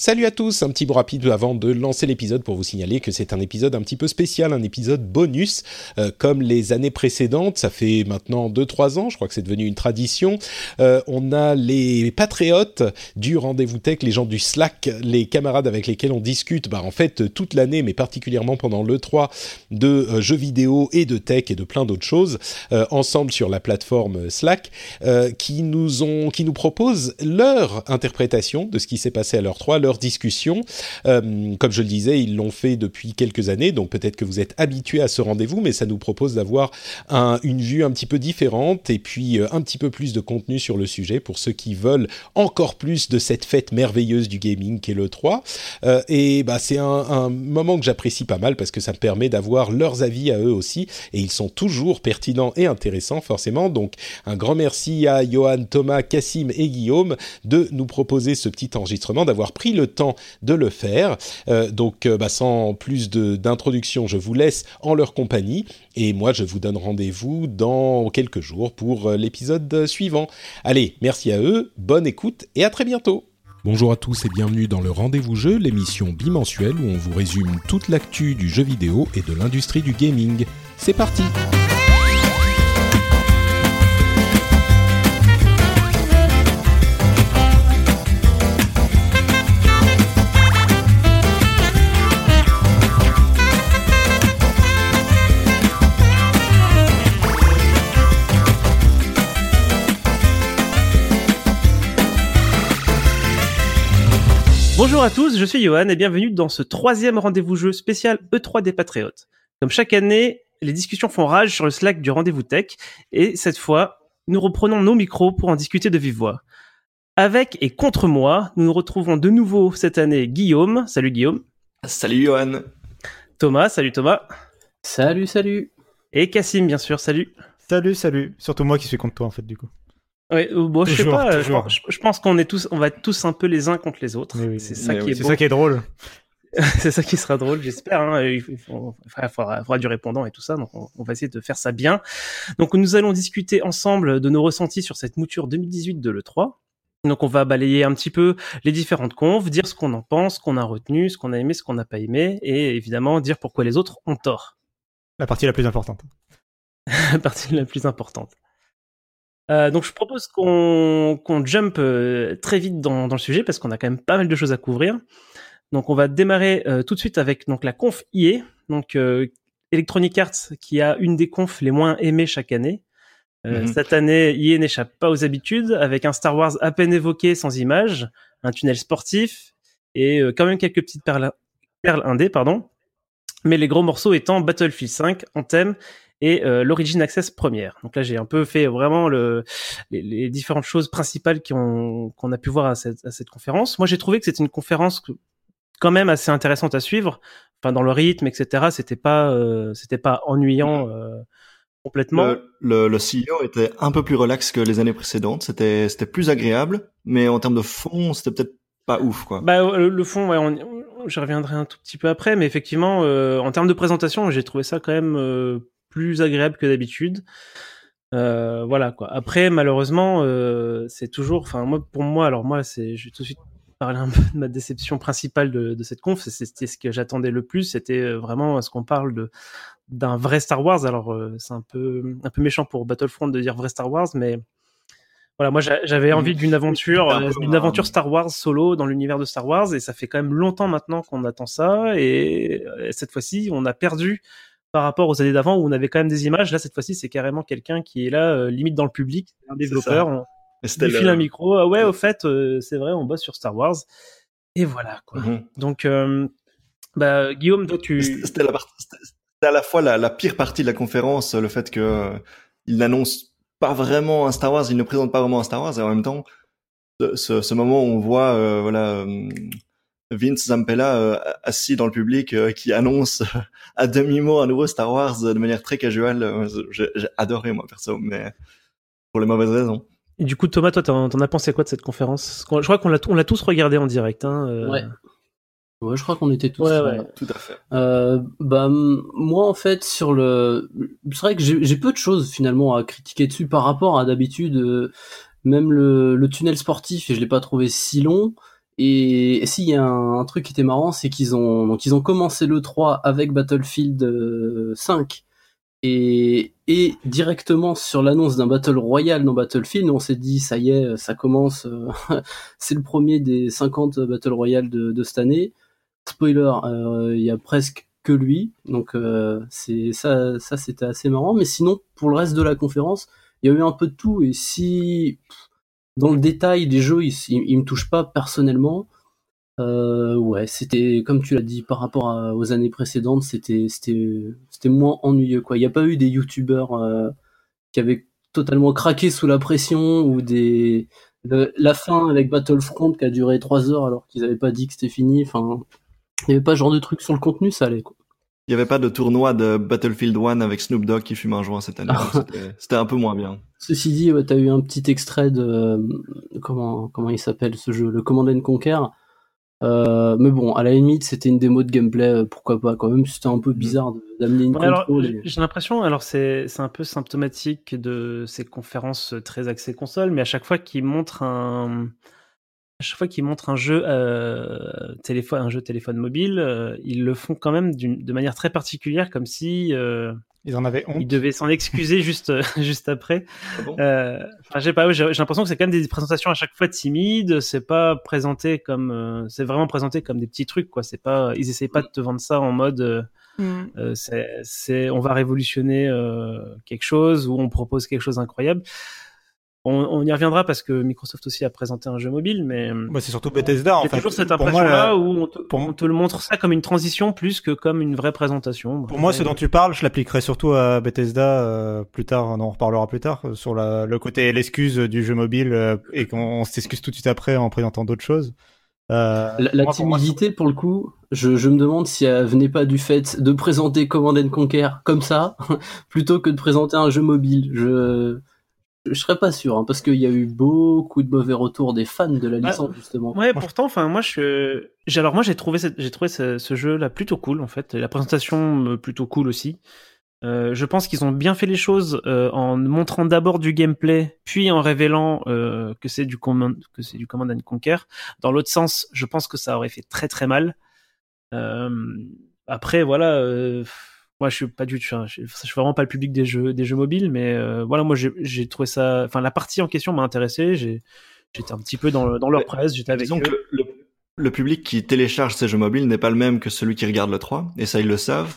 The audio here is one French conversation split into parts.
Salut à tous, un petit mot rapide avant de lancer l'épisode pour vous signaler que c'est un épisode un petit peu spécial, un épisode bonus, euh, comme les années précédentes, ça fait maintenant 2-3 ans, je crois que c'est devenu une tradition. Euh, on a les patriotes du rendez-vous tech, les gens du Slack, les camarades avec lesquels on discute, bah, en fait toute l'année, mais particulièrement pendant l'E3, de euh, jeux vidéo et de tech et de plein d'autres choses, ensemble sur la plateforme Slack, qui nous ont, qui nous proposent leur interprétation de ce qui s'est passé à l'E3, leur discussion. Euh, comme je le disais, ils l'ont fait depuis quelques années, donc peut-être que vous êtes habitués à ce rendez-vous, mais ça nous propose d'avoir un, une vue un petit peu différente et puis euh, un petit peu plus de contenu sur le sujet pour ceux qui veulent encore plus de cette fête merveilleuse du gaming qu'est le 3. Euh, et bah, c'est un, un moment que j'apprécie pas mal parce que ça me permet d'avoir leurs avis à eux aussi et ils sont toujours pertinents et intéressants forcément. Donc un grand merci à Johan, Thomas, Cassim et Guillaume de nous proposer ce petit enregistrement, d'avoir pris temps de le faire. Euh, donc euh, bah, sans plus d'introduction, je vous laisse en leur compagnie et moi je vous donne rendez-vous dans quelques jours pour euh, l'épisode suivant. Allez, merci à eux, bonne écoute et à très bientôt. Bonjour à tous et bienvenue dans le Rendez-vous Jeu, l'émission bimensuelle où on vous résume toute l'actu du jeu vidéo et de l'industrie du gaming. C'est parti Bonjour à tous, je suis Johan et bienvenue dans ce troisième rendez-vous jeu spécial E3 des Patriotes. Comme chaque année, les discussions font rage sur le Slack du rendez-vous tech et cette fois, nous reprenons nos micros pour en discuter de vive voix. Avec et contre moi, nous nous retrouvons de nouveau cette année Guillaume. Salut Guillaume. Salut Johan. Thomas. Salut Thomas. Salut, salut. Et Cassim, bien sûr. Salut. Salut, salut. Surtout moi qui suis contre toi, en fait, du coup. Ouais, bon, je sais Toujours, pas. toujours. Je, je pense qu'on est tous, on va être tous un peu les uns contre les autres. Oui, c'est mais ça qui oui, est C'est beau. ça qui est drôle. c'est ça qui sera drôle, j'espère. Hein. Faudra, il faudra du répondant et tout ça, donc on, on va essayer de faire ça bien. Donc nous allons discuter ensemble de nos ressentis sur cette mouture 2018 de l'E3. Donc on va balayer un petit peu les différentes confs, dire ce qu'on en pense, ce qu'on a retenu, ce qu'on a aimé, ce qu'on n'a pas aimé, et évidemment dire pourquoi les autres ont tort. La partie la plus importante. La partie la plus importante. Euh, donc je propose qu'on qu'on jump euh, très vite dans, dans le sujet parce qu'on a quand même pas mal de choses à couvrir. Donc on va démarrer euh, tout de suite avec donc la conf IE, donc euh, Electronic Arts qui a une des confs les moins aimées chaque année. Euh, Mhm. Cette année, IE n'échappe pas aux habitudes avec un Star Wars à peine évoqué sans images, un tunnel sportif et quand même quelques petites perles, perles indées, pardon. Mais les gros morceaux étant Battlefield 5, Anthem et euh, l'Origin Access première. Donc là, j'ai un peu fait vraiment le, les, les différentes choses principales qu'on a pu voir à cette, à cette conférence. Moi, j'ai trouvé que c'était une conférence que- quand même assez intéressante à suivre. Enfin, dans le rythme, etc. C'était pas, euh, c'était pas ennuyant euh, complètement. Le, le, le CEO était un peu plus relax que les années précédentes. C'était, c'était plus agréable, mais en termes de fond, c'était peut-être pas ouf, quoi. Bah, euh, le fond, ouais, on, on- je reviendrai un tout petit peu après, mais effectivement, euh, en termes de présentation, j'ai trouvé ça quand même euh, plus agréable que d'habitude. Euh, voilà quoi. Après, malheureusement, euh, c'est toujours, enfin moi, pour moi, alors moi, c'est, je vais tout de suite parler un peu de ma déception principale de, de cette conf. C'est- C'était ce que j'attendais le plus. C'était euh, vraiment ce qu'on parle de d'un vrai Star Wars. Alors euh, c'est un peu un peu méchant pour Battlefront de dire vrai Star Wars, mais voilà, moi j'a- j'avais envie d'une aventure, d'une un- aventure Star Wars solo dans l'univers de Star Wars, et ça fait quand même longtemps maintenant qu'on attend ça, et cette fois-ci, on a perdu par rapport aux années d'avant où on avait quand même des images. Là, cette fois-ci, c'est carrément quelqu'un qui est là, euh, limite dans le public, un développeur. On lui le- file un micro. Ah ouais, au fait, euh, c'est vrai, on bosse sur Star Wars. Et voilà, quoi. Mhm. Donc, euh, bah, Guillaume, toi, tu. C'était à la fois la, la pire partie de la conférence, le fait que euh, il n'annonce pas vraiment un Star Wars, il ne présente pas vraiment un Star Wars, et en même temps, ce, ce, moment où on voit voilà Vince Zampella euh, assis dans le public euh, qui annonce à demi mot un nouveau Star Wars de manière très casuale. Euh, J'ai j'ai adoré moi perso, mais pour les mauvaises raisons. Et du coup, Thomas, toi, t'en as pensé quoi de cette conférence? Je crois qu'on l'a on l'a tous regardé en direct. Hein, euh. Ouais. Ouais, je crois qu'on était tous. Ouais, euh, ouais. Tout à fait. Euh, bah moi en fait sur le, c'est vrai que j'ai j'ai peu de choses finalement à critiquer dessus par rapport à d'habitude. euh, même le, le tunnel sportif, je l'ai pas trouvé si long. Et si il y a un, truc qui était marrant, c'est qu'ils ont donc ils ont commencé le 3 avec Battlefield euh, 5 et, et directement sur l'annonce d'un Battle Royale dans Battlefield, on s'est dit ça y est, ça commence, euh, c'est le premier des 50 Battle Royale de, de cette année. Spoiler, euh, il y a presque que lui, donc euh, c'est ça, ça c'était assez marrant. Mais sinon, pour le reste de la conférence, il y a eu un peu de tout. Et si dans le détail des jeux, ils, ils, me touchent pas personnellement, euh, ouais, c'était comme tu l'as dit par rapport aux années précédentes, c'était c'était c'était moins ennuyeux quoi. Il n'y a pas eu des youtubeurs euh, qui avaient totalement craqué sous la pression ou des la fin avec Battlefront qui a duré trois heures alors qu'ils avaient pas dit que c'était fini. Enfin, il y avait pas ce genre de truc sur le contenu, ça allait quoi. Il y avait pas de tournoi de Battlefield 1 avec Snoop Dogg qui fume un joint cette année. C'était- un peu moins bien. Ceci dit, ouais, t'as eu un petit extrait de euh, comment comment il s'appelle ce jeu, le Command and Conquer. Euh, mais bon, à la limite, c'était une démo de gameplay, euh, pourquoi pas quand même. C'était un peu bizarre de- d'amener une Ouais, j'ai l'impression, alors c'est c'est un peu symptomatique de ces conférences très axées console, mais à chaque fois qu'ils montrent un chaque fois qu'ils montrent un jeu euh, téléphone, un jeu téléphone mobile, euh, ils le font quand même d'une- de manière très particulière, comme si euh, Ils en avaient honte. ils devaient s'en excuser juste juste après. Ah bon? Euh, Enfin, j'ai pas, j'ai j'ai l'impression que c'est quand même des présentations à chaque fois timides. C'est pas présenté comme, euh, c'est vraiment présenté comme des petits trucs, quoi. C'est pas, ils essayent pas de te vendre ça en mode, euh, euh, c'est, c'est, on va révolutionner euh, quelque chose ou on propose quelque chose d'incroyable. On, on y reviendra parce que Microsoft aussi a présenté un jeu mobile, mais Bah, c'est surtout Bethesda, en il y a fait. toujours cette impression-là où on te, pour- on te le montre ça comme une transition plus que comme une vraie présentation. Pour moi, ce dont tu parles, je l'appliquerai surtout à Bethesda euh, plus tard, on en reparlera plus tard, euh, sur la, le côté l'excuse du jeu mobile euh, et qu'on s'excuse tout de suite après en présentant d'autres choses. Euh, La, la moi, pour moi, timidité, pour le coup, je, je me demande si elle venait pas du fait de présenter Command and Conquer comme ça, plutôt que de présenter un jeu mobile. Je je serais pas sûr, hein, parce qu'il y a eu beaucoup de mauvais retours des fans de la Ah, licence, justement. Ouais, pourtant, enfin, moi, je, j'ai, alors moi, j'ai trouvé, cette- j'ai trouvé ce, ce jeu-là plutôt cool, en fait, la présentation euh, plutôt cool aussi. Euh, je pense qu'ils ont bien fait les choses euh, en montrant d'abord du gameplay, puis en révélant euh, que c'est du command, que c'est du Command and Conquer. Dans l'autre sens, je pense que ça aurait fait très très mal. Après, voilà, moi, je suis pas du tout, je, je suis vraiment pas le public des jeux, des jeux mobiles, mais euh, voilà, moi, j'ai, trouvé ça, enfin, la partie en question m'a intéressé. J'étais un petit peu dans, le- dans leur presse, j'étais avec Disons eux. que le, public qui télécharge ces jeux mobiles n'est pas le même que celui qui regarde le 3, et ça ils le savent.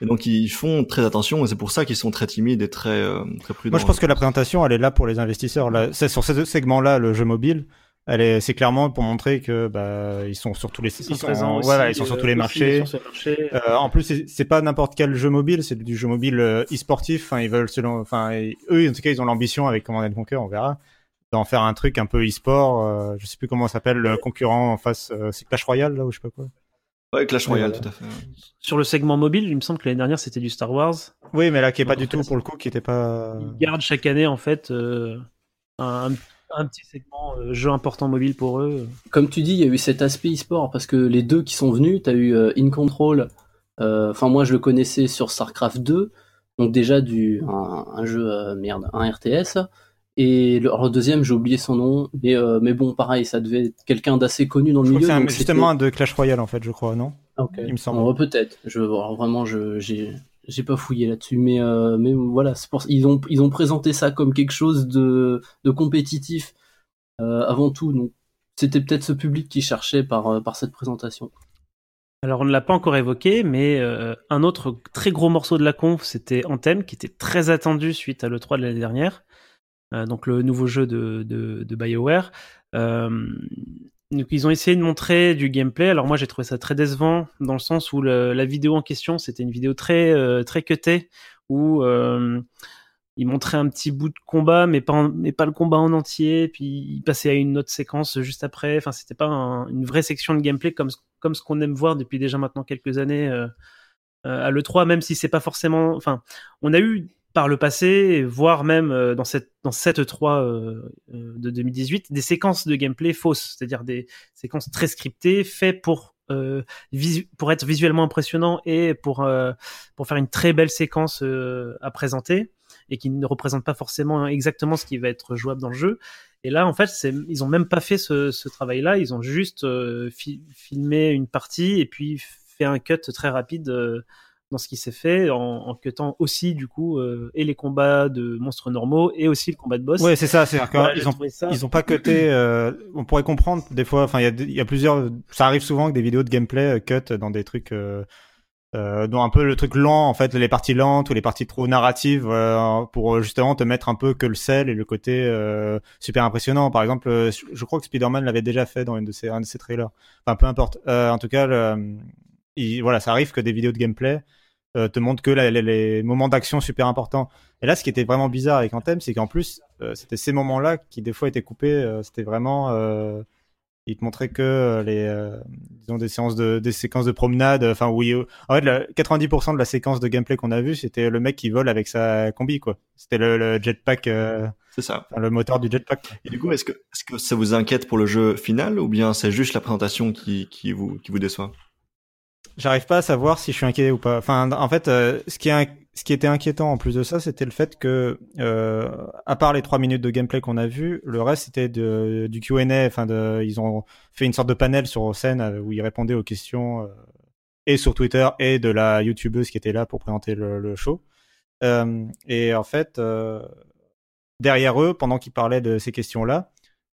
Et donc ils font très attention, et c'est pour ça qu'ils sont très timides et très, euh, très prudents. Moi, je pense que la présentation, elle est là pour les investisseurs. Là, c'est sur ce segment-là, le jeu mobile, elle est, c'est clairement pour montrer que bah, ils sont sur tous les, Ils sont présents aussi, ouais, ouais, ils sont sur euh, tous les aussi marchés. Euh, en plus, c'est c'est pas n'importe quel jeu mobile, c'est du jeu mobile euh, e-sportif. Enfin, ils veulent, selon, enfin, eux, en tout cas, ils ont l'ambition avec Command and Conquer, on verra, d'en faire un truc un peu e-sport. Euh, je sais plus comment ça s'appelle, le concurrent en face, euh, c'est Clash Royale là ou je sais pas quoi. Ouais, Clash Royale, Ouais. tout à fait. Sur le segment mobile, il me semble que l'année dernière c'était du Star Wars. Oui, mais là, qui est pas du tout fait, pour le coup, qui était pas. Ils gardent chaque année en fait euh, un, un petit segment euh, jeu important mobile pour eux. Comme tu dis, il y a eu cet aspect e-sport, parce que les deux qui sont venus, t'as eu euh, In Control, euh, enfin moi je le connaissais sur StarCraft 2, donc déjà du un, un jeu, euh, merde, un RTS, et le, alors, le deuxième, j'ai oublié son nom, mais, euh, mais bon, pareil, ça devait être quelqu'un d'assez connu dans le Je milieu. c'est justement un de Clash Royale en fait, je crois, non? Ok. il me semble. Peut-être. Je alors, vraiment, je j'ai j'ai pas fouillé là-dessus, mais euh, mais voilà, ils ont ils ont présenté ça comme quelque chose de de compétitif euh, avant tout. Donc c'était peut-être ce public qui cherchait par euh, par cette présentation. Alors on ne l'a pas encore évoqué, mais euh, un autre très gros morceau de la conf, c'était Anthem, qui était très attendu suite à l'E3 de l'année dernière. Donc le nouveau jeu de, de BioWare. Donc ils ont essayé de montrer du gameplay. Alors moi j'ai trouvé ça très décevant dans le sens où la vidéo en question c'était une vidéo très euh, très cutée où euh, il montrait un petit bout de combat, mais pas, mais pas le combat en entier. Puis il passait à une autre séquence juste après. Enfin, c'était pas un- une vraie section de gameplay comme comme ce qu'on aime voir depuis déjà maintenant quelques années euh, à l'E3, même si c'est pas forcément. Enfin, on a eu par le passé, voire même euh, dans cette dans cette E3 euh, euh, de 2018, des séquences de gameplay fausses, c'est-à-dire des séquences très scriptées, faites pour euh, visu- pour être visuellement impressionnant et pour euh, pour faire une très belle séquence euh, à présenter et qui ne représente pas forcément exactement ce qui va être jouable dans le jeu. Et là, en fait, ils ont même pas fait ce, ce travail-là. Ils ont juste fi- filmé une partie et puis fait un cut très rapide dans ce qui s'est fait, en, en cutant aussi du coup euh, et les combats de monstres normaux et aussi le combat de boss. Ouais, c'est ça. C'est Voilà, ils ont trouvé ça- ils ont pas cuté. euh, on pourrait comprendre des fois. Enfin, il y a y plusieurs. Ça arrive souvent que des vidéos de gameplay euh, cut dans des trucs. Euh, dont un peu le truc lent en fait les parties lentes ou les parties trop narratives pour justement te mettre un peu que le sel et le côté super impressionnant par exemple je crois que Spider-Man l'avait déjà fait dans une de ses, un de ses trailers enfin peu importe en tout cas le- il- voilà ça arrive que des vidéos de gameplay euh, te montrent que la- les, les moments d'action super importants. Et là ce qui était vraiment bizarre avec Anthem c'est qu'en plus euh, c'était ces moments là qui des fois étaient coupés euh, c'était vraiment il te montrait que les disons des séances de des séquences de promenade enfin oui en fait la- 90% de la séquence de gameplay qu'on a vu c'était le mec qui vole avec sa combi quoi. C'était le, le jetpack C'est ça. enfin, le moteur du jetpack. Et du coup, est-ce que, est-ce que ça vous inquiète pour le jeu final ou bien c'est juste la présentation qui, qui vous, qui vous déçoit? J'arrive pas à savoir si je suis inquiet ou pas. Enfin en fait euh, ce qui est ce qui était inquiétant en plus de ça c'était le fait que euh, à part les trois minutes de gameplay qu'on a vu le reste c'était du Q&A enfin ils ont fait une sorte de panel sur scène euh, où ils répondaient aux questions et sur Twitter et de la youtubeuse qui était là pour présenter le, show. Et en fait derrière eux pendant qu'ils parlaient de ces questions là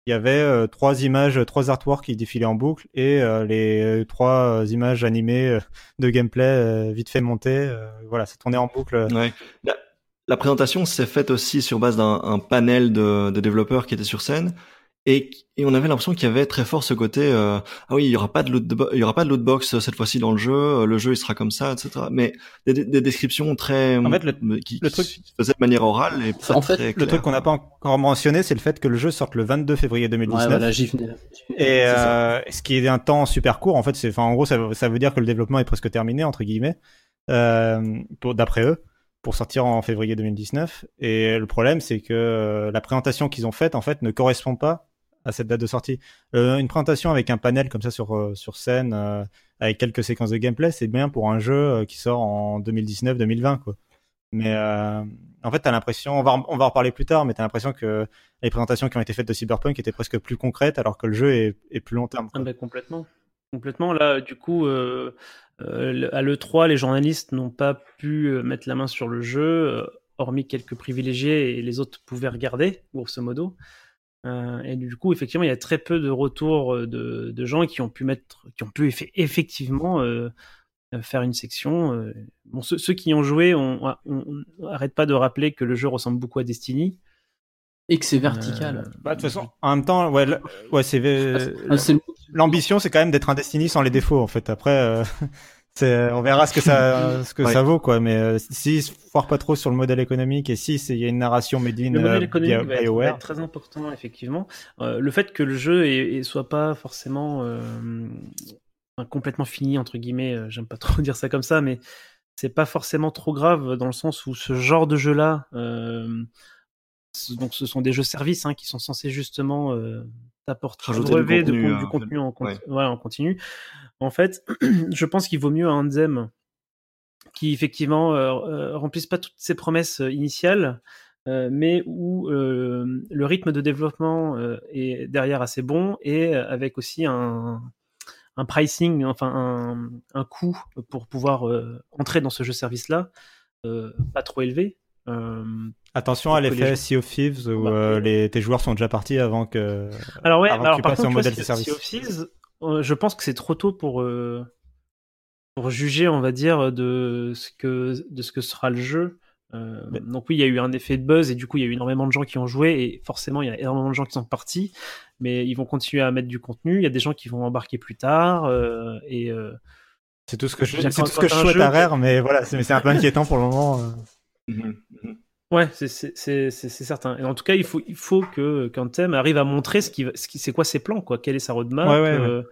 il y avait euh, trois images, trois artworks qui défilaient en boucle et euh, les euh, trois euh, images animées euh, de gameplay euh, vite fait montées. euh, voilà, ça tournait en boucle. La, présentation s'est faite aussi sur base d'un un panel de développeurs qui étaient sur scène. Et, et on avait l'impression qu'il y avait très fort ce côté euh, ah oui il y aura pas de loot de- il y aura pas de loot box euh, cette fois-ci dans le jeu euh, le jeu il sera comme ça etc mais des, des- des descriptions très En fait, le- qui, le qui truc- de manière orale et pas En fait, très Le truc qu'on n'a pas encore mentionné, c'est le fait que le jeu sorte le 22 février Ouais, 2019. voilà, j'y venais. Et euh, ce qui est un temps super court, en fait, c'est, enfin, en gros, ça, veut- ça veut dire que le développement est presque terminé entre guillemets, euh, pour d'après eux, pour sortir en février 2019. Et le problème, c'est que euh, la présentation qu'ils ont faite, en fait, ne correspond pas à cette date de sortie. Euh, une présentation avec un panel comme ça sur euh, sur scène, euh, avec quelques séquences de gameplay, c'est bien pour un jeu qui sort en 2019-2020, quoi. Mais en fait, t'as l'impression, on va, on va en reparler plus tard, mais t'as l'impression que les présentations qui ont été faites de Cyberpunk étaient presque plus concrètes, alors que le jeu est, est plus long terme. Ah complètement. Complètement. Là, du coup, à l'E3, les journalistes n'ont pas pu mettre la main sur le jeu, hormis quelques privilégiés, et les autres pouvaient regarder, grosso modo. Euh, et du coup, effectivement, il y a très peu de retours euh, de, de gens qui ont pu mettre, qui ont pu effe- effectivement euh, faire une section. euh. Bon, ceux, ceux qui y ont joué, on, on, on arrête pas de rappeler que le jeu ressemble beaucoup à Destiny. Et que c'est vertical. Euh, Bah, de toute façon, en même temps, ouais, ouais, c'est Ah, l'ambition, c'est quand même d'être un Destiny sans les défauts, en fait. Après, euh, on verra ce que ça, ce que Ouais. ça vaut, quoi. Mais euh, s'ils se foirent pas trop sur le modèle économique et si c'est- il y a une narration made in Le modèle euh, économique via va être, va BioWare, être très important, effectivement. Euh, le fait que le jeu est, est- soit pas forcément complètement fini, entre guillemets, j'aime pas trop dire ça comme ça, mais c'est pas forcément trop grave dans le sens où ce genre de jeu-là, ce- donc ce sont des jeux services hein, qui sont censés justement Rajouter du contenu, con- hein, du contenu en, ouais. continu. En fait, je pense qu'il vaut mieux un Anthem qui effectivement euh, euh, remplisse pas toutes ses promesses euh, initiales, euh, mais où euh, le rythme de développement est derrière assez bon et avec aussi un, un pricing, enfin un, un coût pour pouvoir entrer dans ce jeu service-là, euh, pas trop élevé. Euh, attention à l'effet Sea of Thieves où Bah, euh, les, tes joueurs sont déjà partis avant que. alors ouais, avant que alors tu par passes contre, modèle de service. Sea of Thieves, euh, je pense que c'est trop tôt pour euh, pour juger, on va dire, de ce que de ce que sera le jeu. Euh, Donc oui, il y a eu un effet de buzz et du coup il y a eu énormément de gens qui ont joué et forcément il y a énormément de gens qui sont partis, mais ils vont continuer à mettre du contenu. Il y a des gens qui vont embarquer plus tard euh, et euh, C'est tout ce que je, c'est tout ce que je souhaite à Rare, mais voilà, c'est un peu inquiétant pour le moment. Mhm, mhm. Ouais, c'est certain. Et en tout cas, il faut il faut que Kantem arrive à montrer ce qui va- ce qui c'est quoi ses plans quoi, quelle est sa roadmap, Ouais, ouais, ouais. euh,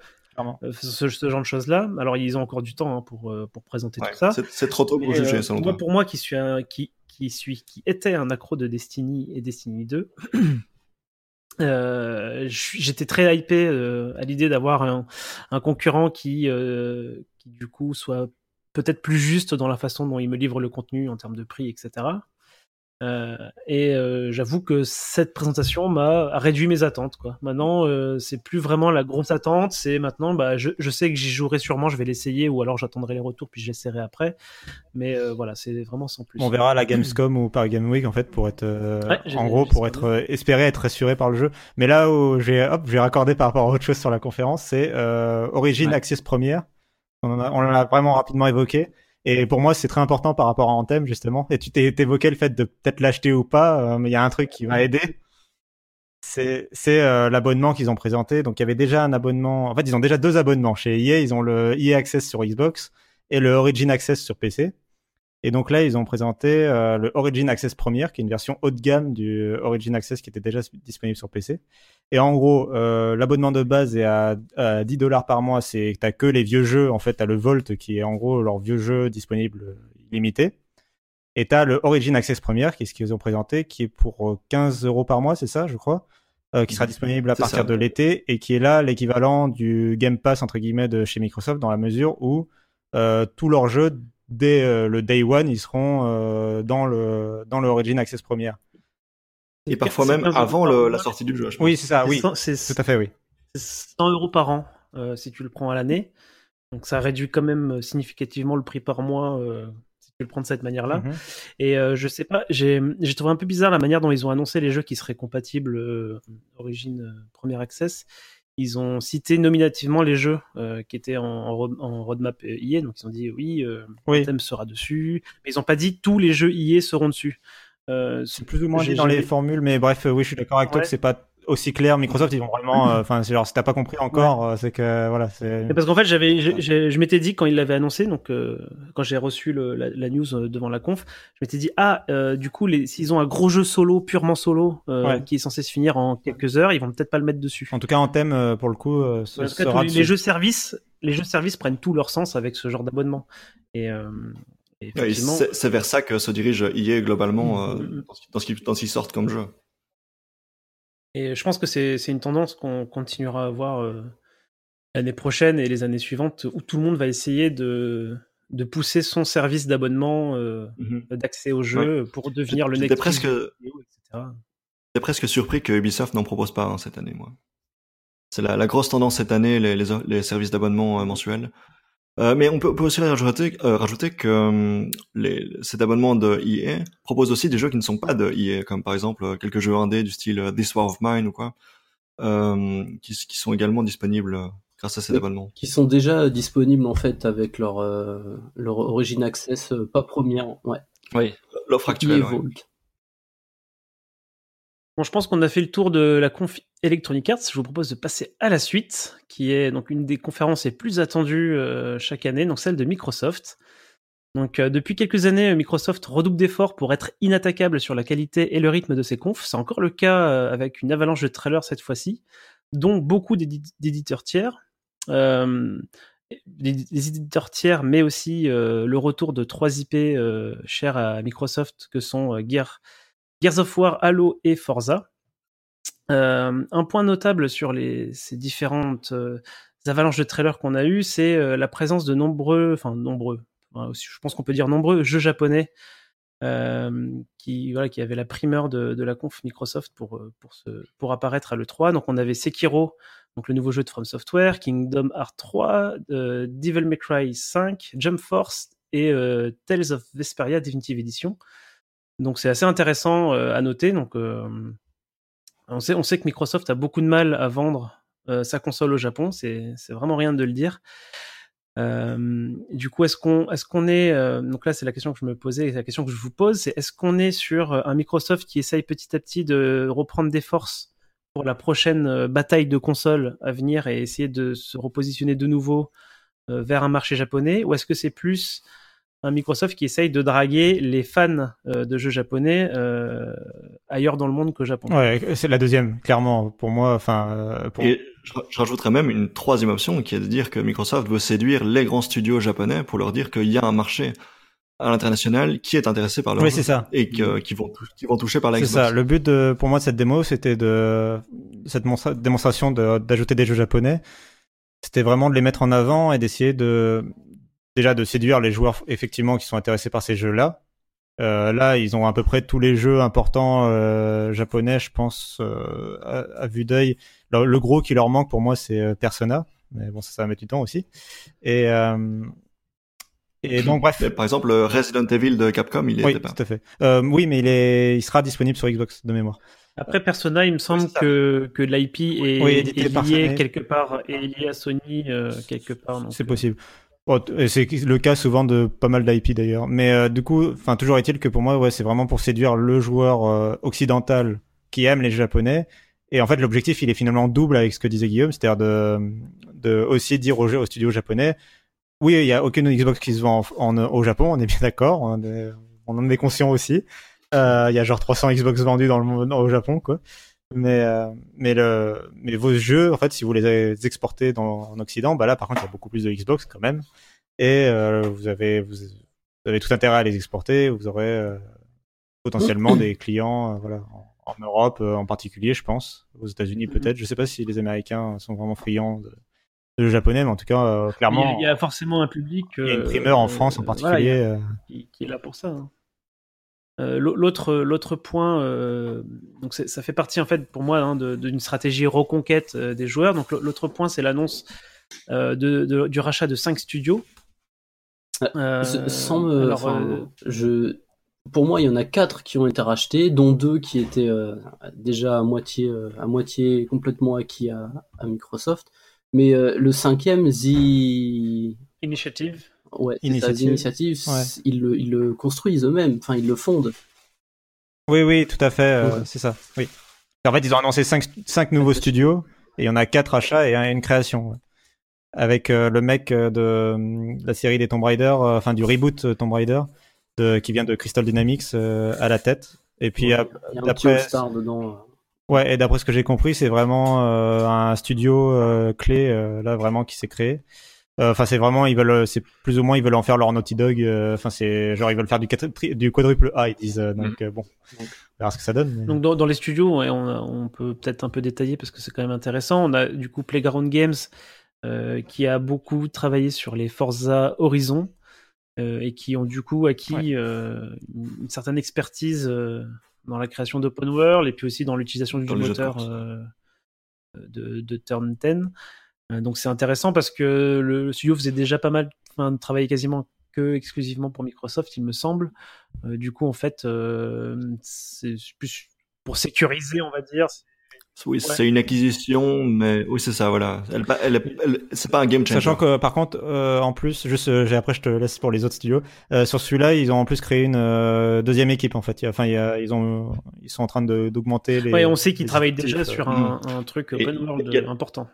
euh, ce, ce genre de choses là. Alors ils ont encore du temps hein, pour euh, pour présenter Ouais, tout ça. c'est- trop tôt pour Mais, juger, selon moi, toi. pour moi qui suis un qui qui suis qui était un accro de Destiny et Destiny 2. euh, je suis- J'étais très hypé euh, à l'idée d'avoir un, un concurrent qui, euh, qui du coup soit peut-être plus juste dans la façon dont il me livre le contenu en termes de prix, etc. Euh, et euh, j'avoue que cette présentation m'a réduit mes attentes. Quoi. Maintenant, euh, c'est plus vraiment la grosse attente. C'est maintenant, bah, je, je sais que j'y jouerai sûrement, je vais l'essayer, ou alors j'attendrai les retours puis j'essaierai après. Mais euh, voilà, c'est vraiment sans plus. On verra la Gamescom ou par Game Week en fait pour être euh, Ouais, en gros pour être euh, espérer être rassuré par le jeu. Mais là où j'ai hop j'ai raccordé par rapport à autre chose sur la conférence, c'est euh, Origin Ouais. Access première. On en a, on en a vraiment rapidement évoqué. Et pour moi, c'est très important par rapport à Anthem, justement. Et tu t'es évoqué le fait de peut-être l'acheter ou pas, euh, mais il y a un truc qui m'a aidé. C'est, euh, l'abonnement qu'ils ont présenté. Donc, il y avait déjà un abonnement. En fait, ils ont déjà deux abonnements. Chez EA, ils ont le EA Access sur Xbox et le Origin Access sur PC. Et donc là, ils ont présenté euh, le Origin Access Premier, qui est une version haut de gamme du Origin Access qui était déjà disponible sur PC. Et en gros, euh, l'abonnement de base est à, à 10 dollars par mois. C'est t'as que les vieux jeux. En fait, t'as le Volt qui est en gros leur vieux jeu disponible euh, illimité. Et t'as le Origin Access Premier, qui est ce qu'ils ont présenté, qui est pour euh, 15 euros par mois, c'est ça, je crois, euh, qui sera disponible à partir ça. de l'été et qui est là l'équivalent du Game Pass entre guillemets de chez Microsoft dans la mesure où euh, tous leurs jeux dès euh, le day one ils seront euh, dans le dans le Origin Access Premier. Et parfois C'est même 15 euros avant le- la sortie du jeu, je pense. Oui, c'est ça, C'est oui, cent- c'est tout à fait, oui. c'est 100 euros par an euh, si tu le prends à l'année. Donc ça réduit quand même euh, significativement le prix par mois euh, si tu le prends de cette manière-là. Mhm. Et euh, je sais pas, j'ai trouvé un peu bizarre la manière dont ils ont annoncé les jeux qui seraient compatibles euh, Origin euh, Premier Access. Ils ont cité nominativement les jeux euh, qui étaient en, en, road- en roadmap EA, donc ils ont dit oui, euh, Oui. Anthem sera dessus, mais ils ont pas dit tous les jeux EA seront dessus. Euh, C'est plus ou moins dit dans les formules, mais bref, euh, oui, je suis d'accord avec toi que c'est pas aussi clair. Microsoft, ils vont vraiment, euh, enfin, c'est genre si t'as pas compris encore, euh, c'est que voilà, c'est. Parce qu'en fait, j'avais, je m'étais dit quand il l'avait annoncé, donc euh, quand j'ai reçu le- la, la news devant la conf, je m'étais dit ah, euh, du coup, les- s'ils ont un gros jeu solo, purement solo, euh, Ouais. qui est censé se finir en quelques heures, ils vont peut-être pas le mettre dessus. En tout cas, en thème, pour le coup, ce En tout cas, sera tous les, les jeux services, les jeux services prennent tout leur sens avec ce genre d'abonnement. Et, Ouais, c'est vers ça que se dirige EA globalement euh, dans ce qui- dans ce qu'ils sortent comme jeu. Et je pense que c'est une tendance qu'on continuera à voir euh, l'année prochaine et les années suivantes, où tout le monde va essayer de, de pousser son service d'abonnement, euh, d'accès au jeu, pour devenir le J'étais Netflix presque, du vidéo, etc. j'étais presque surpris que Ubisoft n'en propose pas hein, cette année, moi. C'est la, la grosse tendance cette année, les, les, les services d'abonnement euh, mensuels. Euh, mais on peut, on peut aussi rajouter, euh, rajouter que euh, les, cet abonnement de EA propose aussi des jeux qui ne sont pas de EA, comme par exemple euh, quelques jeux indés du style euh, This War of Mine ou quoi, euh, qui, qui sont également disponibles grâce à cet Oui. abonnement. Qui sont déjà disponibles en fait avec leur, euh, leur Origin Access, pas première. Ouais. Oui, l'offre actuelle. ouais. Bon, je pense qu'on a fait le tour de la conf Electronic Arts. Je vous propose de passer à la suite, qui est donc une des conférences les plus attendues euh, chaque année, donc celle de Microsoft. Donc, euh, depuis quelques années, Microsoft redouble d'efforts pour être inattaquable sur la qualité et le rythme de ses confs. C'est encore le cas euh, avec une avalanche de trailers cette fois-ci, dont beaucoup d'édi- d'éditeurs tiers. Des, éditeurs tiers, mais aussi le retour de trois IP chers à Microsoft, que sont Gear, Gears of War, Halo et Forza. Euh, un point notable sur ces différentes euh, avalanches de trailers qu'on a eues, c'est euh, la présence de nombreux, enfin nombreux, aussi, je pense qu'on peut dire nombreux jeux japonais qui, avaient la primeur de, la conf Microsoft pour, apparaître à l'E3. Donc on avait Sekiro, le nouveau jeu de From Software, Kingdom Hearts 3, euh, Devil May Cry 5, Jump Force et Tales of Vesperia Definitive Edition. Donc c'est assez intéressant euh, à noter. Donc euh, on sait, que Microsoft a beaucoup de mal à vendre euh, sa console au Japon. C'est vraiment rien de le dire. Du coup, est-ce qu'on est, donc là c'est la question que je me posais, et la question que je vous pose, c'est est-ce qu'on est sur un Microsoft qui essaye petit à petit de reprendre des forces pour la prochaine bataille de consoles à venir et essayer de se repositionner de nouveau vers un marché japonais, ou est-ce que c'est plus un Microsoft qui essaye de draguer les fans euh, de jeux japonais euh, ailleurs dans le monde qu'au Japon. Ouais, c'est la deuxième, clairement, pour moi. Enfin, euh, pour... Et je, je rajouterais même une troisième option qui est de dire que Microsoft veut séduire les grands studios japonais pour leur dire qu'il y a un marché à l'international qui est intéressé par leur Oui, jeu c'est ça. et que, qui vont qui vont toucher par la C'est ça. Le but de, pour moi de cette démo, c'était de cette monstra- démonstration de- d'ajouter des jeux japonais. C'était vraiment de les mettre en avant et d'essayer de déjà de séduire les joueurs effectivement qui sont intéressés par ces jeux-là. Euh, là, ils ont à peu près tous les jeux importants euh, japonais, je pense, euh, à, à vue d'œil. Le, le gros qui leur manque pour moi, c'est Persona, mais bon, ça, ça va mettre du temps aussi. Et euh, et donc bref. Mais Par exemple, le Resident Evil de Capcom, il Oui, était pas. tout à fait. Euh, oui, mais il est, il sera disponible sur Xbox de mémoire. Après Persona, il me semble que, que l'IP est, Oui, est lié Sony. quelque part, est lié à Sony euh, quelque part. C'est euh, possible. Et c'est le cas souvent de pas mal d'IP d'ailleurs. Mais euh, du coup, enfin toujours est-il que pour moi, ouais, c'est vraiment pour séduire le joueur euh, occidental qui aime les japonais. Et en fait, l'objectif, il est finalement double avec ce que disait Guillaume, c'est-à-dire de, de aussi dire aux, aux studios japonais, oui, il y a aucune Xbox qui se vend en, au Japon, on est bien d'accord, on, en est- on en est conscient aussi. Euh, Il y a genre 300 Xbox vendus dans le monde, au Japon, quoi. Mais euh, mais le mais vos jeux en fait si vous les exportez dans en Occident bah là par contre il y a beaucoup plus de Xbox quand même et euh, vous avez vous, vous avez tout intérêt à les exporter vous aurez euh, potentiellement des clients euh, voilà en, en Europe euh, en particulier je pense aux États-Unis peut-être je sais pas si les Américains sont vraiment friands de, de japonais mais en tout cas euh, clairement Il y, a, il y a forcément un public. il y a une euh, primeur en France en particulier voilà, a- qui, qui est là pour ça. hein. Euh, l'au- L'autre, l'autre point, euh, donc ça fait partie en fait pour moi hein, d'une stratégie reconquête euh, des joueurs. Donc l'au- l'autre point, c'est l'annonce de, de- du rachat de 5 studios. S- Sans me, alors, enfin, je, pour moi, il y en a quatre qui ont été rachetés, dont deux qui étaient déjà à moitié, à moitié complètement acquis à, à Microsoft. Mais le cinquième, The, Initiative. Ouais, Initiative. Initiative, Ouais. ils, le, ils le construisent eux-mêmes, enfin ils le fondent. oui oui tout à fait euh, Ouais. c'est ça oui en fait ils ont annoncé cinq, cinq nouveaux studios et il y en a quatre achats et un- une création avec euh, le mec euh, de la série des Tomb Raider, enfin du reboot Tomb Raider, de, qui vient de Crystal Dynamics à la tête. Et puis d'après, dedans. ouais, et d'après ce que j'ai compris, c'est vraiment euh, un studio euh, clé euh, là vraiment qui s'est créé. Euh, Enfin, c'est vraiment ils veulent, c'est plus ou moins ils veulent en faire leur Naughty Dog. euh, Enfin, c'est genre ils veulent faire du, quadruple A, ils disent. euh, donc euh, bon, on verra ce que ça donne. mais- Donc dans, dans les studios, ouais, on, a- on peut peut-être un peu détailler parce que c'est quand même intéressant. On a du coup Playground Games euh, qui a beaucoup travaillé sur les Forza Horizon euh, et qui ont du coup acquis Ouais. euh, une, certaine expertise euh, dans la création d'open world et puis aussi dans l'utilisation du Dans moteur euh, de Turn 10. Euh, donc c'est intéressant parce que le studio faisait déjà pas mal, enfin travaillait quasiment que exclusivement pour Microsoft, il me semble. Euh, du coup, en fait, euh, c'est plus pour sécuriser, on va dire. Oui, Ouais. c'est une acquisition, mais oui, c'est ça, voilà. Elle, elle, elle- elle- c'est pas un game changer. Sachant que par contre, euh, en plus, juste euh, j'ai- après je te laisse pour les autres studios. Euh, sur celui-là, ils ont en plus créé une euh, deuxième équipe en fait. Enfin, il y a, ils ont, ils sont en train de d'augmenter les. Ouais, on sait qu'ils travaillent déjà euh, sur un, un truc Et- open world important.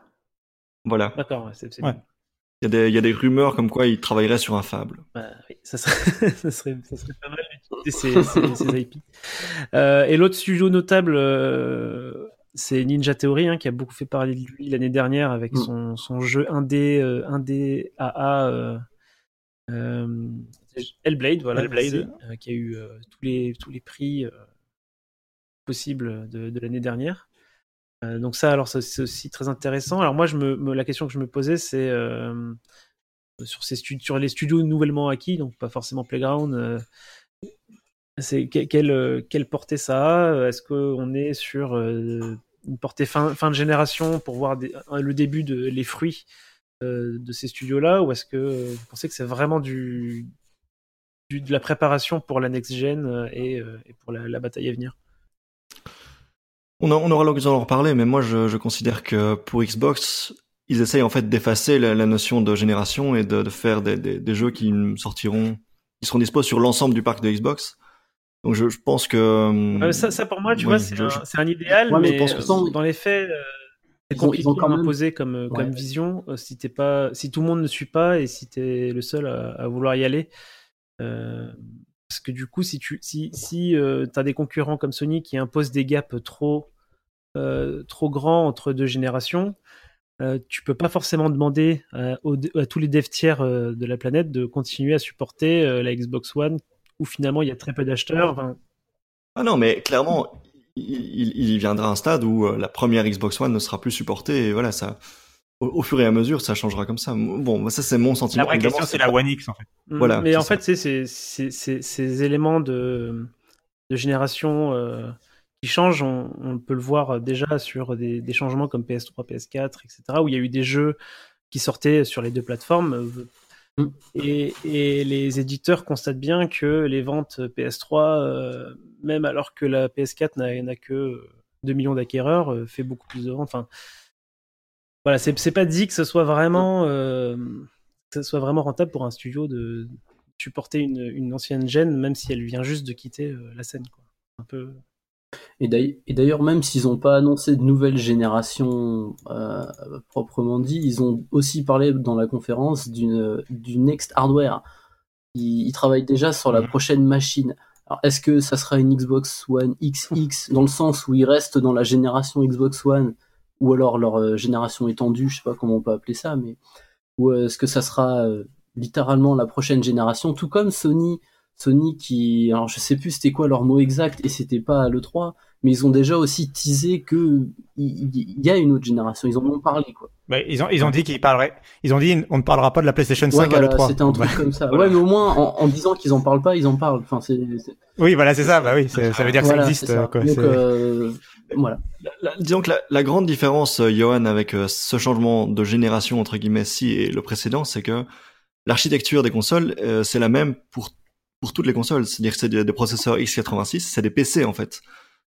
Voilà. D'accord, ouais, c'est Ouais. Il y, a des, il y a des rumeurs comme quoi ils travailleraient sur un Fable. Bah, oui, ça serait, ça serait, ça serait pas mal d'utiliser ces, ces, ces IP. Euh, et l'autre studio notable, euh, c'est Ninja Theory, hein, qui a beaucoup fait parler de lui l'année dernière avec Mm. son, son jeu indé, euh, indé AA euh, euh, Hellblade, voilà, Hellblade. euh, qui a eu euh, tous les tous les prix euh, possibles de, de l'année dernière. Euh, donc ça, alors c'est aussi très intéressant. Alors moi, je me, la question que je me posais, c'est euh, sur, les studios nouvellement acquis, donc pas forcément Playground. euh, c'est que- quelle, portée ça a? Est-ce qu'on est sur une portée fin, de génération pour voir le début de les fruits de ces studios-là, ou est-ce que vous pensez que c'est vraiment de la préparation pour la next gen et, pour la bataille à venir? On, a- on aura l'occasion d'en reparler, mais moi je, je considère que pour Xbox, ils essayent en fait d'effacer la, la notion de génération et de, de faire des, des, des jeux qui sortiront, qui seront dispo sur l'ensemble du parc de Xbox. Donc je, je pense que hum, Euh, ça, ça, pour moi, tu vois, c'est un, idéal, Ouais, mais mais, pense que euh, sans- dans les faits, euh, c'est compliqué ils ont quand à même- imposer comme, euh, comme vision euh, si t'es pas, si tout le monde ne suit pas et si t'es le seul à, à vouloir y aller. Euh, parce que du coup, si tu si, si euh, as des concurrents comme Sony qui imposent des gaps trop, trop grands entre deux générations, euh, tu peux pas forcément demander à, aux- à tous les devs tiers euh, de la planète de continuer à supporter euh, la Xbox One où finalement il y a très peu d'acheteurs. Enfin, Ah non, mais clairement, il, il- viendra un stade où euh, la première Xbox One ne sera plus supportée et voilà, ça, au, au fur et à mesure, ça changera comme ça. Bon, ça c'est mon sentiment. La vraie question, c'est la One X, en fait. Voilà, mais en ça. fait, c'est ces éléments de, de génération euh, qui changent, on, on peut le voir déjà sur des, des changements comme PS3, PS4, etc., où il y a eu des jeux qui sortaient sur les deux plateformes. euh, Mm. Et, et les éditeurs constatent bien que les ventes PS3, euh, même alors que la PS4 n'a que 2 millions d'acquéreurs, euh, fait beaucoup plus de ventes. Enfin, voilà, c'est pas dit que ce soit vraiment, euh, que ce soit vraiment rentable pour un studio de supporter une, une ancienne gêne, même si elle vient juste de quitter euh, la scène. Quoi. Un peu. Et d'ail- et d'ailleurs, même s'ils n'ont pas annoncé de nouvelle génération euh, proprement dit, ils ont aussi parlé dans la conférence d'une du next hardware. Ils, ils travaillent déjà sur la Mhm. prochaine machine. Alors, est-ce que ça sera une Xbox One XX dans le sens où ils restent dans la génération Xbox One? Ou alors leur euh, génération étendue, je sais pas comment on peut appeler ça, mais ou euh, est-ce que ça sera littéralement la prochaine génération, tout comme Sony Sony qui, alors je sais plus c'était quoi leur mot exact et c'était pas à l'E3, mais ils ont déjà aussi teasé que il y, a une autre génération, ils en ont parlé quoi. Bah, ils ont, ils ont dit qu'ils parleraient. Ils ont dit, on ne parlera pas de la PlayStation 5 Ouais, à voilà, l'E3. c'était un truc comme ça. Ouais, mais au moins en, en disant qu'ils en parlent pas, ils en parlent. Enfin, c'est Oui, voilà, c'est ça. Bah oui, c'est- ça veut dire que voilà, ça existe. ça. quoi. Donc euh, voilà. La- la- disons que la, la grande différence, euh, Johan, avec euh, ce changement de génération entre guillemets ci et le précédent, c'est que l'architecture des consoles, euh, c'est la même pour pour toutes les consoles. C'est-à-dire que c'est des, processeurs x86, c'est des PC en fait.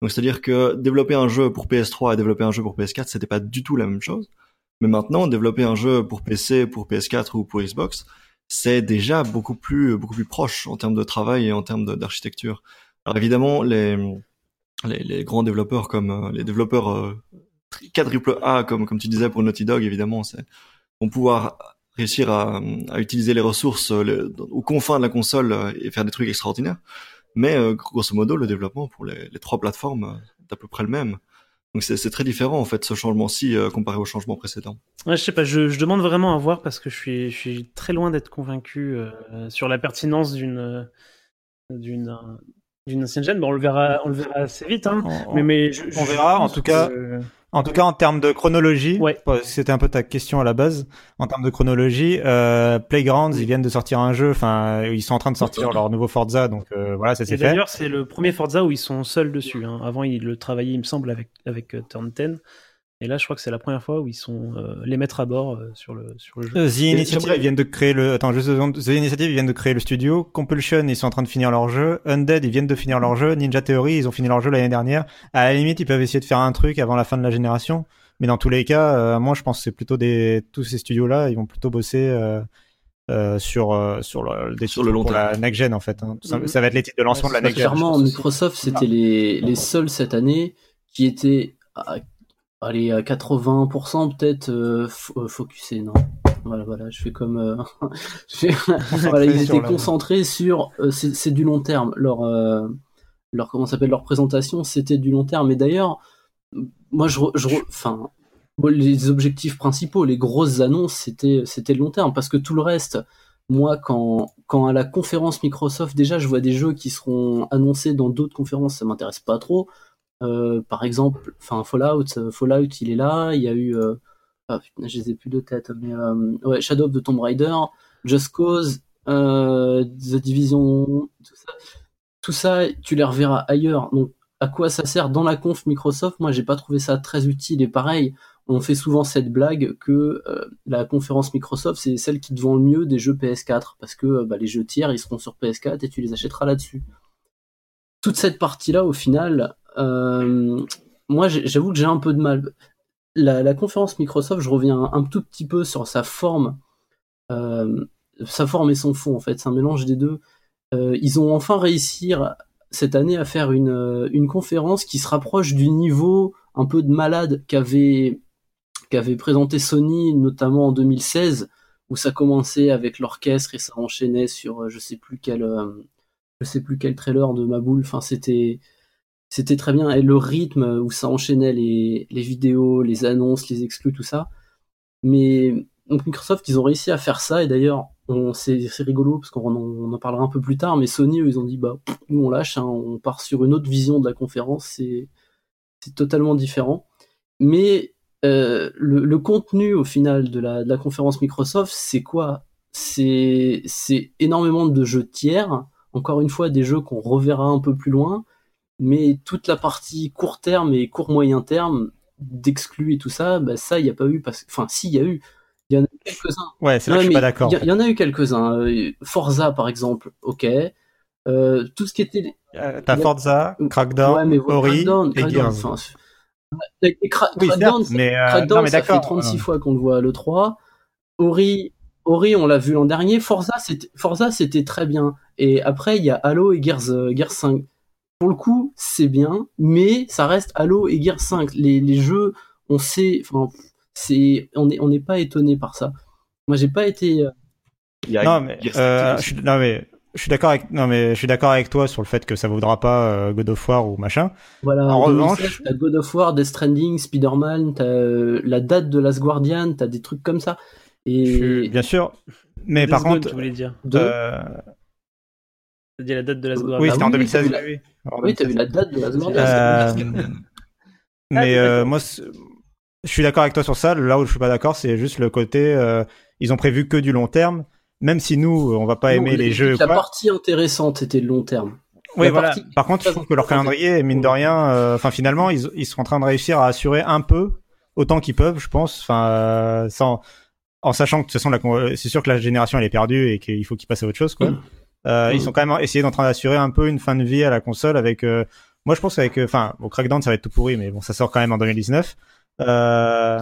Donc c'est-à-dire que développer un jeu pour PS3 et développer un jeu pour PS4, c'était pas du tout la même chose. Mais maintenant, développer un jeu pour PC, pour PS4 ou pour Xbox, c'est déjà beaucoup plus beaucoup plus proche en termes de travail et en termes d'architecture. Alors évidemment, les les, les grands développeurs comme euh, les développeurs euh, quadruple A comme comme tu disais pour Naughty Dog évidemment c'est vont pouvoir réussir à, à utiliser les ressources euh, le- aux confins de la console euh, et faire des trucs extraordinaires mais euh, grosso modo le développement pour les, les trois plateformes est à peu près le même donc c'est très différent en fait ce changement-ci euh, comparé au changement précédent Ouais, je sais pas, je, je demande vraiment à voir parce que je suis, je suis très loin d'être convaincu euh, sur la pertinence d'une d'une d'une ancienne gêne. Bon, on le verra, on le verra assez vite, hein. on- Mais, mais je- on je verra, en tout cas. En tout cas, en termes de chronologie, Ouais. que c'était un peu ta question à la base. En termes de chronologie, euh, Playgrounds, ils viennent de sortir un jeu. Enfin, ils sont en train de sortir leur nouveau Forza, donc euh, voilà, ça s'est fait. d'ailleurs, c'est le premier Forza où ils sont seuls dessus. hein. Avant, ils le travaillaient, il me semble, avec, avec euh, Turn 10. Et là, je crois que c'est la première fois où ils sont euh, les mettre à bord euh, sur, le, sur le jeu. Euh, The Initiative ils viennent de créer le. Attends, juste. The Initiative ils viennent de créer le studio. Compulsion ils sont en train de finir leur jeu. Undead ils viennent de finir leur jeu. Ninja Theory ils ont fini leur jeu l'année dernière. À la limite ils peuvent essayer de faire un truc avant la fin de la génération. Mais dans tous les cas, euh, moi je pense que c'est plutôt des tous ces studios là ils vont plutôt bosser euh, euh, sur euh, sur le des Sur le long pour terme. la next gen en fait. hein. Ça, Mhm. ça va être les titres de lancement de la next gen. clairement, Microsoft, c'était les, les seuls cette année qui étaient à, allez, à 80% peut-être euh, euh, focusés. Non? Voilà, voilà, je fais comme. euh, je fais- voilà, ils étaient concentrés sur. euh, c'est du long terme. Leur, euh, leur comment s'appelle leur présentation, c'était du long terme. Et d'ailleurs, moi, je, re- je, enfin, les objectifs principaux, les grosses annonces, c'était c'était le long terme parce que tout le reste, moi, quand, quand à la conférence Microsoft, déjà, je vois des jeux qui seront annoncés dans d'autres conférences, ça m'intéresse pas trop. Euh, par exemple, enfin Fallout, euh, Fallout, il est là. Il y a eu, euh, ah, putain, je les ai plus de tête, mais ouais, Shadow of the Tomb Raider, Just Cause, The Division, tout ça, tout ça, tu les reverras ailleurs. Donc, à quoi ça sert dans la conf Microsoft? Moi, j'ai pas trouvé ça très utile. Et pareil, on fait souvent cette blague que euh, la conférence Microsoft, c'est celle qui te vend le mieux des jeux PS4, parce que bah, les jeux tiers, ils seront sur PS4 et tu les achèteras là-dessus. Toute cette partie-là, au final, moi, j'ai- j'avoue que j'ai un peu de mal. La, conférence Microsoft, je reviens un, tout petit peu sur sa forme, euh, sa forme et son fond, en fait, c'est un mélange des deux. Euh, ils ont enfin réussi cette année à faire une, euh, conférence qui se rapproche du niveau un peu de malade qu'avait qu'avait présenté Sony, notamment en 2016, où ça commençait avec l'orchestre et ça enchaînait sur euh, je sais plus quel euh, je sais plus quel trailer de ma boule. Enfin, c'était c'était très bien et le rythme où ça enchaînait les, les vidéos, les annonces, les exclus, tout ça. Mais donc Microsoft, ils ont réussi à faire ça et d'ailleurs, c'est rigolo parce qu'on en, en parlera un peu plus tard. Mais Sony, eux, ils ont dit bah nous on lâche, hein, on part sur une autre vision de la conférence. C'est totalement différent. Mais euh, le, contenu au final de la, de la conférence Microsoft, c'est quoi? C'est énormément de jeux tiers. Encore une fois, des jeux qu'on reverra un peu plus loin, mais toute la partie court terme et court moyen terme d'exclus et tout ça, bah ça, il n'y a pas eu. Parce... Enfin, si, il y a eu. Il y en a eu quelques-uns. Ouais, c'est là que je suis pas d'accord. Il y, en a eu quelques-uns. Euh, Forza, par exemple, ok. Euh, tout ce qui était. Euh, T'as Forza, Crackdown, ouais, mais voilà, Ori Crackdown, et Crackdown, enfin, et Cra- Oui, Crackdown, certes, mais, euh, Crackdown, non, mais ça fait d'accord. 36 euh, fois qu'on le voit à l'E3. Ori, Ori, on l'a vu l'an dernier. Forza, c'était, Forza, c'était très bien. Et après, il y a Halo et Gears, Gears 5. Pour le coup, c'est bien, mais ça reste Halo et Gears 5. Les, les jeux, on sait, enfin, c'est, on est, on n'est pas étonné par ça. Moi, j'ai pas été, euh, Non mais, euh, Tactics je suis, non mais je suis d'accord avec non mais je suis d'accord avec toi sur le fait que ça vaudra pas euh, God of War ou machin. Voilà, En en revanche- 2016, t'as God of War, Death Stranding, Spider-Man, t'as euh, la date de Last Guardian, t'as des trucs comme ça. Je Et bien sûr. Mais par contre, tu voulais dire. euh, T'as dit la date de la seconde. oui, Ah c'était en oui, 2016. t'as vu la- oui, oui. En oui, t'as 2016. vu la date de Last Guardian. Euh, Ah, mais oui, euh, moi, je suis d'accord avec toi sur ça. Là où je suis pas d'accord, c'est juste le côté. euh, ils ont prévu que du long terme. Même si nous, on va pas Non, aimer les la- jeux. La quoi. partie intéressante, c'était le long terme. Oui, la voilà. partie- Par contre, je trouve que leur calendrier, mine de rien, euh, enfin finalement, ils, ils sont en train de réussir à assurer un peu autant qu'ils peuvent, je pense. Enfin, euh, sans, en sachant que de toute façon, la c'est sûr que la génération elle est perdue et qu'il faut qu'ils passent à autre chose, quoi. Mm. Euh, Ils Mm. sont quand même essayés d'en train d'assurer un peu une fin de vie à la console avec. euh, moi, je pense avec, euh, enfin, bon, Crackdown, ça va être tout pourri, mais bon, ça sort quand même en 2019. Euh,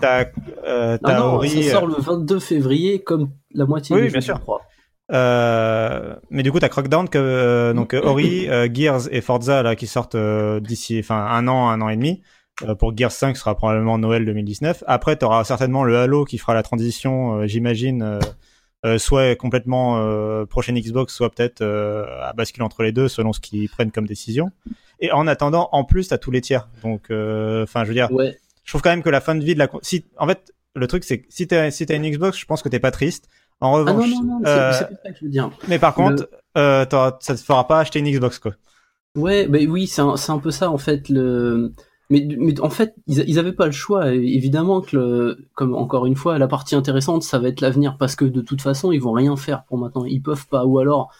t'as, euh, Non, t'as non, Ori, ça sort le 22 février, comme la moitié Oui, des bien jeux, sûr. je crois. Euh, mais du coup, t'as Crackdown, que, euh, donc euh, Ori, euh, Gears et Forza là qui sortent euh, d'ici, enfin un an, un an et demi. Euh, pour Gears 5, ce sera probablement Noël 2019. Après, t'auras certainement le Halo qui fera la transition, euh, j'imagine, euh, soit complètement euh, prochaine Xbox, soit peut-être euh, à basculer entre les deux selon ce qu'ils prennent comme décision. Et en attendant, en plus, t'as tous les tiers. Donc, euh, enfin, je veux dire, Ouais. je trouve quand même que la fin de vie de la, si, en fait, le truc c'est que si t'as si t'as une Xbox, je pense que t'es pas triste. En Ah revanche, non, non, non, c'est pas ça que je veux dire. mais par contre, t'auras- ça te fera pas acheter une Xbox quoi. Ouais, bah oui, c'est un, un peu ça en fait. Le... Mais, mais en fait, ils, ils avaient pas le choix. Évidemment que, le, comme encore une fois, la partie intéressante, ça va être l'avenir parce que de toute façon, ils vont rien faire pour maintenant. Ils peuvent pas. Ou alors,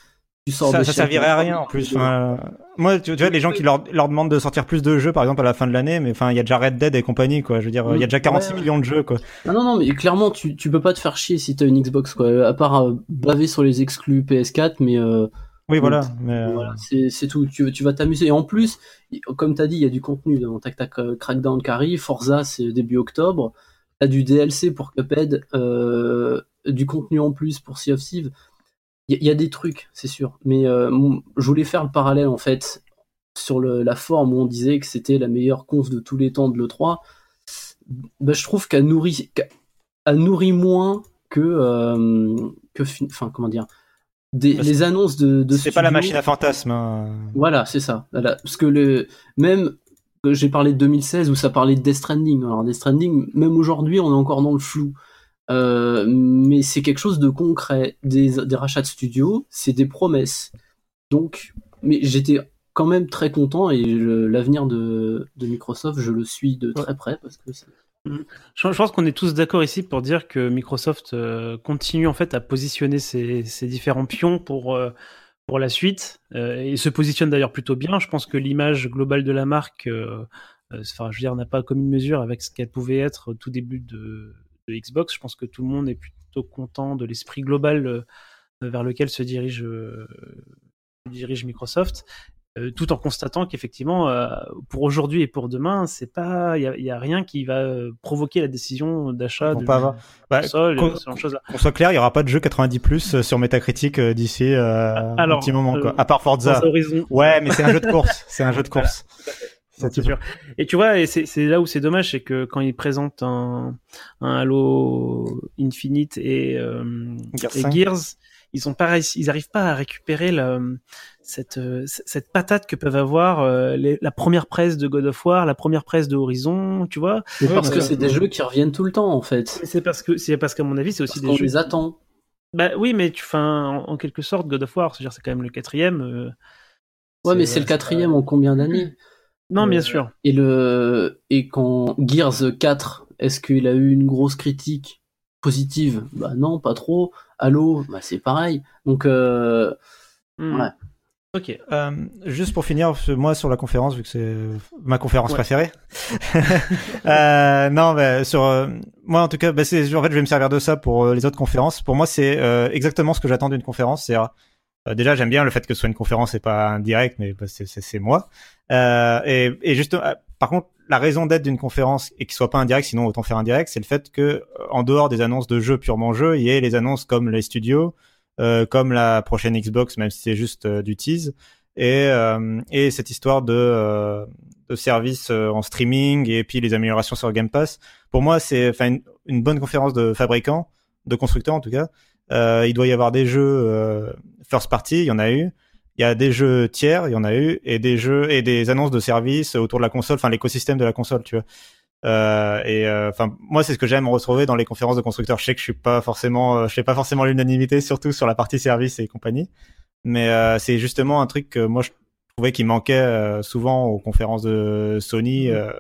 tu sors Ça, de ça servirait à rien en plus. Euh, moi, tu, tu vois, les gens qui leur, leur demandent de sortir plus de jeux, par exemple à la fin de l'année, mais enfin, il y a déjà Red Dead et compagnie quoi. Je veux dire, il y a déjà 46 Ouais, ouais. millions de jeux quoi. Ah non, non, mais clairement, tu, tu peux pas te faire chier si t'as une Xbox, quoi. À part euh, baver sur les exclus PS4, mais euh, Oui, voilà. Mais, euh, voilà, c'est tout. Tu, tu vas t'amuser. Et en plus, comme t'as dit, il y a du contenu dans Tac Tac euh, Crackdown qui arrive. Forza, c'est début octobre. T'as du DLC pour Cuphead, euh, du contenu en plus pour Sea of Thieves. Il y, a- y a des trucs, c'est sûr. Mais euh, je voulais faire le parallèle, en fait, sur le, la forme où on disait que c'était la meilleure conf de tous les temps de l'E3. Bah, je trouve qu'elle nourrit, elle nourrit moins que, euh, que, fin- enfin, comment dire, des, les annonces de, de c'est pas la machine à fantasmes. hein. Voilà, c'est ça. Voilà. Parce que le même euh, j'ai parlé de 2016 où ça parlait de Death Stranding. Alors Death Stranding, même aujourd'hui, on est encore dans le flou. Euh, mais c'est quelque chose de concret. Des, des rachats de studios, c'est des promesses. Donc, mais j'étais quand même très content et l'avenir de, de Microsoft, je le suis de très près parce que c'est- Je, je pense qu'on est tous d'accord ici pour dire que Microsoft euh, continue en fait à positionner ses, différents pions pour euh, pour la suite euh, et se positionne d'ailleurs plutôt bien. Je pense que l'image globale de la marque, enfin, je veux dire, n'a pas commune mesure avec ce qu'elle pouvait être au tout début de, Xbox. Je pense que tout le monde est plutôt content de l'esprit global vers lequel se dirige Microsoft. Euh, tout en constatant qu'effectivement, euh, pour aujourd'hui et pour demain, c'est pas, il y a, y a rien qui va euh, provoquer la décision d'achat de pas Bah, console, qu'on-. Qu'on soit clair, il y aura pas de jeu 90 plus sur Metacritic d'ici euh, un petit moment quoi. euh, À part Forza. Ouais, mais c'est un jeu de course. C'est un jeu de course. Ça, C'est sûr. Et tu vois, et c'est c'est là où c'est dommage, c'est que quand ils présentent un, un Halo Infinite et, euh, Gears et 5. Gears, ils ont pas ils arrivent pas à récupérer cette euh, cette patate que peuvent avoir euh, les- la première presse de God of War, la première presse de Horizon, tu vois. Ouais, parce que c'est des jeux qui reviennent tout le temps en fait. C'est parce que c'est parce qu'à mon avis, c'est aussi Parce des qu'on jeux. les attend. Bah oui, mais tu fais en, en quelque sorte God of War, c'est-à-dire c'est quand même le quatrième. euh, Ouais, mais c'est le quatrième en combien d'années Non, bien Euh, sûr. Et le et quand Gears 4, est-ce qu'il a eu une grosse critique? Positive Bah non, pas trop. Halo, bah c'est pareil. Donc euh, Hmm. ouais. Ok. Euh, juste pour finir, moi sur la conférence, vu que c'est ma conférence Ouais. préférée. euh, non, bah, sur euh, moi en tout cas, bah, c'est en fait je vais me servir de ça pour les autres conférences. Pour moi, c'est exactement ce que j'attends d'une conférence. C'est déjà j'aime bien le fait que ce soit une conférence et pas un direct, mais bah, c'est- moi. Et, et juste, euh, par contre, la raison d'être d'une conférence et qu'il soit pas un direct, sinon autant faire un direct, c'est le fait que euh, en dehors des annonces de jeux purement jeux, il y ait les annonces comme les studios, euh, comme la prochaine Xbox, même si c'est juste euh, du tease, et, et cette histoire de, de services en streaming et puis les améliorations sur Game Pass. Pour moi, c'est enfin une, une bonne conférence de fabricants, de constructeurs en tout cas. Il doit y avoir des jeux first party, il y en a eu. Il y a des jeux tiers, il y en a eu, et des jeux et des annonces de services autour de la console, enfin l'écosystème de la console, tu vois. Euh, et euh, enfin moi c'est ce que j'aime retrouver dans les conférences de constructeurs. Je sais que je suis pas forcément, euh, je fais pas forcément l'unanimité, surtout sur la partie service et compagnie. Mais euh, c'est justement un truc que moi je trouvais qui manquait souvent aux conférences de Sony. euh,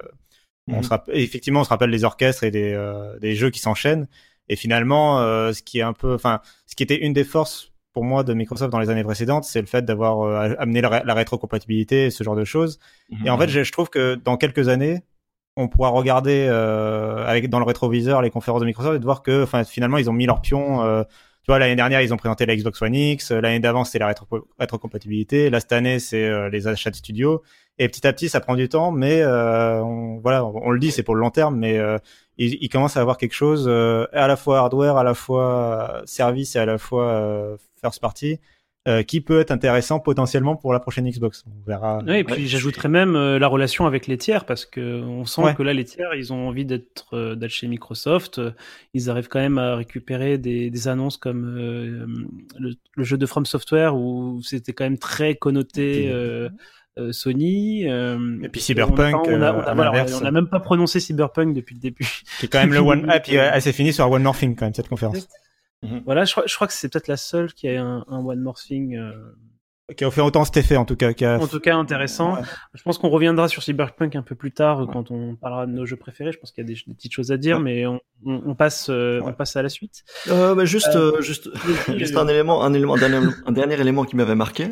on Mhm. se rapp- effectivement, on se rappelle des orchestres et des, euh, des jeux qui s'enchaînent. Et finalement, euh, ce qui est un peu, enfin, ce qui était une des forces pour moi de Microsoft dans les années précédentes, c'est le fait d'avoir euh, amené la, ré- la rétrocompatibilité et ce genre de choses. Et en fait, je, je trouve que dans quelques années, on pourra regarder euh, avec dans le rétroviseur les conférences de Microsoft et de voir que, enfin, finalement, ils ont mis leur pion. euh, tu vois, l'année dernière, ils ont présenté la Xbox One X. euh, L'année d'avant, c'était la rétro rétrocompatibilité. Là, cette année, c'est euh, les achats de studio. Et petit à petit, ça prend du temps, mais euh, on, voilà, on, on le dit, c'est pour le long terme, mais euh, ils, ils commencent à avoir quelque chose euh, à la fois hardware, à la fois service et à la fois euh, first party, euh, qui peut être intéressant potentiellement pour la prochaine Xbox. On verra. Oui, et puis j'ajouterais même euh, la relation avec les tiers parce que on sent Ouais. que là les tiers ils ont envie d'être euh, d'être chez Microsoft. Ils arrivent quand même à récupérer des, des annonces comme euh, le, le jeu de From Software où c'était quand même très connoté euh, euh, Sony. euh, Et puis Cyberpunk, on a, on euh, a- à voilà, l'inverse. on a même pas prononcé Cyberpunk depuis le début. qui est quand même le one. Ah, puis elle s'est finie sur one more thing quand même cette conférence. Voilà, je crois, je crois que c'est peut-être la seule qui a un, un One More Thing. euh, Qui a fait autant cet effet en tout cas. Qui a... En tout cas, intéressant. Ouais. Je pense qu'on reviendra sur Cyberpunk un peu plus tard quand on parlera de nos jeux préférés. Je pense qu'il y a des, des petites choses à dire, Ouais. mais on, on, on passe, euh, Ouais. on passe à la suite. Euh, bah, juste, Euh, euh, juste, juste un élément, un élément, un dernier, un dernier élément qui m'avait marqué,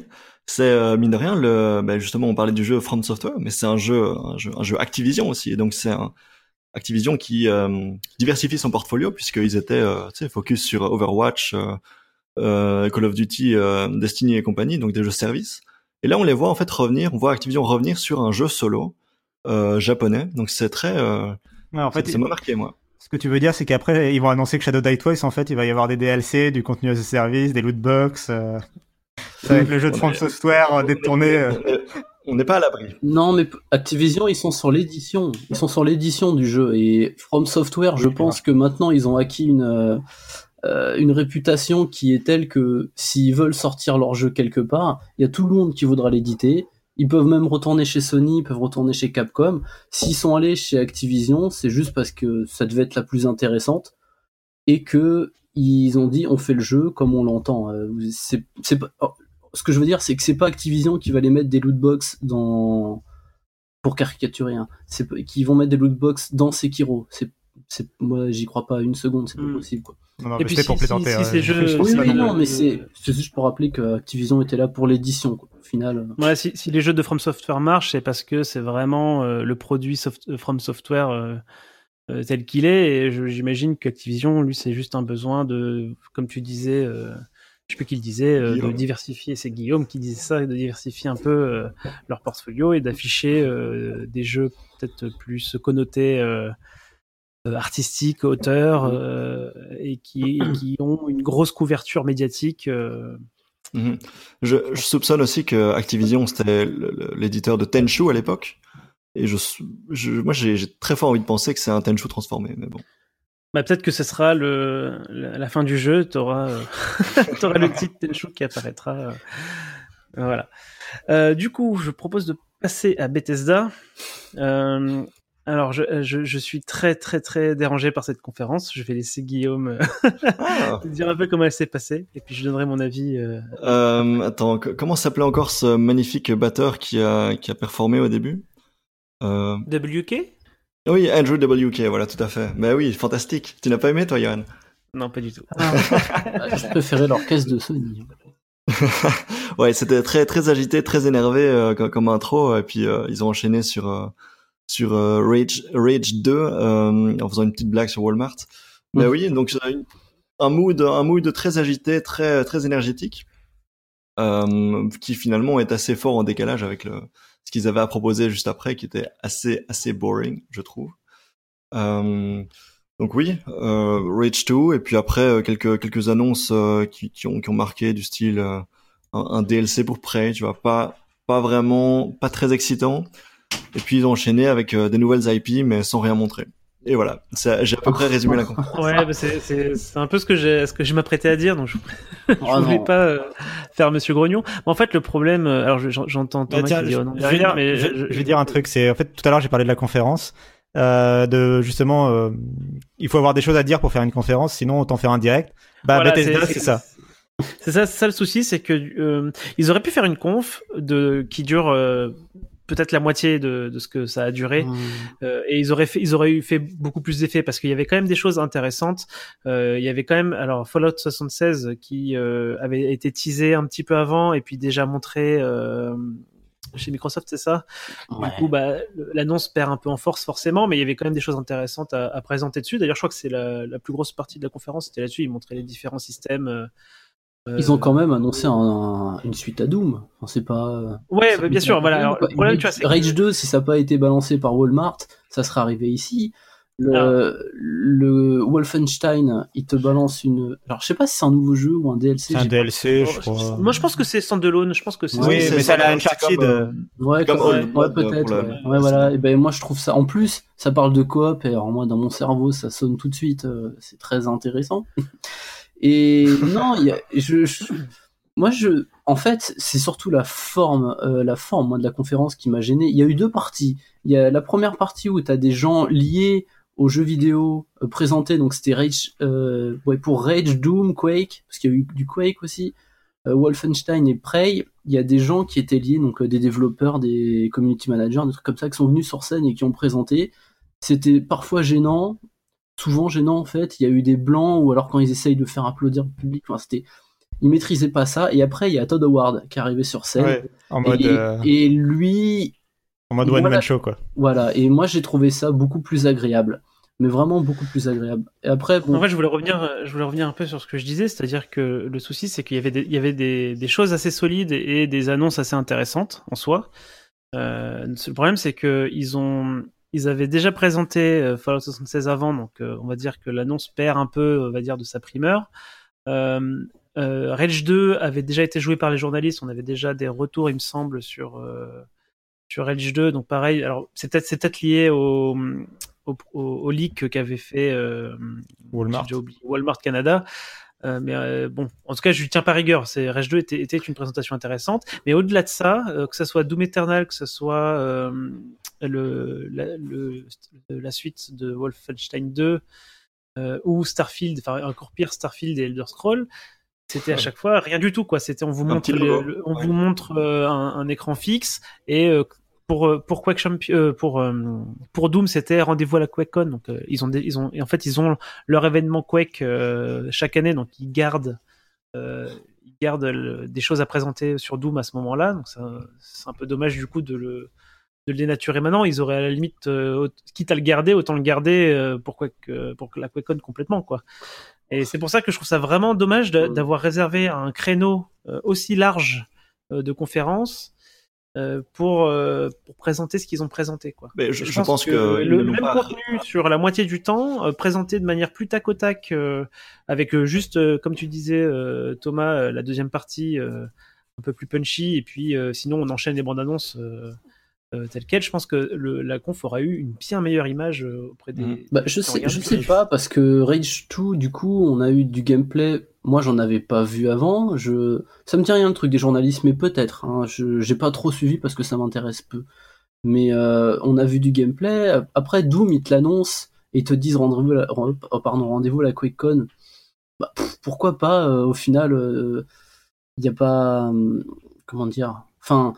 c'est euh, mine de rien le, bah, justement, on parlait du jeu From Software, mais c'est un jeu, un jeu, un jeu Activision aussi, et donc c'est un Activision qui euh, diversifie son portfolio puisqu'ils étaient, euh, focus sur Overwatch, euh, euh, Call of Duty, euh, Destiny et compagnie, donc des jeux services. Et là, on les voit en fait revenir, on voit Activision revenir sur un jeu solo euh, japonais, donc c'est très, euh, Ouais, en fait, ça m'a marqué moi. ce que tu veux dire, c'est qu'après, ils vont annoncer que Shadow Die Twice, en fait, il va y avoir des DLC, du contenu as a service, des loot box. Euh... avec le jeu de From Software détourné. euh. On est- On n'est pas à l'abri. Non, mais Activision, ils sont sur l'édition. Ils sont sur l'édition du jeu. Et From Software, je pense que maintenant, ils ont acquis une, euh, euh, une réputation qui est telle que s'ils veulent sortir leur jeu quelque part, il y a tout le monde qui voudra l'éditer. Ils peuvent même retourner chez Sony, ils peuvent retourner chez Capcom. S'ils sont allés chez Activision, c'est juste parce que ça devait être la plus intéressante et que ils ont dit on fait le jeu comme on l'entend. Euh, c'est, oh, ce que je veux dire, c'est que c'est pas Activision qui va les mettre des loot box dans pour caricaturer, hein. c'est pas- qui vont mettre des loot box dans Sekiro. C'est, c'est, moi, j'y crois pas une seconde, c'est Hmm. pas possible. Quoi. Non, non, Et mais puis c'était pour si- plaisanter. si- si ouais. ces jeux- Je- Oui, non, mais c'est, c'est juste pour rappeler que Activision était là pour l'édition. quoi. Au final, euh, Voilà, si, si les jeux de From Software marchent, c'est parce que c'est vraiment euh, le produit soft- euh, From Software euh, euh, tel qu'il est. Et je- j'imagine qu'Activision, lui, c'est juste un besoin de, comme tu disais, euh, je sais plus qui le disait, euh, de diversifier. C'est Guillaume qui disait ça, de diversifier un peu euh, leur portfolio et d'afficher euh, des jeux peut-être plus connotés. artistiques, auteurs, et qui, et qui ont une grosse couverture médiatique. Mhm. Je, je soupçonne aussi que Activision c'était l'éditeur de Tenchu à l'époque. et je, je moi j'ai très fort envie de penser que c'est un Tenchu transformé, mais bon. Bah, peut-être que ce sera le, la fin du jeu, tu auras, auras le titre Tenchu qui apparaîtra. voilà. Euh, du coup, je propose de passer à Bethesda. Euh, alors, je, je, je, suis très, très, très dérangé par cette conférence. Je vais laisser Guillaume ah. dire un peu comment elle s'est passée, et puis je donnerai mon avis. Euh... Euh, attends, comment s'appelait encore ce magnifique batteur qui a, qui a performé au début? Euh... WK Oui, Andrew WK, voilà, tout à fait. Mais oui, fantastique. Tu n'as pas aimé, toi, Johan? Non, pas du tout. Ah. je préférais l'orchestre de Sony. ouais, c'était très très agité, très énervé euh, comme, intro, et puis euh, ils ont enchaîné sur euh, sur Rage Rage 2 en faisant une petite blague sur Walmart. Mais oui, donc un mood un mood très agité, très très énergétique, qui finalement est assez fort en décalage avec le ce qu'ils avaient à proposer juste après, qui était assez assez boring, je trouve. Donc oui, euh, Rage 2 et puis après euh, quelques quelques annonces euh, qui, qui, ont qui ont marqué du style euh, un, un, DLC pour Prey, tu vois, pas pas vraiment pas très excitant. Et puis ils ont enchaîné avec des nouvelles IP mais sans rien montrer. Et voilà, j'ai à peu près résumé la conférence. Ouais, bah c'est un peu ce que j'ai ce que je m'apprêtais à dire, donc je, je oh voulais pas euh, faire Monsieur Grognon. Mais en fait, le problème, alors j'entends Thomas bah, qui dit, oh non, je, vais, mais je, je, vais dire un truc. C'est en fait tout à l'heure j'ai parlé de la conférence euh, de justement, euh, il faut avoir des choses à dire pour faire une conférence, sinon autant faire un direct. Bah voilà, Bethesda, c'est ça. C'est ça, ça le souci, c'est que euh, ils auraient pu faire une conf de qui dure euh, peut-être la moitié de, de, ce que ça a duré, mmh. euh, et ils auraient fait, ils auraient eu fait beaucoup plus d'effets parce qu'il y avait quand même des choses intéressantes. il y avait quand même, alors Fallout 76 qui avait été teasé un petit peu avant et puis déjà montré chez Microsoft, c'est ça? Du coup, bah, l'annonce perd un peu en force forcément, mais il y avait quand même des choses intéressantes à, à présenter dessus. D'ailleurs, je crois que c'est la, la, plus grosse partie de la conférence, c'était là-dessus. Ils montraient les différents systèmes. Euh, ils ont quand même annoncé un, une suite à Doom. Enfin, c'est pas. Ouais, bah, bien sûr. Voilà. Alors, le problème, tu vois, Rage 2, si ça n'a pas été balancé par Walmart, ça serait arrivé ici. Le, le Wolfenstein, il te balance une. Alors, je sais pas si c'est un nouveau jeu ou un DLC. C'est un DLC, je crois. Moi, je pense que c'est standalone. Je pense que c'est. Oui, mais ça a Uncharted. Comme, euh, ouais, comme, ouais, ouais peut-être. Ouais. ouais, voilà. Et ben, moi, je trouve ça. En plus, ça parle de coop. Et alors, moi, dans mon cerveau, ça sonne tout de suite. Euh, c'est très intéressant. et non, y a, je, je, moi, je, en fait, c'est surtout la forme, euh, la forme, moi, de la conférence qui m'a gêné. Il y a eu deux parties. Il y a la première partie où tu as des gens liés aux jeux vidéo euh, présentés. Donc c'était Rage, euh, ouais, pour Rage, Doom, Quake, parce qu'il y a eu du Quake aussi, euh, Wolfenstein et Prey. Il y a des gens qui étaient liés, donc des développeurs, des community managers, des trucs comme ça, qui sont venus sur scène et qui ont présenté. C'était parfois gênant, souvent gênant en fait. Il y a eu des blancs ou alors quand ils essayent de faire applaudir le public, enfin, c'était ils maîtrisaient pas ça. Et après, il y a Todd Howard qui est arrivé sur scène. en mode, et, et, lui, en mode one-man show, quoi. Voilà, et moi j'ai trouvé ça beaucoup plus agréable. Mais vraiment beaucoup plus agréable. Et après, bon... En fait, je voulais revenir, je voulais revenir un peu sur ce que je disais, c'est-à-dire que le souci, c'est qu'il y avait, des, il y avait des, des, choses assez solides et des annonces assez intéressantes en soi. Euh, le problème, c'est que ils ont, ils avaient déjà présenté euh, Fallout 76 avant, donc euh, on va dire que l'annonce perd un peu, on va dire, de sa primeur. Euh, euh, Rage 2 avait déjà été joué par les journalistes, on avait déjà des retours, il me semble, sur sur Rage 2. Donc pareil, alors c'est peut-être c'est peut-être lié au, au, au, leak qu'avait fait Walmart. Walmart Canada. Euh, mais euh, bon, en tout cas, je lui tiens pas rigueur. C'est Rage 2 était, était, une présentation intéressante, mais au-delà de ça, euh, que ce soit Doom Eternal, que ce soit le, la, le, la, suite de Wolfenstein 2 ou Starfield, enfin encore pire Starfield et Elder Scroll, c'était à chaque fois rien du tout quoi. C'était on vous montre, le, on vous montre un, un, écran fixe et pour euh, pour Quake euh, pour euh, pour Doom c'était rendez-vous à la QuakeCon donc ils ont ils ont en fait ils ont leur événement Quake chaque année. Donc ils gardent ils gardent des choses à présenter sur Doom à ce moment-là. Donc c'est un peu dommage du coup de le de le dénaturer maintenant ils auraient à la limite quitte à le garder autant le garder pour Quake, pour la QuakeCon complètement quoi et c'est pour ça que je trouve ça vraiment dommage d'avoir réservé un créneau aussi large de conférences euh, pour, euh, pour présenter ce qu'ils ont présenté. Quoi. Mais je, je, pense, pense que, que, le, même pas... contenu sur la moitié du temps, euh, présenté de manière plus tac au tac, euh, avec euh, juste, comme tu disais Thomas, la deuxième partie un peu plus punchy, et puis sinon on enchaîne les bandes annonces euh, tel quel, je pense que le, la conf aura eu une bien meilleure image euh, auprès des. Mhm. Bah, je sais, je sais pas parce que Rage 2, du coup, on a eu du gameplay. Moi, j'en avais pas vu avant. Je, ça me dit rien le truc des journalistes, mais peut-être. Hein. Je, j'ai pas trop suivi parce que ça m'intéresse peu. Mais euh, on a vu du gameplay. Après, Doom, ils te l'annoncent et ils te disent rendez-vous, la- oh, pardon, rendez-vous à la QuakeCon. Bah, pff, pourquoi pas euh, Au final, il y a pas, hum, comment dire? Enfin,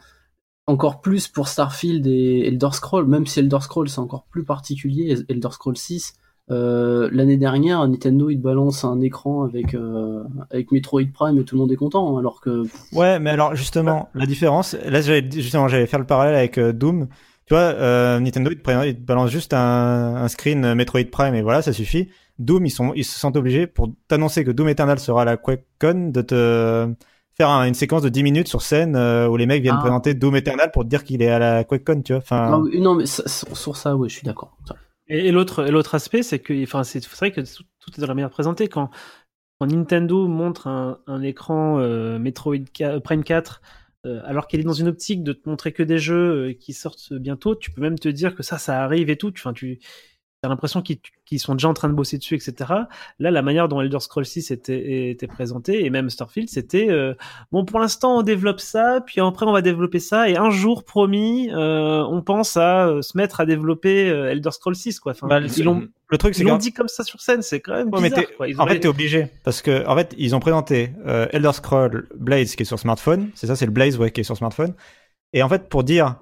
encore plus pour Starfield et Elder Scroll, même si Elder Scroll c'est encore plus particulier, Elder Scroll 6, euh, l'année dernière, Nintendo il balance un écran avec, euh, avec Metroid Prime et tout le monde est content, hein, alors que Ouais, mais alors justement, la différence, là justement j'allais faire le parallèle avec euh, Doom. Tu vois, euh, Nintendo il te, pré- il te balance juste un, un screen Metroid Prime et voilà, ça suffit. Doom, ils sont ils se sentent obligés pour t'annoncer que Doom Eternal sera à la QuakeCon de te faire un- une séquence de 10 minutes sur scène euh, où les mecs viennent Ah. présenter Doom Eternal pour te dire qu'il est à la QuakeCon, tu vois. Enfin, non, mais- non, mais ça- sur, sur ça, ouais, je suis d'accord. Et, et l'autre, et l'autre aspect, c'est que, enfin, c'est c'est vrai que tout, tout est dans la manière de présenter. Quand, quand Nintendo montre un, un écran euh, Metroid 4 Prime 4, euh, alors qu'elle est dans une optique de te montrer que des jeux euh, qui sortent bientôt, tu peux même te dire que ça, ça arrive et tout. Tu, enfin, tu as l'impression qu'ils sont déjà en train de bosser dessus, etc. Là, la manière dont Elder Scrolls 6 était, était présenté, et même Starfield, c'était euh, bon, pour l'instant, on développe ça, puis après, on va développer ça, et un jour, promis, euh, on pense à euh, se mettre à développer Elder Scrolls 6, quoi. Enfin, Bah, le- ils l'ont le truc c'est ils l'ont dit comme ça sur scène, c'est quand même bizarre. t'es- quoi. Ils en auraient- fait, t'es obligé parce que en fait, ils ont présenté Elder Scroll Blaze qui est sur smartphone. C'est ça, c'est le Blaze ouais, qui est sur smartphone. Et en fait, pour dire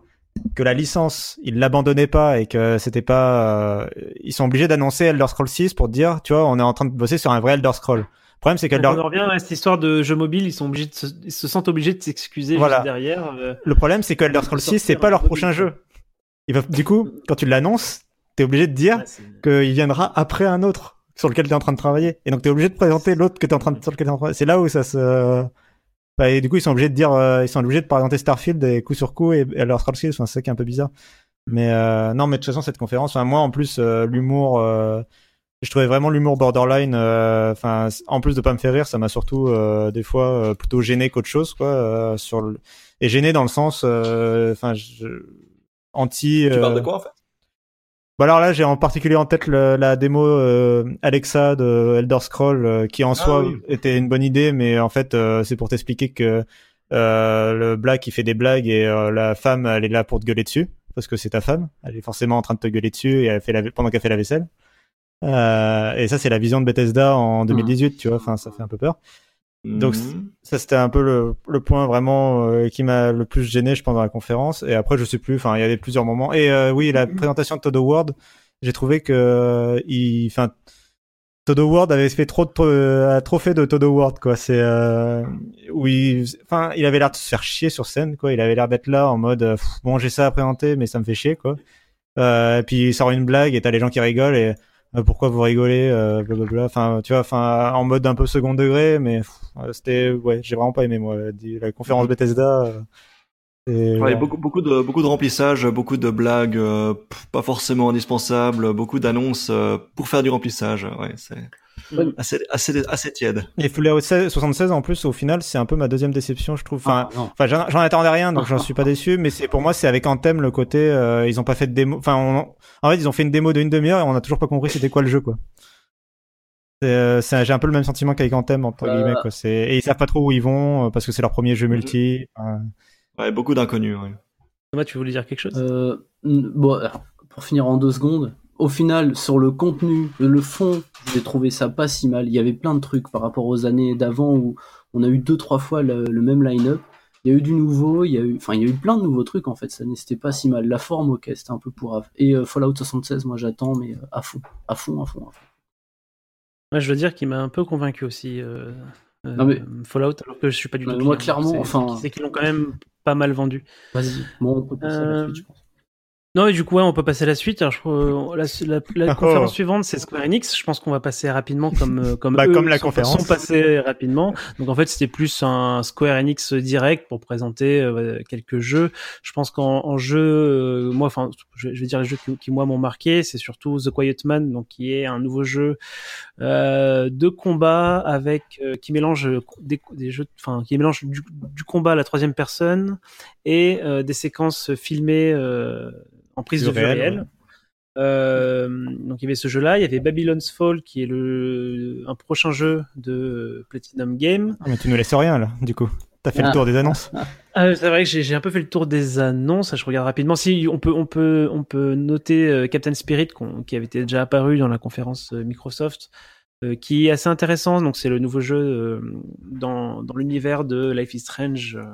que la licence, ils l'abandonnaient pas et que c'était pas, euh, ils sont obligés d'annoncer Elder Scroll 6 pour dire, tu vois, on est en train de bosser sur un vrai Elder Scroll. Le problème, c'est qu'Elder, on en revient à cette histoire de jeux mobiles, ils sont obligés de se, ils se sentent obligés de s'excuser Voilà. juste derrière. euh, le problème, c'est que Elder Scroll 6, c'est pas leur prochain mobile. jeu. Il va, du coup, quand tu l'annonces, t'es obligé de dire ouais, qu'il viendra après un autre sur lequel tu es en train de travailler. Et donc tu es obligé de présenter l'autre que tu en train de, sur lequel t'es en train de C'est là où ça se bah, et du coup ils sont obligés de dire euh, ils sont obligés de présenter Starfield et coup sur coup et, et leur Scroll Skills, enfin, c'est ça qui est un peu bizarre. Mais euh, non mais de toute façon cette conférence enfin, moi en plus euh, l'humour euh, je trouvais vraiment l'humour borderline euh, enfin en plus de pas me faire rire, ça m'a surtout euh, des fois euh, plutôt gêné qu'autre chose quoi euh, sur le... et gêné dans le sens euh, enfin je... anti Tu parles de quoi en fait? Bon alors là, j'ai en particulier en tête le- la démo euh, Alexa de Elder Scroll, euh, qui en Ah soi oui. était une bonne idée, mais en fait, euh, c'est pour t'expliquer que le black il fait des blagues et la femme elle est là pour te gueuler dessus parce que c'est ta femme. Elle est forcément en train de te gueuler dessus et elle fait la, pendant qu'elle fait la vaisselle. Et ça, c'est la vision de Bethesda en 2018, tu vois. Enfin, ça fait un peu peur. Donc, Mhm. Ça, c'était un peu le, le point vraiment euh, qui m'a le plus gêné, je pense, dans la conférence. Et après, je sais plus. Enfin, il y avait plusieurs moments. Et euh, oui, la présentation de Todd Howard, j'ai trouvé que euh, il, enfin, Todd Howard avait fait trop de euh, trop fait de Todd Howard, quoi. C'est euh, où il, enfin, il avait l'air de se faire chier sur scène, quoi. Il avait l'air d'être là en mode, euh, bon, j'ai ça à présenter, mais ça me fait chier, quoi. Euh, et puis il sort une blague et t'as les gens qui rigolent et pourquoi vous rigolez, euh, blablabla. Enfin, tu vois, enfin, en mode un peu second degré, mais euh, c'était, ouais, j'ai vraiment pas aimé moi la conférence Bethesda. euh, et Ouais, beaucoup, beaucoup de beaucoup de remplissage, beaucoup de blagues euh, pas forcément indispensables, beaucoup d'annonces euh, pour faire du remplissage. Ouais, c'est. Assez, assez assez tiède. Et Fallout 16 76 en plus, au final, c'est un peu ma deuxième déception, je trouve. Enfin, Ah, j'en attendais rien, donc j'en suis pas déçu. Mais c'est pour moi, c'est avec Anthem le côté, euh, ils ont pas fait de démo. Enfin, on- en fait, ils ont fait une démo de une demi-heure et on a toujours pas compris c'était quoi le jeu, quoi. Euh, J'ai un peu le même sentiment qu'avec Anthem entre Euh. guillemets, quoi. Et ils savent pas trop où ils vont parce que c'est leur premier jeu multi. Enfin, Ouais, beaucoup d'inconnus. Ouais. Thomas, tu voulais dire quelque chose? Euh, bon, alors, pour finir en deux secondes, au final, sur le contenu, le fond, j'ai trouvé ça pas si mal. Il y avait plein de trucs par rapport aux années d'avant où on a eu deux, trois fois le, le même line-up. Il y a eu du nouveau, il y a eu, enfin, il y a eu plein de nouveaux trucs en fait. Ça n'était pas si mal. La forme, ok, c'était un peu pourrave. Et euh, Fallout 76, moi j'attends, mais euh, à fond, à fond, à fond, à fond. Moi, je dois dire qu'il m'a un peu convaincu aussi. euh, Non, mais- Fallout, alors que je suis pas du tout. moi, client. clairement, C'est- enfin- c'est qu'ils l'ont quand même pas mal vendu. Vas-y. Bon, on peut passer à la suite, je pense. Non, et du coup, ouais, on peut passer à la suite. Alors, je euh, la, la- la Oh. conférence suivante, c'est Square Enix. Je pense qu'on va passer rapidement comme euh, comme Bah, eux comme la sont- conférence. sont passés rapidement. Donc en fait, c'était plus un Square Enix direct pour présenter euh, quelques jeux. Je pense qu'en en jeu, euh, moi, enfin, je, je vais dire les jeux qui, qui moi m'ont marqué, c'est surtout The Quiet Man, donc qui est un nouveau jeu euh, de combat avec euh, qui mélange des, des jeux, enfin qui mélange du, du, combat à la troisième personne et euh, des séquences filmées en prise Du de vue réelle. Euh, donc il y avait ce jeu-là, il y avait Babylon's Fall qui est le un prochain jeu de Platinum Game. Ah, mais tu nous laisses rien là, du coup. T'as fait Ah. le tour des annonces. Ah, c'est vrai que j'ai j'ai un peu fait le tour des annonces. Je regarde rapidement. Si on peut, on peut, on peut noter euh, Captain Spirit qu'on- qui avait été déjà apparu dans la conférence euh, Microsoft, euh, qui est assez intéressant. Donc c'est le nouveau jeu euh, dans, dans l'univers de Life is Strange euh,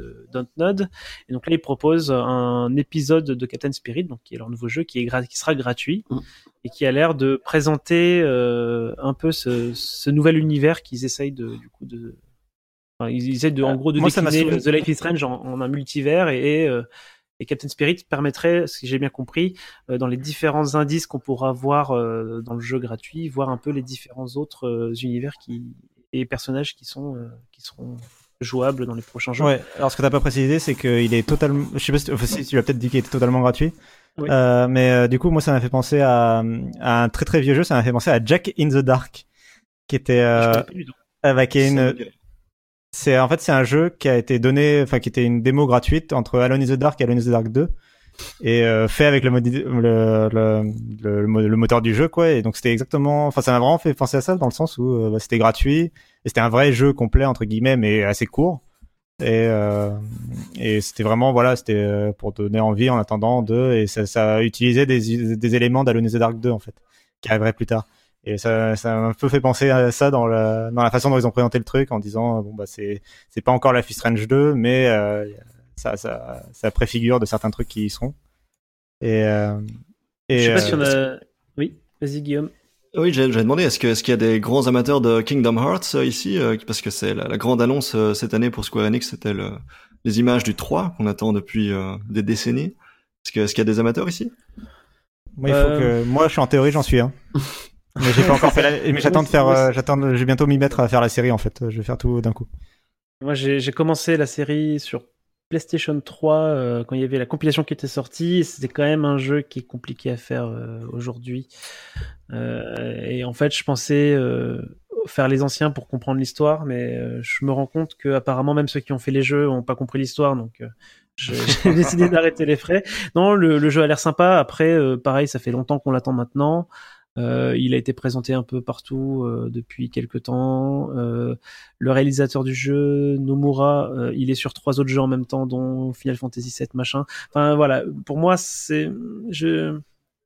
de Dontnod. Et donc là ils proposent un épisode de Captain Spirit, donc qui est leur nouveau jeu, qui est gra- qui sera gratuit Mm. et qui a l'air de présenter euh, un peu ce, ce nouvel univers qu'ils essayent de du coup de Enfin, ils essayent de, en gros, de Moi, décliner. The Life is Strange en, en un multivers et, et, euh, et Captain Spirit permettrait, que j'ai bien compris, euh, dans les différents indices qu'on pourra voir dans le jeu gratuit, voir un peu les différents autres univers qui, et personnages qui sont qui seront jouables dans les prochains jeux. Ouais, alors ce que t'as pas précisé, c'est qu'il est totalement. Je sais pas si, enfin, si tu l'as peut-être dit qu'il était totalement gratuit. Oui. Euh, mais euh, du coup, moi, ça m'a fait penser à, à un très très vieux jeu. Ça m'a fait penser à Jack in the Dark, qui était Je euh, avec une. C'est en fait c'est un jeu qui a été donné, enfin qui était une démo gratuite entre Alone in the Dark et Alone in the Dark 2 et euh, fait avec le, modi- le, le, le, le mo- le moteur du jeu quoi. Et donc c'était exactement, enfin ça m'a vraiment fait penser à ça dans le sens où euh, bah, c'était gratuit et c'était un vrai jeu complet entre guillemets mais assez court. Et, euh, et c'était vraiment voilà c'était euh, pour donner envie en attendant de et ça, ça utilisait des, des éléments d'Alone in the Dark 2 en fait qui arriveraient plus tard. Et ça, ça m'a un peu fait penser à ça dans la, dans la façon dont ils ont présenté le truc en disant bon bah c'est c'est pas encore la Fist Range 2 mais euh, ça, ça ça préfigure de certains trucs qui y seront. Et, euh, et Je sais pas euh, si on a. Oui, vas-y Guillaume. Oui, j'ai j'ai demandé, est-ce que- est-ce qu'il y a des grands amateurs de Kingdom Hearts euh, ici euh, Parce que c'est la, la grande annonce euh, cette année pour Square Enix, c'était le- les images du 3 qu'on attend depuis euh, des décennies. Est-ce que- est-ce qu'il y a des amateurs ici? Moi, il faut Euh, que moi je suis en théorie j'en suis un. Mais j'ai pas encore fait la... mais j'attends de faire euh, j'attends de- je vais bientôt m'y mettre à faire la série en fait. Je vais faire tout d'un coup. Moi, j'ai j'ai commencé la série sur PlayStation 3 euh, quand il y avait la compilation qui était sortie. C'était quand même un jeu qui est compliqué à faire euh, aujourd'hui. Euh, et en fait, je pensais faire les anciens pour comprendre l'histoire, mais je me rends compte que apparemment même ceux qui ont fait les jeux ont pas compris l'histoire, donc j'ai décidé d'arrêter les frais. Non, le, le jeu a l'air sympa. Après, pareil, ça fait longtemps qu'on l'attend maintenant. Euh, il a été présenté un peu partout euh, depuis quelques temps. Euh, le réalisateur du jeu, Nomura, euh, il est sur trois autres jeux en même temps, dont Final Fantasy VII, machin. Enfin voilà, pour moi, c'est, je,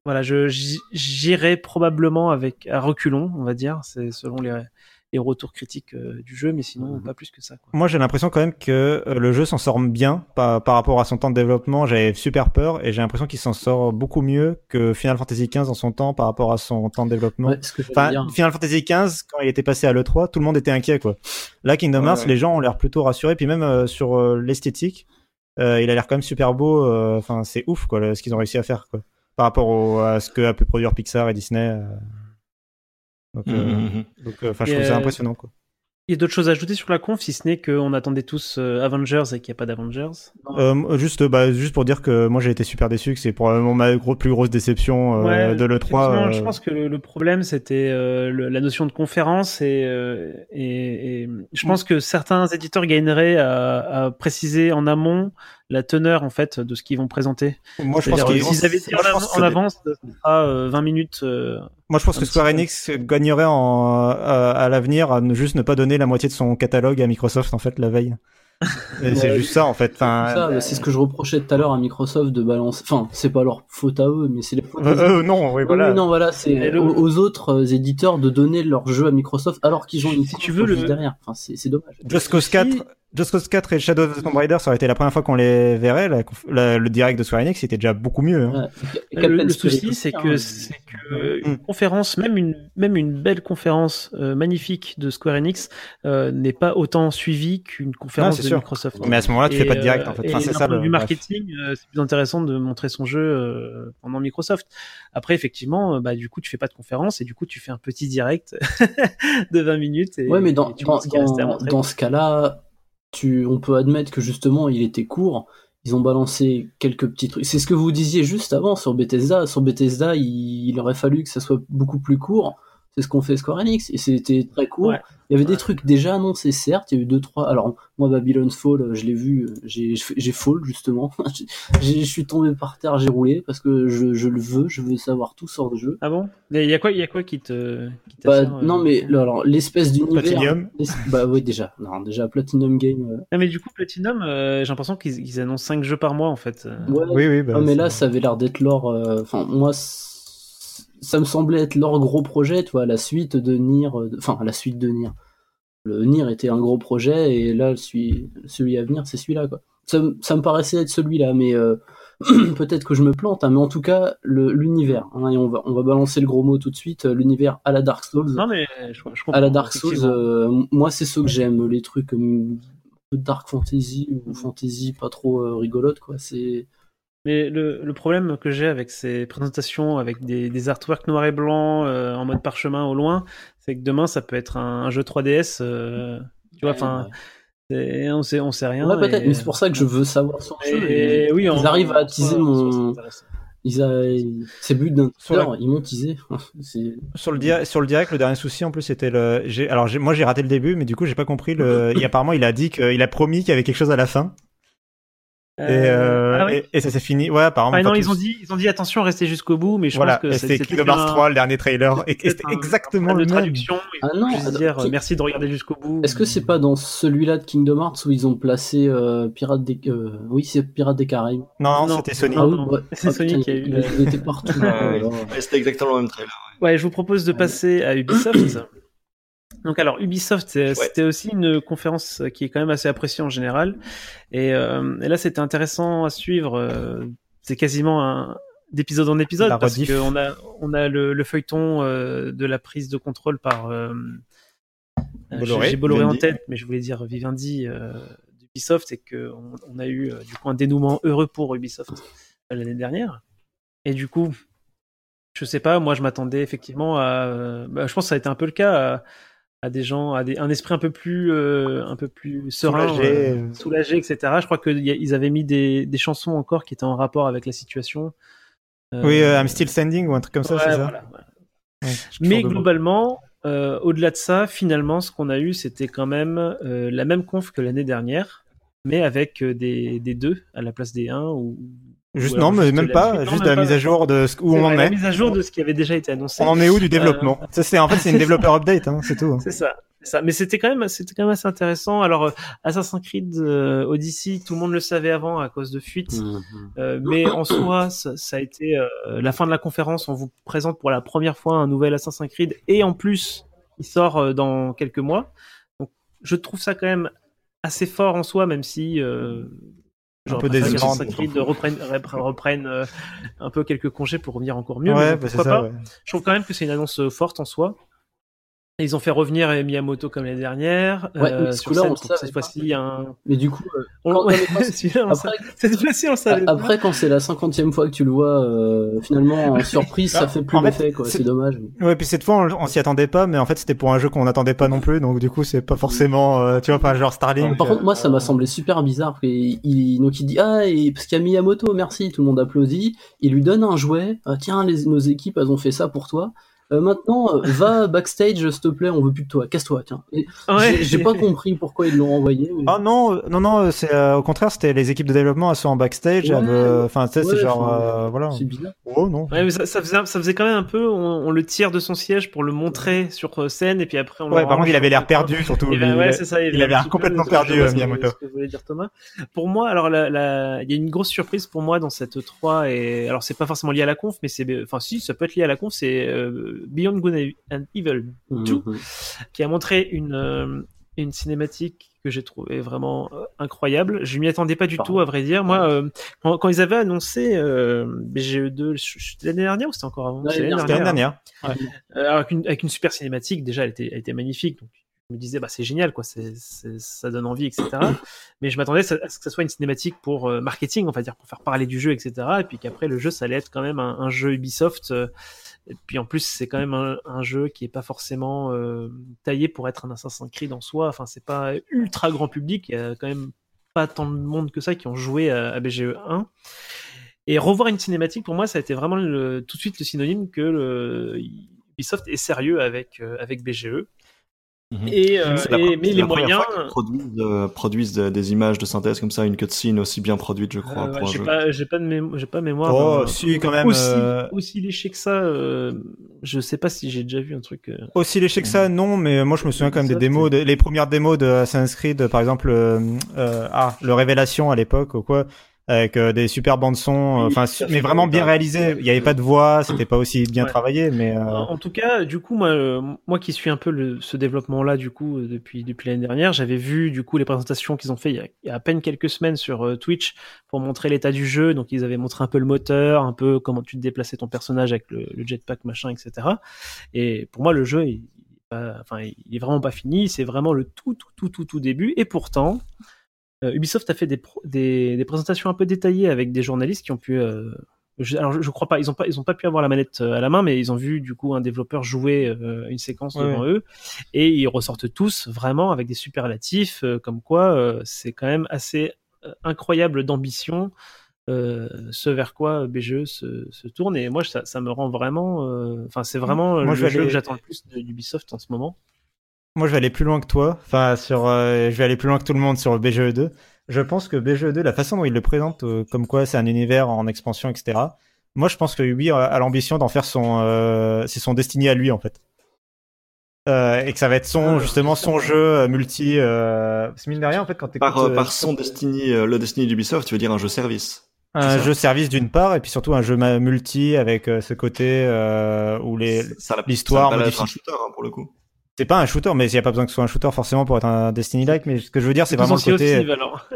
voilà, je j'irai probablement avec à reculons, on va dire, c'est selon les, les retours critiques euh, du jeu, mais sinon pas plus que ça. Quoi. Moi, j'ai l'impression quand même que euh, le jeu s'en sort bien par, par rapport à son temps de développement. J'avais super peur et j'ai l'impression qu'il s'en sort beaucoup mieux que Final Fantasy XV en son temps par rapport à son temps de développement. Ouais, ce que j'allais Enfin, dire. Final Fantasy XV, quand il était passé à l'E3, tout le monde était inquiet, quoi. Là, Kingdom Ouais, Hearts, ouais. les gens ont l'air plutôt rassurés. Puis même euh, sur euh, l'esthétique, euh, il a l'air quand même super beau. euh, Enfin, c'est ouf, quoi, le- ce qu'ils ont réussi à faire, quoi. Par rapport au- à ce que a pu produire Pixar et Disney. Donc, euh, Mhm. donc, euh, enfin, je trouve ça euh, impressionnant, quoi. Il y a d'autres choses à ajouter sur la conf, si ce n'est qu'on attendait tous euh, Avengers et qu'il n'y a pas d'Avengers? Euh, juste, bah, juste pour dire que moi j'ai été super déçu, que c'est probablement ma gros, plus grosse déception euh, Ouais, de l'E3. effectivement, euh, Je pense que le, le problème c'était euh, la notion de conférence et, euh, et, et je pense que certains éditeurs gagneraient à, à préciser en amont la teneur en fait de ce qu'ils vont présenter. Moi je pense qu'ils- s'ils avaient dit en, avance, ce sera euh, 20 minutes. euh, Moi, je pense que Square. Enix gagnerait en, à, à l'avenir à ne juste ne pas donner la moitié de son catalogue à Microsoft en fait la veille. C'est Ouais. juste ça en fait. Enfin, Ça, c'est ce que je reprochais tout à l'heure à Microsoft de balancer. Enfin, c'est pas leur faute à eux, mais c'est les fautes. euh, euh, non, oui Oui, voilà. oui, non, voilà, c'est le- aux, aux autres euh, éditeurs de donner leur jeu à Microsoft alors qu'ils ont une Si tu veux, le- derrière. Enfin, c'est c'est dommage. Just Cause 4, Just Cause 4 et Shadow of the Tomb Raider, ça aurait été la première fois qu'on les verrait. La, conf- la- le direct de Square Enix, c'était déjà beaucoup mieux. hein. Ouais. Le, souci, aussi, c'est hein, que, c'est que Mm. une conférence, même une, même une belle conférence euh, magnifique de Square Enix, euh, n'est pas autant suivie qu'une conférence c'est de sûr. Microsoft. Mais à ce moment-là, tu fais Et, pas de direct euh, en fait. Enfin, c'est ça point le de vue bref. marketing, euh, c'est plus intéressant de montrer son jeu euh, pendant Microsoft. Après, effectivement, euh, bah, du coup, tu fais pas de conférence et du coup, tu fais un petit direct de 20 minutes. Et, Ouais, mais dans, et tu dans, dans, dans ce cas-là, on peut admettre que justement, il était court. Ils ont balancé quelques petits trucs. C'est ce que vous disiez juste avant sur Bethesda. Sur Bethesda, il aurait fallu que ça soit beaucoup plus court. C'est ce qu'on fait Square Enix et c'était très court. Ouais. Il y avait des trucs déjà annoncés, certes. Il y a eu deux trois. Alors moi, Babylon's Fall, euh, je l'ai vu. euh, J'ai j'ai fall justement. Je suis tombé par terre, j'ai roulé parce que je, je le veux. Je veux savoir tout sur le jeu. Ah bon? Il y a quoi, il y a quoi qui te. Qui Bah, euh, non mais alors l'espèce d'univers. Platinum. Bah oui déjà. Non déjà Platinum Game. euh, Ah, mais du coup, Platinum, euh, j'ai l'impression qu'ils ils annoncent 5 jeux par mois en fait. Ouais. Oui, oui. Bah, Ah, mais là, ça avait l'air d'être euh, Enfin, moi, ça me semblait être leur gros projet, tu vois, la suite de Nier. euh, Enfin, la suite de Nier. Le Nier était un gros projet, et là, celui, celui à venir, c'est celui-là, quoi. Ça, me- ça me paraissait être celui-là, mais euh, peut-être que je me plante, hein, mais en tout cas, l'univers. hein, et on va, on va balancer le gros mot tout de suite, euh, l'univers à la Dark Souls. Non, mais je, je comprends. à la Dark Souls, euh, moi, c'est ce que j'aime, les trucs un peu Dark Fantasy ou Fantasy pas trop rigolote, quoi. C'est. Mais le, le problème que j'ai avec ces présentations, avec des, des artworks noir et blanc euh, en mode parchemin au loin, c'est que demain ça peut être un, un jeu 3DS. euh, tu vois, enfin, on sait, on sait rien. Ouais, peut-être, et- mais c'est pour ça que je veux savoir sur le jeu. Et, Et oui, ils en- arrivent à soi, mon. Ils a... C'est but d'un la- ils m'ont teasé. Sur le, dia- sur le direct, le dernier souci en plus c'était le. j'ai- Alors j'ai- moi j'ai raté le début, mais du coup j'ai pas compris le. et apparemment il a dit qu'il a promis qu'il y avait quelque chose à la fin. Et, euh, ah oui. et, et ça s'est fini. Ouais, apparemment. Ah non, ils ont dit, ils ont dit attention, restez jusqu'au bout, mais je Voilà, pense que c'était Kingdom Hearts un- 3, le dernier trailer, et, c'était exactement un le même. traduction. Ah non, juste alors, dire qui- merci de regarder jusqu'au bout. Est-ce que c'est pas dans celui-là de Kingdom Hearts où ils ont placé euh, Pirates des. euh, Oui, c'est Pirates des Caraïbes. Non, non, Non. c'était Sony. Ah, oui, c'est Ah, Sony qui a eu il, était partout. C'était exactement le même trailer. Ouais, je vous propose de passer à Ubisoft. Donc alors Ubisoft, c'était aussi une conférence qui est quand même assez appréciée en général. Et, euh, et là, c'était intéressant à suivre. euh, C'est quasiment un d'épisode en épisode La parce qu'on a on a le, le feuilleton euh, de la prise de contrôle par euh, Bolloré, j'ai- Bolloré en tête, mais je voulais dire Vivendi euh, d'Ubisoft, c'est que on, on a eu euh, du coup un dénouement heureux pour Ubisoft euh, l'année dernière. Et du coup, je sais pas, moi je m'attendais effectivement à, euh, bah, je pense que ça a été un peu le cas à, à des gens, à des, un esprit un peu plus, euh, un peu plus serein, Soulagé. euh, soulagé, etc. Je crois qu'ils avaient mis des, des chansons encore qui étaient en rapport avec la situation. Euh, Oui, I'm Still Standing ou un truc comme ça, c'est ça voilà. Ouais, Mais globalement, au-delà de ça, finalement, ce qu'on a eu, c'était quand même la même conf que l'année dernière, mais avec des, des deux à la place des 1 ou Juste non, mais juste même la pas, juste la pas. mise à jour de ce- où on vrai, en la est. mise à jour de ce qui avait déjà été annoncé. On en est où du développement? Ça c'est en fait c'est une développeur update, hein, c'est tout. C'est ça. c'est ça. Mais c'était quand même, c'était quand même assez intéressant. Alors, euh, Assassin's Creed euh, Odyssey, tout le monde le savait avant à cause de fuite. Mhm. Euh, mais en soi, ça, ça a été euh, la fin de la conférence. On vous présente pour la première fois un nouvel Assassin's Creed et en plus, il sort euh, dans quelques mois. Donc, je trouve ça quand même assez fort en soi, même si Un peu préféré que désirant, Assassin's Creed reprenne, repre- reprenne euh, un peu quelques congés pour revenir encore mieux. mais ouais, bon, bah, pourquoi pas. ouais. Je trouve quand même que c'est une annonce euh, forte en soi. Ils ont fait revenir Miyamoto comme l'année dernière. Ouais, euh, mais ce sur coup-là, scène on pour savait cette fois-ci, un. Mais du coup, euh, On- ouais, après, cette fois-ci, on savait. pas. après quand c'est la cinquantième fois que tu le vois, euh, finalement en surprise, ça Ah, fait plus d'effet, quoi. c'est- dommage. Ouais, puis cette fois on, on s'y attendait pas, mais en fait c'était pour un jeu qu'on n'attendait pas non plus, donc du coup c'est pas forcément, euh, tu vois, pas genre Starlink. Par euh, contre, moi, ça m'a semblé super bizarre. Il, il- donc, il dit Ah, et, parce qu'il y a Miyamoto, merci, tout le monde applaudit. Il lui donne un jouet. Ah, tiens, les, nos équipes, elles ont fait ça pour toi. Euh, maintenant, euh, va backstage, s'il te plaît, on veut plus de toi. Casse-toi, tiens. Ouais. j'ai- pas compris pourquoi ils l'ont renvoyé. mais- Ah non, euh, non, non, c'est euh, au contraire, c'était les équipes de développement, elles sont en backstage, Ouais, euh, enfin, tu sais, c'est genre, euh, voilà. C'est bizarre. Oh non. Ouais, mais ça, ça faisait, ça faisait quand même un peu, on, on le tire de son siège pour le montrer sur scène et puis après on le Ouais, par contre, il avait l'air perdu, surtout. Eh ben, Il- ouais, c'est ça. il avait avait l'air complètement peu- perdu, euh, Miyamoto. ce que voulait dire Thomas. Pour moi, alors la, la- il y a une grosse surprise pour moi dans cette 3 et alors c'est pas forcément lié à la conf, mais c'est, enfin si, ça peut être lié à la conf, c'est euh, Beyond Good and Evil Two, Mhm. qui a montré une euh, une cinématique que j'ai trouvé vraiment euh, incroyable. Je m'y attendais pas du Pardon. tout, à vrai dire. Moi, euh, quand, quand ils avaient annoncé euh, BGE2, je- je- c'était l'année dernière ou c'était encore avant? L'année C'était l'année dernière. Euh, avec, une, avec une super cinématique, déjà, elle était, elle était magnifique. Donc, me disais, bah, c'est génial, quoi. C'est, c'est- ça donne envie, etc. Mais je m'attendais à ce que ça soit une cinématique pour euh, marketing, on va dire, pour faire parler du jeu, etc. Et puis qu'après, le jeu, ça allait être quand même un, un jeu Ubisoft. euh, et puis en plus, c'est quand même un, un jeu qui est pas forcément euh, taillé pour être un Assassin's Creed en soi. Enfin, c'est pas ultra grand public. Il y a quand même pas tant de monde que ça qui ont joué à, à BGE 1. Et revoir une cinématique, pour moi, ça a été vraiment le- tout de suite le synonyme que le, Ubisoft est sérieux avec avec BGE. Mhm. Et, euh, la et- mais les moyens. fois qu'ils produisent, euh, produisent de- des images de synthèse comme ça, une cutscene aussi bien produite, je crois, euh, j'ai pas, j'ai pas de mémo- j'ai pas mémoire. Oh, d'un- si, quand même, Aussi, euh, aussi léché que ça. euh, je sais pas si j'ai déjà vu un truc. euh, Aussi léché que ça, non, mais moi je me souviens quand même des démos, de- les premières démos de Assassin's Creed, par exemple, euh, euh, ah, le Révélation à l'époque ou quoi, avec euh, des super bandes son, euh, enfin, mais vraiment bien réalisé. Il n'y avait pas de voix, c'était pas aussi bien Ouais. travaillé, mais euh, En tout cas, du coup, moi, euh, moi qui suis un peu le, ce développement-là, du coup, euh, depuis depuis l'année dernière, j'avais vu du coup les présentations qu'ils ont fait il y, a, il y a à peine quelques semaines sur Twitch pour montrer l'état du jeu. Donc, ils avaient montré un peu le moteur, un peu comment tu te déplaçais ton personnage avec le, le jetpack, machin, etc. Et pour moi, le jeu, il, enfin, il est vraiment pas fini. C'est vraiment le tout, tout, tout, tout, tout début. Et pourtant, Ubisoft a fait des, pro- des, des présentations un peu détaillées avec des journalistes qui ont pu. euh, je, alors je, crois pas, ils ont pas, ils ont pas pu avoir la manette euh, à la main, mais ils ont vu du coup un développeur jouer euh, une séquence Ouais, devant eux, et ils ressortent tous vraiment avec des superlatifs, euh, comme quoi euh, c'est quand même assez euh, incroyable d'ambition. euh, ce vers quoi BGE se, se tourne et moi ça, ça me rend vraiment euh, enfin c'est vraiment Moi, le je jeu aller- que j'attends le plus d'Ubisoft en ce moment moi je vais aller plus loin que toi. Enfin, sur, euh, je vais aller plus loin que tout le monde sur BGE 2. Je pense que BGE 2, la façon dont il le présente, euh, comme quoi c'est un univers en expansion, etc. Moi, je pense que Ubi a, a l'ambition d'en faire son, euh, c'est son destiné à lui en fait. Euh, et que ça va être son, Ah, justement, son jeu euh, multi. Euh... C'est mine de rien en fait quand t'écoutes, Par, euh, euh, par son Destiny, euh, le Destiny d'Ubisoft, tu veux dire un jeu service. un jeu service d'une part et puis surtout un jeu multi avec euh, ce côté euh, où les l'histoire modifie- un shooter hein, pour le coup. C'est pas un shooter mais il y a pas besoin que ce soit un shooter forcément pour être un Destiny like mais ce que je veux dire c'est vraiment le côté aussi, alors.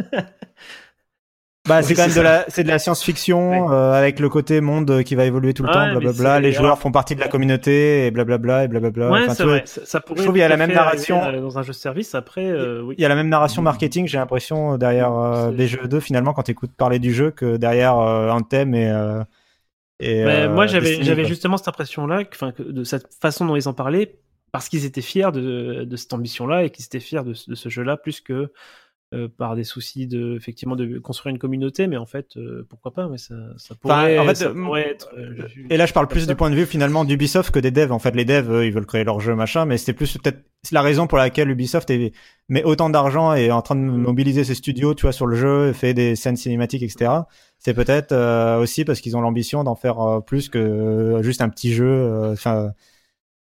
bah c'est quand même de la c'est de la science-fiction Ouais. euh, avec le côté monde qui va évoluer tout le temps blablabla c'est- les joueurs font partie de la communauté et blablabla et blablabla Ouais, Enfin, c'est tu vrai. Ça, ça pourrait trouve qu'il y a la même narration. euh, dans un jeu de service. Après, euh, oui. il y a la même narration marketing j'ai l'impression derrière euh, des jeux 2 finalement quand t'écoutes parler du jeu que derrière euh, Anthem et euh, et euh, moi, j'avais, j'avais justement cette impression-là, enfin, de cette façon dont ils en parlaient, parce qu'ils étaient fiers de, de cette ambition-là et qu'ils étaient fiers de, ce- de ce jeu-là, plus que euh, par des soucis de, effectivement, de construire une communauté. Mais en fait, euh, pourquoi pas Mais ça, ça pourrait, en fait, ça euh, pourrait être. euh, je- Et là, je parle plus ça. du point de vue finalement d'Ubisoft que des devs. En fait, les devs, eux, ils veulent créer leur jeu, machin, mais c'est plus peut-être la raison pour laquelle Ubisoft est, met autant d'argent et est en train de mobiliser ses studios, tu vois, sur le jeu, fait des scènes cinématiques, etc. C'est peut-être euh, aussi parce qu'ils ont l'ambition d'en faire plus que juste un petit jeu. euh, Enfin,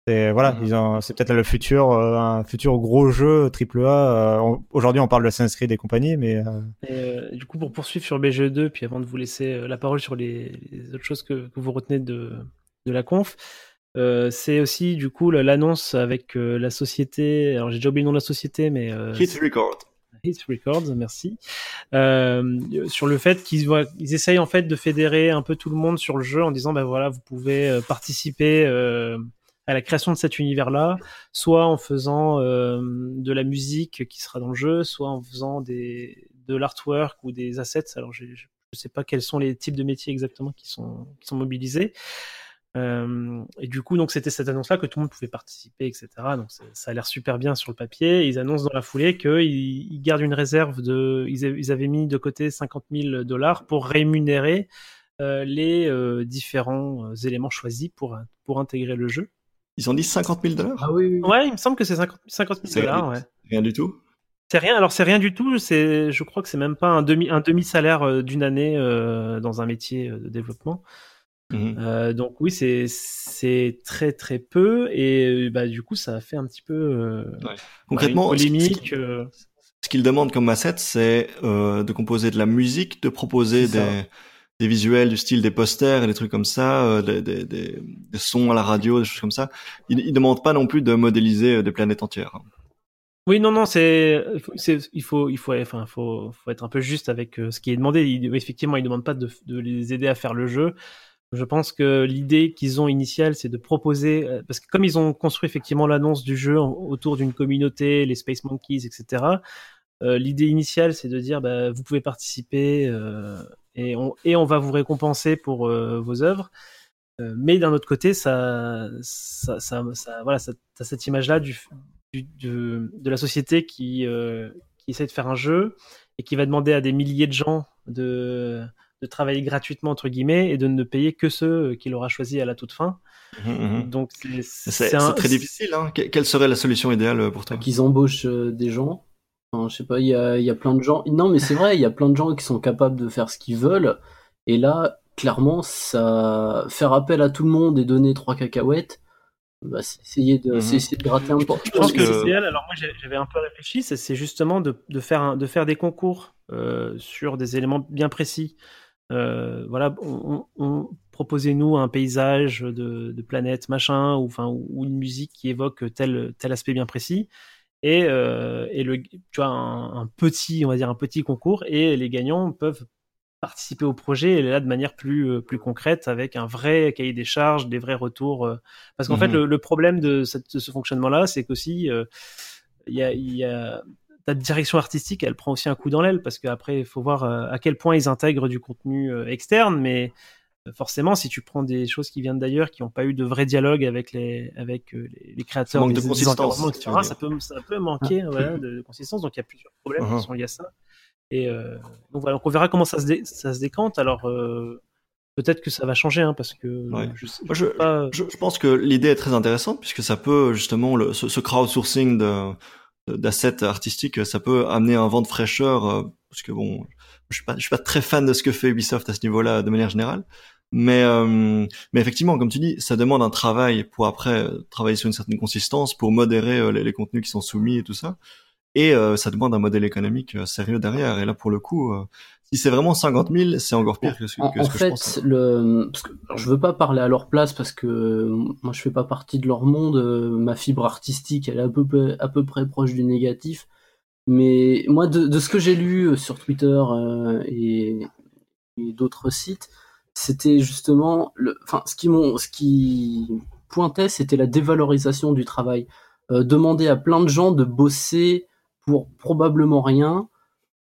c'est voilà, Mhm. ils ont- c'est peut-être le futur, euh, un futur gros jeu triple A. euh, on- Aujourd'hui, on parle de Assassin's Creed et compagnie, mais euh, Et, euh, du coup, pour poursuivre sur BGE2, puis avant de vous laisser euh, la parole sur les, les autres choses que, que vous retenez de, de la conf, euh, c'est aussi du coup l'annonce avec euh, la société. Alors j'ai déjà oublié le nom de la société, mais euh, Hit Record. Hit Records, merci. Euh, sur le fait qu'ils voient- ils essayent en fait de fédérer un peu tout le monde sur le jeu en disant ben voilà vous pouvez participer euh, à la création de cet univers-là, soit en faisant euh, de la musique qui sera dans le jeu, soit en faisant des de l'artwork ou des assets. Alors je ne sais pas quels sont les types de métiers exactement qui sont mobilisés. Euh, et du coup, donc c'était cette annonce-là que tout le monde pouvait participer, etc. Donc ça a l'air super bien sur le papier. Ils annoncent dans la foulée qu'ils ils gardent une réserve de. Ils, avaient mis de côté 50 000 dollars pour rémunérer euh, les différents éléments choisis pour pour intégrer le jeu. Ils ont dit 50 000 dollars Ah oui, oui. Ouais, il me semble que c'est 50 50 000 C'est- dollars. Ouais. Rien du tout. C'est rien. Alors c'est rien du tout. C'est, je crois que c'est même pas un demi un demi salaire euh, d'une année euh, dans un métier euh, de développement. Mhm. Euh, donc oui, c'est c'est très très peu et bah du coup ça a fait un petit peu euh, Concrètement, bah, ce- une ce polémique. qui- Ce qu'ils demandent comme asset, c'est euh, de composer de la musique, de proposer des, des visuels du style des posters et des trucs comme ça, euh, des, sons à la radio, des choses comme ça. Ils, ils demandent pas non plus de modéliser euh, des planètes entières. Oui, non, non, c'est, il faut, être un peu juste avec euh, ce qui est demandé. Il- effectivement, ils demandent pas de, les aider à faire le jeu. Je pense que l'idée qu'ils ont initiale, c'est de proposer, parce que comme ils ont construit effectivement l'annonce du jeu autour d'une communauté, les Space Monkeys, etc. l'idée initiale, c'est de dire, bah, vous pouvez participer et on et on va vous récompenser pour euh, vos œuvres. Euh, mais d'un autre côté, ça, ça, ça, ça- voilà, ça, t'as cette image-là du, du- de, de la société qui, euh, qui essaie de faire un jeu et qui va demander à des milliers de gens de, de travailler gratuitement entre guillemets et de ne payer que ceux qu'il aura choisi à la toute fin. Mhm, mhm. Donc C'est très difficile. Hein. Quelle serait la solution idéale pour toi? Qu'ils embauchent des gens. Enfin, je sais pas, il y a, y a plein de gens. Non, mais c'est vrai, il y a plein de gens qui sont capables de faire ce qu'ils veulent. Et là, clairement, ça faire appel à tout le monde et donner trois cacahuètes, bah, c'est essayer de, c'est essayer de gratter un peu. Je pense que, que- c'est idéal. Alors moi, j'avais un peu réfléchi. C'est justement de, de faire un- de faire des concours euh, sur des éléments bien précis. Euh, voilà, on, on- proposez-nous un paysage de, de planète machin, ou enfin ou une musique qui évoque tel tel aspect bien précis. Et, euh, et le, tu vois, un, un petit, on va dire un petit concours, et les gagnants peuvent participer au projet et là de manière plus euh, plus concrète avec un vrai cahier des charges, des vrais retours. euh, parce qu'en Mhm. fait, le, le problème de, cette, de ce fonctionnement-là, c'est qu'aussi il y a, il y a ta direction artistique, elle prend aussi un coup dans l'aile parce qu'après, il faut voir à quel point ils intègrent du contenu externe, mais forcément, si tu prends des choses qui viennent d'ailleurs, qui n'ont pas eu de vrai dialogue avec les, avec euh, les, les créateurs, manque des, de consistance, etc., ça peut, ça peut manquer voilà, de, de consistance. Donc il y a plusieurs problèmes Uh-huh. qui sont liés à ça. Et euh, donc voilà, donc on verra comment ça se, dé- ça se décante. Alors euh, peut-être que ça va changer, hein, parce que Ouais. je, Moi, pas. Pense que l'idée est très intéressante puisque ça peut justement le, ce, ce crowdsourcing d'assets artistiques, ça peut amener un vent de fraîcheur euh, parce que bon, je suis pas je suis pas très fan de ce que fait Ubisoft à ce niveau-là de manière générale, mais euh, mais effectivement, comme tu dis, ça demande un travail pour après euh, travailler sur une certaine consistance pour modérer euh, les, les contenus qui sont soumis et tout ça. Et ça demande un modèle économique sérieux derrière. Et là, pour le coup, si c'est vraiment 50 000, c'est encore pire que ce, En, que en ce je fait, pense. hein. le, parce que, alors, je veux pas parler à leur place parce que moi je fais pas partie de leur monde. ma fibre artistique, elle est à peu près, à peu près proche du négatif. Mais moi, de, de ce que j'ai lu sur Twitter et, et d'autres sites, c'était justement, le, enfin, ce qui m'ont, ce qui pointait, c'était la dévalorisation du travail. Euh, demander à plein de gens de bosser pour probablement rien,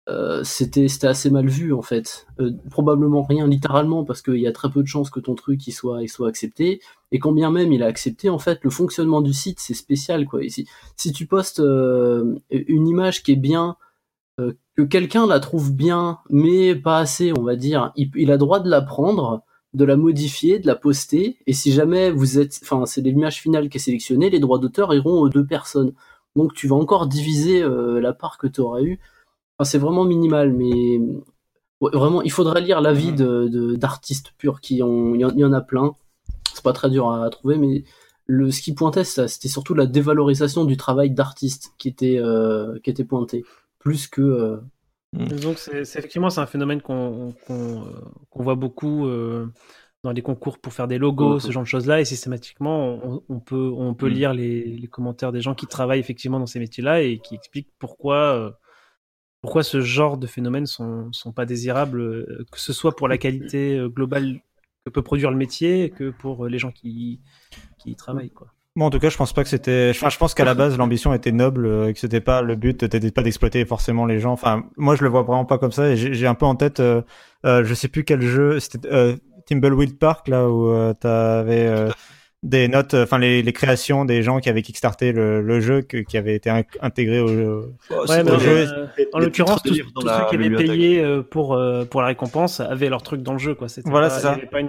euh, c'était c'était assez mal vu en fait. Euh, probablement rien littéralement parce qu'il y a très peu de chances que ton truc il soit accepté. Et quand bien même il a accepté, en fait, le fonctionnement du site c'est spécial quoi. Et si, si tu postes euh, une image qui est bien, euh, que quelqu'un la trouve bien, mais pas assez, on va dire, il, il a droit de la prendre, de la modifier, de la poster. Et si jamais vous êtes, enfin c'est l'image finale qui est sélectionnée, les droits d'auteur iront aux deux personnes. Donc tu vas encore diviser euh, la part que tu auras eu. Enfin, c'est vraiment minimal, mais ouais, vraiment, il faudrait lire l'avis de, de- d'artistes purs qui ont, il y, en- il y en a plein. C'est pas très dur à, trouver, mais le, ce qui pointait, c'était surtout la dévalorisation du travail d'artiste qui était, euh, qui était pointé, plus que. euh, Donc c'est effectivement c'est un phénomène qu'on qu'on euh, voit beaucoup euh, dans les concours pour faire des logos, ce genre de choses-là, et systématiquement on, on peut on peut Mhm. lire les, les commentaires des gens qui travaillent effectivement dans ces métiers-là et qui expliquent pourquoi euh, pourquoi ce genre de phénomènes sont sont pas désirables, que ce soit pour la qualité globale que peut produire le métier que pour les gens qui qui y travaillent quoi. Bon, en tout cas, je pense pas que c'était. Enfin, je pense qu'à la base, l'ambition était noble, euh, que c'était pas le but, n'était pas d'exploiter forcément les gens. Enfin, moi, je le vois vraiment pas comme ça. Et j'ai un peu en tête, euh, euh, je sais plus quel jeu, c'était euh, Timbleweed Park là où euh, t'avais euh, des notes, enfin les, les créations des gens qui avaient kickstarté le, le jeu, que- qui avaient été in- intégrés au jeu. Oh, Ouais, mais, pas- jeu, euh, des- en l'occurrence, tous ceux qui avaient payé euh, pour euh, pour la récompense avaient leur truc dans le jeu quoi. C'était Voilà, c'est ça. pas une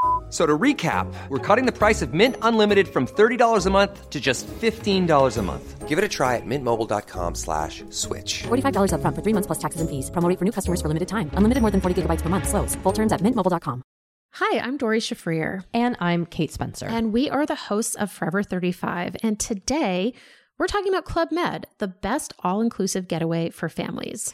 F- So to recap, we're cutting the price of Mint Unlimited from $30 a month to just $15 a month. Give it a try at mintmobile.com slash switch. $45 upfront for three months plus taxes and fees. Promo for new customers for limited time. Unlimited more than 40 gigabytes per month. Slows. Full terms at mintmobile.com. Hi, I'm Dory Shafrir, And I'm Kate Spencer. and we are the hosts of Forever 35. And today we're talking about Club Med, the best all inclusive getaway for families.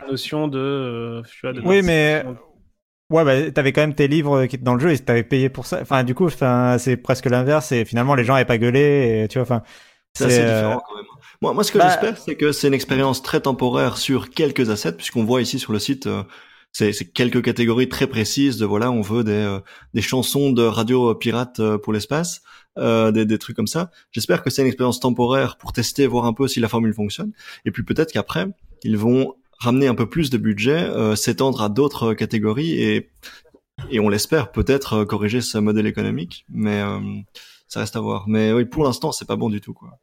la notion de, euh, tu vois, de Oui, mais ouais, bah, t'avais quand même tes livres qui étaient dans le jeu et t'avais payé pour ça. Enfin, du coup, enfin, c'est presque l'inverse. Et finalement, les gens avaient pas gueulé. Et tu vois, enfin, C'est assez euh, différent quand même. Moi, moi ce que bah- j'espère, c'est que c'est une expérience très temporaire sur quelques assets, puisqu'on voit ici sur le site, euh, c'est c'est quelques catégories très précises de voilà, on veut des, euh, des chansons de radio pirates euh, pour l'espace, euh, des, des trucs comme ça. J'espère que c'est une expérience temporaire pour tester, voir un peu si la formule fonctionne. Et puis peut-être qu'après, ils vont ramener un peu plus de budget, euh, s'étendre à d'autres catégories et et on l'espère peut-être euh, corriger ce modèle économique, mais euh, ça reste à voir. Mais oui, pour l'instant, c'est pas bon du tout, quoi.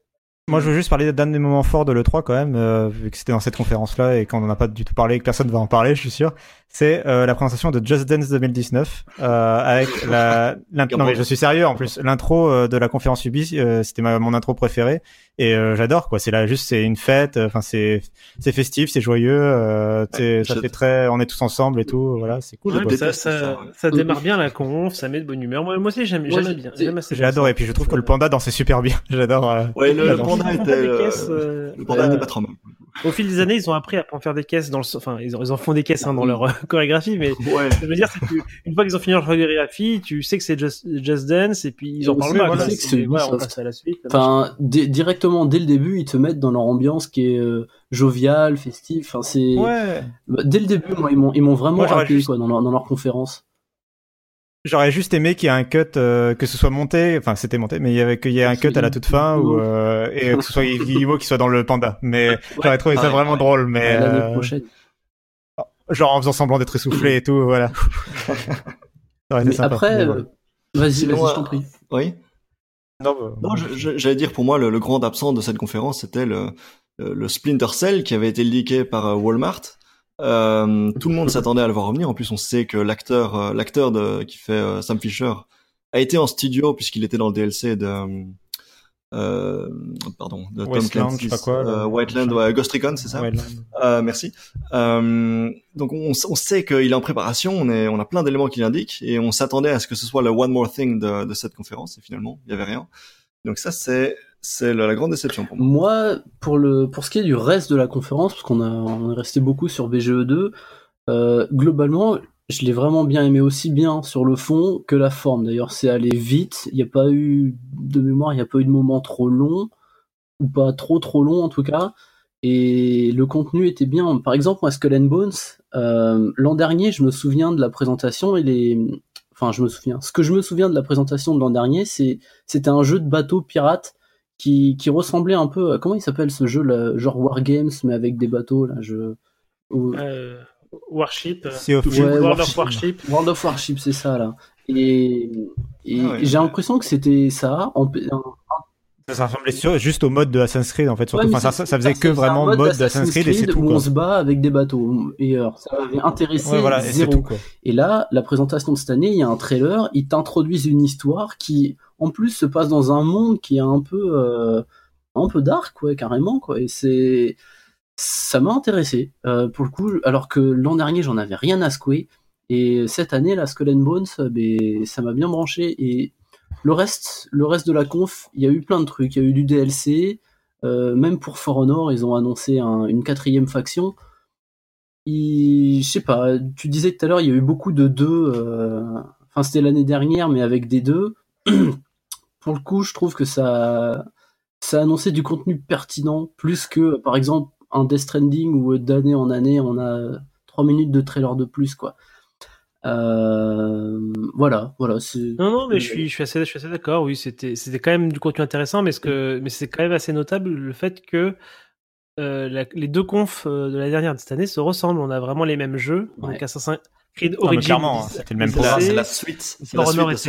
Moi, je veux juste parler d'un des moments forts de l'E3 quand même, euh, vu que c'était dans cette conférence-là et qu'on n'en a pas du tout parlé que personne va en parler, je suis sûr. C'est euh, la présentation de Just Dance 2019 euh, avec la. Non mais je suis sérieux en plus. L'intro euh, de la conférence Ubi, euh, c'était ma- mon intro préférée et euh, j'adore quoi. C'est là juste, c'est une fête. Enfin, c'est c'est festif, c'est joyeux. Euh, c'est- ça je- fait très. On est tous ensemble et tout. Voilà, c'est cool. Ouais, quoi. ça, ça, ça, ouais. ça démarre bien la conf, ça met de bonne humeur. Moi, moi aussi, j'aime, Ouais, j'aime bien. c'est- J'aime assez J'ai adoré. Et puis je trouve que le panda dansait super bien. J'adore. euh, Ouais, le, Le panda était, euh, euh, le panda euh, n'était pas trop mal. Au fil des années, ils ont appris à en faire des caisses dans le, enfin, ils en, font des caisses hein, dans leur euh, chorégraphie, mais Ouais. je veux dire, c'est que une fois qu'ils ont fini leur chorégraphie, tu sais que c'est Just, Just Dance et puis ils en Et parlent tu sais voilà, on passe à la suite. Enfin, di- directement dès le début, ils te mettent dans leur ambiance qui est euh, joviale, festive. Enfin, c'est Ouais. Bah, dès le début, moi, ils m'ont ils m'ont vraiment juste- quoi dans leur, dans leur conférence. J'aurais juste aimé qu'il y ait un cut, euh, que ce soit monté, enfin c'était monté, mais il y avait qu'il y ait un cut à la toute fin ou euh, et que ce soit Guillemot qui soit dans le panda. Mais j'aurais trouvé ça pareil, vraiment drôle, mais L'année euh, prochaine. Genre en faisant semblant d'être essoufflé et tout, voilà. Mais sympa. après, mais voilà. euh, vas-y, vas-y, je euh, t'en prie. Oui. non, bah, Non, j'allais dire pour moi le, le grand absent de cette conférence, c'était le, le, le Splinter Cell qui avait été leaké par euh, Walmart. Euh, tout le monde s'attendait à le voir revenir. En plus, on sait que l'acteur, euh, l'acteur qui fait euh, Sam Fisher a été en studio puisqu'il était dans le DLC de euh, pardon de Tom Wasteland, Clancy's je sais pas quoi, euh, Whiteland, ouais, Ghost Recon, c'est ça. Euh, merci. Euh, donc on, on sait qu'il est en préparation, on, est, on a plein d'éléments qui l'indiquent et on s'attendait à ce que ce soit le one more thing de, de cette conférence et finalement il y avait rien. Donc ça c'est c'est la, la grande déception pour moi. Moi, pour le pour ce qui est du reste de la conférence, parce qu'on a on est resté beaucoup sur BGE2, euh, globalement, je l'ai vraiment bien aimé aussi bien sur le fond que la forme. D'ailleurs, c'est allé vite. Il n'y a pas eu de mémoire, il n'y a pas eu de moment trop long ou pas trop trop long en tout cas. Et le contenu était bien. Par exemple, moi, Skull and Bones, euh, l'an dernier, je me souviens de la présentation et les, enfin, je me souviens. Ce que je me souviens de la présentation de l'an dernier, c'est c'était un jeu de bateau pirate qui, qui ressemblait un peu à comment il s'appelle ce jeu là, genre Wargames mais avec des bateaux là, je Euh, Warship. euh, Sea of Ouais, Thieves. World Warship. of Warship. World of Warship, c'est ça là. Et, et Ah ouais. j'ai l'impression que c'était ça. En, Ça ressemblait sur- juste au mode de Assassin's Creed en fait. Surtout, Ouais, mais enfin, ça, ça faisait que vraiment mode mode d'Assassin's d'Assassin's Creed et c'est Creed tout où quoi. on se bat avec des bateaux. Et alors, ça m'avait intéressé Ouais, voilà, et c'est zéro. tout quoi. Et là, la présentation de cette année, il y a un trailer, ils t'introduisent une histoire qui, en plus, se passe dans un monde qui est un peu, euh, un peu dark, ouais, carrément, quoi. Et c'est, ça m'a intéressé, euh, pour le coup, alors que l'an dernier, j'en avais rien à secouer. Et cette année, la Skull and Bones, euh, ben, ça m'a bien branché. Et le reste, le reste de la conf, il y a eu plein de trucs. Il y a eu du DLC, euh, même pour For Honor, ils ont annoncé un- une quatrième faction. Je sais pas, tu disais tout à l'heure, il y a eu beaucoup de deux. Enfin, c'était l'année dernière, mais avec des deux. pour le coup, je trouve que ça, ça a annoncé du contenu pertinent, plus que, par exemple, un Death Stranding où d'année en année, on a trois minutes de trailer de plus, quoi. Euh, voilà, voilà. c'est- Non, non, mais je suis, je suis assez, je suis assez d'accord. Oui, c'était, c'était quand même du contenu intéressant, mais ce que, mais c'est quand même assez notable le fait que euh, la- les deux confs euh, de la dernière de cette année se ressemblent. On a vraiment les mêmes jeux. Ouais. Donc Assassin's Creed Origins. clairement, hein, c'était le même programme. c'est la suite.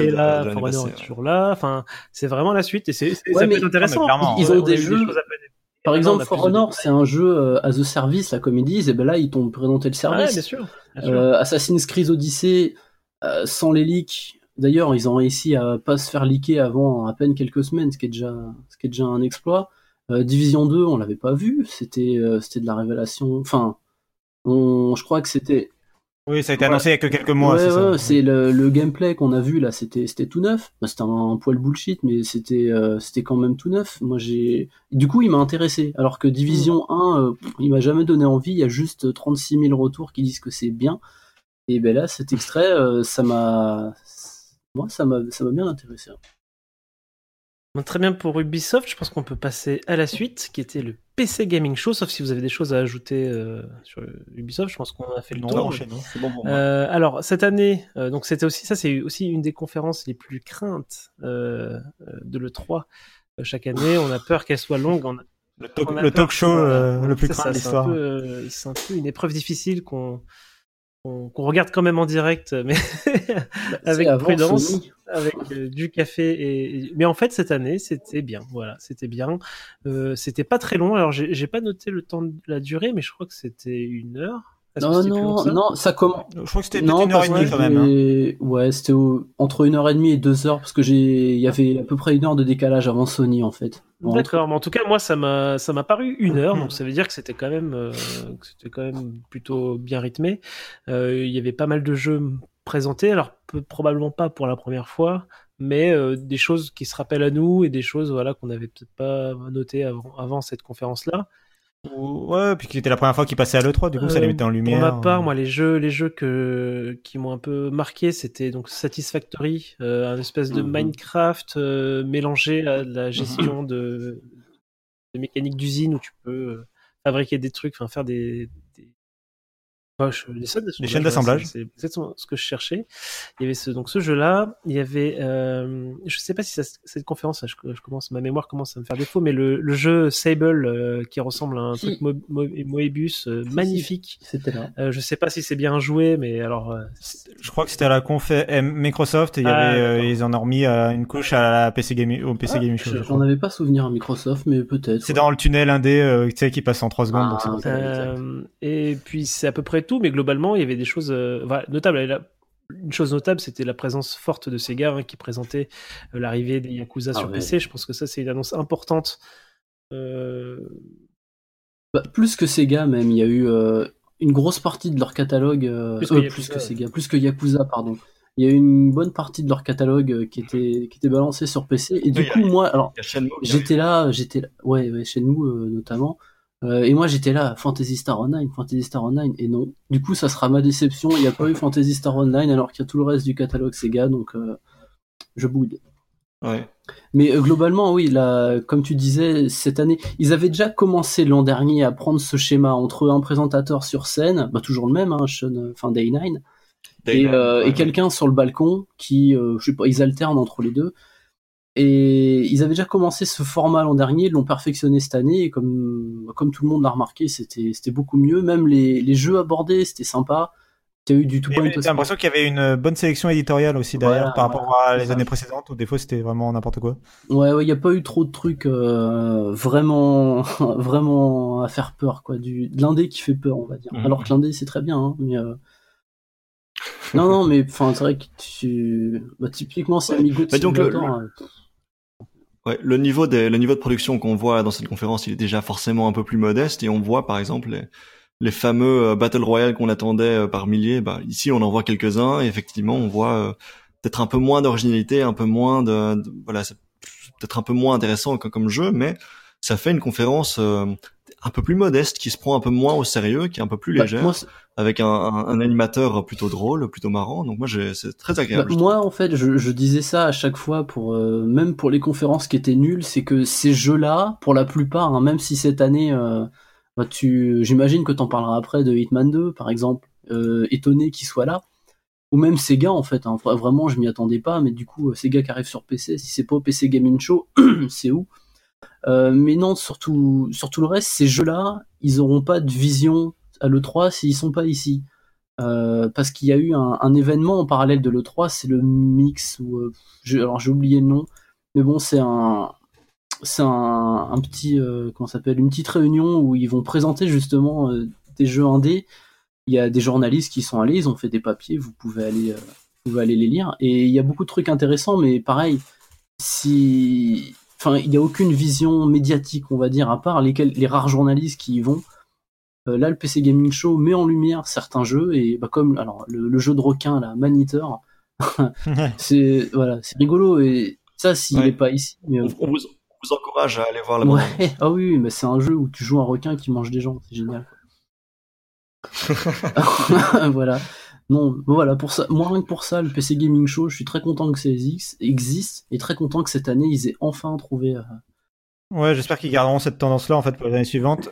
était là, est toujours là. Enfin, c'est vraiment la suite et c'est, Ouais, ça mais- peut être intéressant. Ils On ont a des eu jeux- choses à peine- Par exemple, For de Honor, c'est un jeu euh, as a service, la comme ils disent, et ben là, ils t'ont présenté le Ouais, service. bien sûr. bien sûr. Euh, Assassin's Creed Odyssey, euh, sans les leaks. D'ailleurs, ils ont réussi à pas se faire leaker avant à peine quelques semaines, ce qui est déjà, ce qui est déjà un exploit. Euh, Division 2, on l'avait pas vu, c'était, euh, c'était de la révélation. Enfin, on, je crois que c'était, Oui, ça a été annoncé il y a que quelques mois, Ouais, ouais, c'est le, le gameplay qu'on a vu là, c'était c'était tout neuf. Bah, c'était un, un poil bullshit, mais c'était euh, c'était quand même tout neuf. Moi j'ai, du coup, il m'a intéressé. Alors que Division 1, euh, pff, il m'a jamais donné envie. Il y a juste 36 000 retours qui disent que c'est bien. Et ben là, cet extrait, euh, ça m'a, moi, ça m'a ça m'a bien intéressé. Bon, Très bien pour Ubisoft, je pense qu'on peut passer à la suite, qui était le PC Gaming Show, sauf si vous avez des choses à ajouter euh, sur Ubisoft, je pense qu'on a fait le Non, tour. enchaînons. C'est bon pour moi. Euh, alors cette année, euh, donc c'était aussi ça, c'est aussi une des conférences les plus craintes de le 3 chaque année. On a peur qu'elle soit longue. On a- Le talk, on a le peur talk show le plus craint de l'histoire. C'est un peu une épreuve difficile qu'on qu'on regarde quand même en direct, mais avec prudence avec euh, du café et, mais en fait cette année c'était bien. Voilà c'était bien. Euh, c'était pas très long. Alors j'ai pas noté le temps de la durée mais je crois que c'était une heure Non, non, ça non, ça commence. Je crois que c'était une heure et demie quand même. hein. Ouais, c'était au- entre une heure et demie et deux heures parce que j'ai, il y avait à peu près une heure de décalage avant Sony en fait. Bon, D'accord, mais en tout cas moi ça m'a ça m'a paru une heure, donc ça veut dire que c'était quand même euh, que c'était quand même plutôt bien rythmé. Euh, Il y avait pas mal de jeux présentés, alors peu- probablement pas pour la première fois, mais euh, des choses qui se rappellent à nous et des choses voilà qu'on n'avait peut-être pas notées avant avant cette conférence là. Ouais, puis qui était la première fois qu'il passait à l'E3, du coup ça les Euh, mettait en lumière. Pour ma part, moi, les jeux, les jeux que, qui m'ont un peu marqué, c'était donc Satisfactory, euh, un espèce de Mhm. Minecraft euh, mélangé à de la gestion de, de mécanique d'usine où tu peux euh, fabriquer des trucs, enfin faire des... enfin, je- des chaînes d'assemblage. C'est exactement ce que je cherchais. Il y avait ce, donc ce jeu-là. Il y avait, euh, je sais pas si ça- cette conférence, je, je commence, ma mémoire commence à me faire défaut, mais le, le jeu Sable euh, qui ressemble à un Si. truc Mo- Mo- Moebius euh, si. magnifique. C'était là. Euh, je sais pas si c'est bien joué, mais alors. euh, Je crois que c'était à la conf euh, Microsoft et il y Ah, avait, euh, ils en ont remis euh, une couche à la PC Gaming, au PC Ah, Gaming Show. J'en avais pas souvenir à Microsoft, mais peut-être. C'est ouais. dans le tunnel indé, euh, tu sais, qui passe en 3 secondes. Ah, donc euh, et puis c'est à peu près tout, mais globalement il y avait des choses euh, notables. Une chose notable, c'était la présence forte de Sega hein, qui présentait euh, l'arrivée des Yakuza Ah sur ouais. PC. Je pense que ça c'est une annonce importante. Euh, Bah, plus que Sega même, il y a eu euh, une grosse partie de leur catalogue, euh, Plus euh, que plus Yakuza, que ouais. Sega, plus que Yakuza, pardon. Il y a eu une bonne partie de leur catalogue qui était qui était balancé sur PC. Et du Oui, coup, a- moi, alors j'étais là, j'étais là, ouais, ouais, chez nous euh, notamment. Euh, et moi j'étais là, Fantasy Star Online, Fantasy Star Online, et non. Du coup, ça sera ma déception. Il n'y a pas eu Fantasy Star Online alors qu'il y a tout le reste du catalogue Sega, donc euh, je boude. Ouais. Mais euh, globalement, oui, là, comme tu disais, cette année, ils avaient déjà commencé l'an dernier à prendre ce schéma entre un présentateur sur scène, bah, toujours le même, hein, Sean, enfin Day 9, et, quelqu'un sur le balcon qui, je sais pas, ils alternent entre les deux. Et ils avaient déjà commencé ce format l'an dernier, ils l'ont perfectionné cette année, et comme, comme tout le monde l'a remarqué, c'était c'était beaucoup mieux. Même les, les jeux abordés, c'était sympa. T'as eu du tout point J'ai l'impression qu'il y avait une bonne sélection éditoriale aussi derrière Voilà, par rapport voilà, à les ça. années précédentes où des fois c'était vraiment n'importe quoi. Ouais, ouais, il y a pas eu trop de trucs euh, vraiment, vraiment à faire peur, quoi. Du de l'indé qui fait peur, on va dire. Mhm. Alors que l'indé c'est très bien, hein, mais euh, non, non, mais enfin, c'est vrai que tu, bah, typiquement, c'est Amigo de Mais donc, le- euh, Ouais, le niveau des, le niveau de production qu'on voit dans cette conférence, il est déjà forcément un peu plus modeste et on voit par exemple les, les fameux euh, Battle Royale qu'on attendait euh, par milliers. Bah, ici, on en voit quelques-uns et effectivement, on voit euh, peut-être un peu moins d'originalité, un peu moins de, de- voilà, c'est peut-être un peu moins intéressant que- comme jeu, mais ça fait une conférence euh, un peu plus modeste, qui se prend un peu moins au sérieux, qui est un peu plus bah, légère, moi, avec un, un, un animateur plutôt drôle, plutôt marrant. Donc moi, c'est très bah, agréable. moi, en fait, je, je disais ça à chaque fois pour, euh, même pour les conférences qui étaient nulles, c'est que ces jeux-là, pour la plupart, hein, même si cette année, euh, bah, tu, j'imagine que t'en parleras après de Hitman 2, par exemple, euh, étonné qu'il soit là. ou même Sega en fait. hein. Vra- Vraiment, je m'y attendais pas, mais du coup, euh, Sega qui arrive sur PC, si c'est pas au PC Gaming Show, c'est où? Mais non, surtout, sur tout le reste, ces jeux-là, ils auront pas de vision à l'E3 s'ils sont pas ici. Euh, parce qu'il y a eu un, événement en parallèle de l'E3, c'est le Mix, ou euh, alors j'ai oublié le nom, mais bon, c'est un, c'est un, petit, euh, comment s'appelle, une petite réunion où ils vont présenter justement euh, des jeux indés. Il y a des journalistes qui sont allés, ils ont fait des papiers, vous pouvez aller, vous pouvez aller les lire. Et il y a beaucoup de trucs intéressants, mais pareil, si, enfin, il n'y a aucune vision médiatique, on va dire, à part lesquels, les rares journalistes qui y vont. Euh, là, le PC Gaming Show met en lumière certains jeux et bah, comme alors le, le jeu de requin, la Maniteur, c'est voilà, c'est rigolo et ça s'il Ouais. est pas ici. Mais, euh, On, on vous, on vous encourage à aller voir la ouais, bande. ah oui, mais c'est un jeu où tu joues un requin qui mange des gens, c'est génial. voilà. Non, voilà pour ça. Moi rien que pour ça, le PC Gaming Show, je suis très content que ça existe, existe et très content que cette année ils aient enfin trouvé. euh, Ouais, j'espère qu'ils garderont cette tendance-là en fait pour les années suivantes.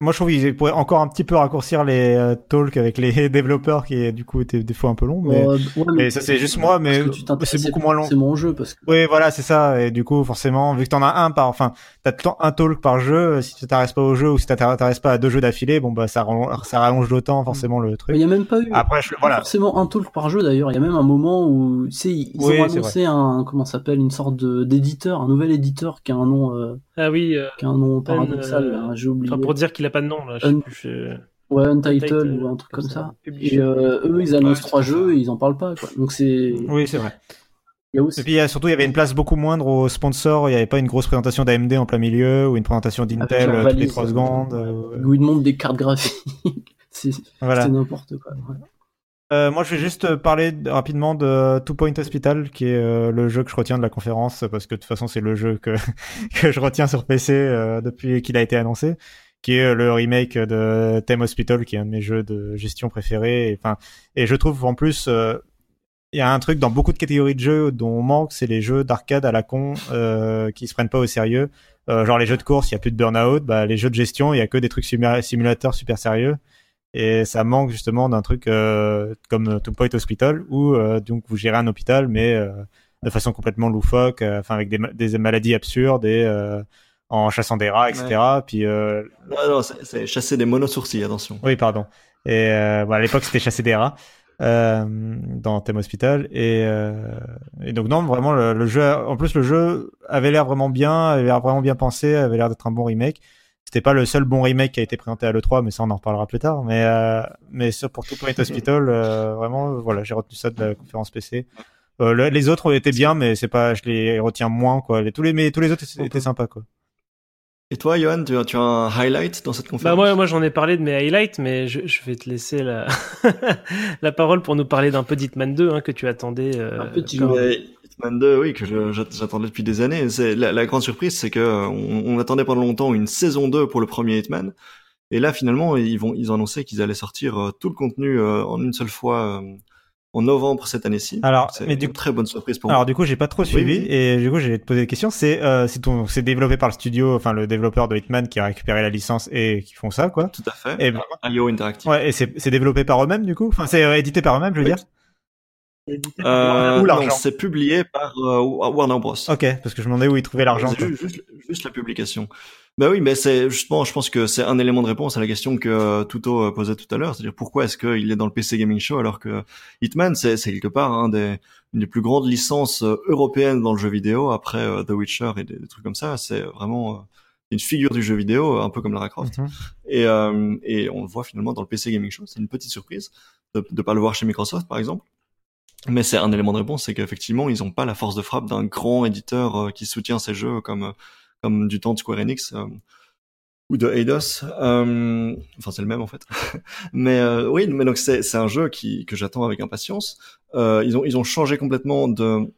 Moi, je trouve qu'ils pourraient encore un petit peu raccourcir les euh, talks avec les développeurs qui du coup étaient des fois un peu longs. Mais, euh, ouais, mais ça c'est juste moi, mais parce que tu t'intéressais c'est beaucoup moins long. C'est mon jeu parce que Oui, voilà, c'est ça. Et du coup, forcément, vu que t'en as un par, enfin, t'as tout le temps un talk par jeu. Si tu t'intéresses pas au jeu ou si tu t'intéresses pas à deux jeux d'affilée, bon bah ça rallonge, ça rallonge d'autant forcément le truc. il y a même pas eu. Après, je, voilà. forcément un talk par jeu d'ailleurs. Il y a même un moment où tu sais ils Oui, ont c'est annoncé un comment ça s'appelle une sorte de d'éditeur, un nouvel éditeur qui a un nom euh, Ah oui, euh, qui a un nom paradoxal. euh, là, J'ai oublié. enfin, pour dire qu'il pas de nom, là. Je sais Un- plus, je- Ouais, Untitled ou un truc comme ça. Et euh, eux, ils annoncent Ouais, trois jeux et ils en parlent pas. Quoi. Donc c'est. Oui, c'est vrai. Il y a aussi. Et puis a- surtout, il y avait une place beaucoup moindre aux sponsors. Il n'y avait pas une grosse présentation d'AMD en plein milieu ou une présentation d'Intel euh, toutes les valise, trois euh, secondes. euh, Où ils montrent des cartes graphiques. c'est voilà. c'est n'importe quoi. ouais. Euh, moi, je vais juste parler de- rapidement de Two Point Hospital, qui est euh, le jeu que je retiens de la conférence, parce que de toute façon, c'est le jeu que, que je retiens sur PC euh, depuis qu'il a été annoncé, qui est le remake de Theme Hospital, qui est un de mes jeux de gestion préférés. Et, je trouve en plus, euh, il y a un truc dans beaucoup de catégories de jeux dont on manque, c'est les jeux d'arcade à la con euh, qui se prennent pas au sérieux. Euh, genre les jeux de course, il y a plus de burn-out. Bah, les jeux de gestion, il y a que des trucs simu- simulateurs super sérieux. Et ça manque justement d'un truc euh, comme Two Point Hospital où donc vous gérez un hôpital mais de façon complètement loufoque, avec des, des maladies absurdes et en chassant des rats, etc. Puis euh, Non, non, c'est chasser des monosourcils, attention. oui, pardon. Et euh, voilà, à l'époque, c'était chasser des rats euh, dans Thème Hospital. Et, euh, et donc non, vraiment, le, le jeu. En plus, le jeu avait l'air vraiment bien, avait l'air vraiment bien pensé, avait l'air d'être un bon remake. C'était pas le seul bon remake qui a été présenté à l'E3, mais ça, on en reparlera plus tard. Mais euh, mais sur pour Two Point Hospital, euh, vraiment, voilà, j'ai retenu ça de la conférence PC. Euh, le- les autres étaient bien, mais c'est pas, je les retiens moins quoi. Les, tous les mais tous les autres étaient, étaient sympas quoi. Et toi, Johan, tu as, tu as un highlight dans cette Bah conférence moi, moi j'en ai parlé de mes highlights, mais je, je vais te laisser la, la parole pour nous parler d'un peu d'Hitman 2 hein, que tu attendais. euh, Un petit comme- Hitman 2, oui, que j'attendais depuis des années. C'est la, la grande surprise, c'est que on, on attendait pendant longtemps une saison 2 pour le premier Hitman, et là finalement ils vont ils ont annoncé qu'ils allaient sortir euh, tout le contenu euh, en une seule fois euh, en novembre cette année-ci. Alors, c'est mais du une très bonne surprise pour Alors moi. du coup, j'ai pas trop suivi oui. et du coup, j'ai te poser des questions. C'est euh, c'est ton c'est développé par le studio, enfin le développeur de Hitman qui a récupéré la licence et qui font ça quoi. Tout à fait. Et ben, IO Interactive. ouais, et c'est c'est développé par eux-mêmes du coup? Enfin, c'est euh, édité par eux-mêmes, je veux Oui. dire? Euh, Ou non, l'argent. c'est publié par euh, Warner Bros. Ok, parce que je me demandais où ils trouvaient l'argent. Juste la publication. Bah oui, mais c'est justement, je pense que c'est un élément de réponse à la question que euh, Tuto euh, posait tout à l'heure, c'est-à-dire pourquoi est-ce qu'il est dans le PC Gaming Show alors que Hitman, c'est quelque part un des, une des plus grandes licences euh, européennes dans le jeu vidéo après euh, The Witcher et des, des trucs comme ça. C'est vraiment euh, une figure du jeu vidéo, un peu comme Lara Croft. Mhm. Et, euh, et on le voit finalement dans le PC Gaming Show. C'est une petite surprise de ne pas le voir chez Microsoft, par exemple. Mais c'est un élément de réponse, c'est qu'effectivement, ils n'ont pas la force de frappe d'un grand éditeur qui soutient ces jeux comme comme du temps de Square Enix euh, ou de Eidos. Euh, enfin, c'est le même en fait. mais euh, oui, mais donc c'est un jeu qui que j'attends avec impatience. Ils ont ils ont changé complètement de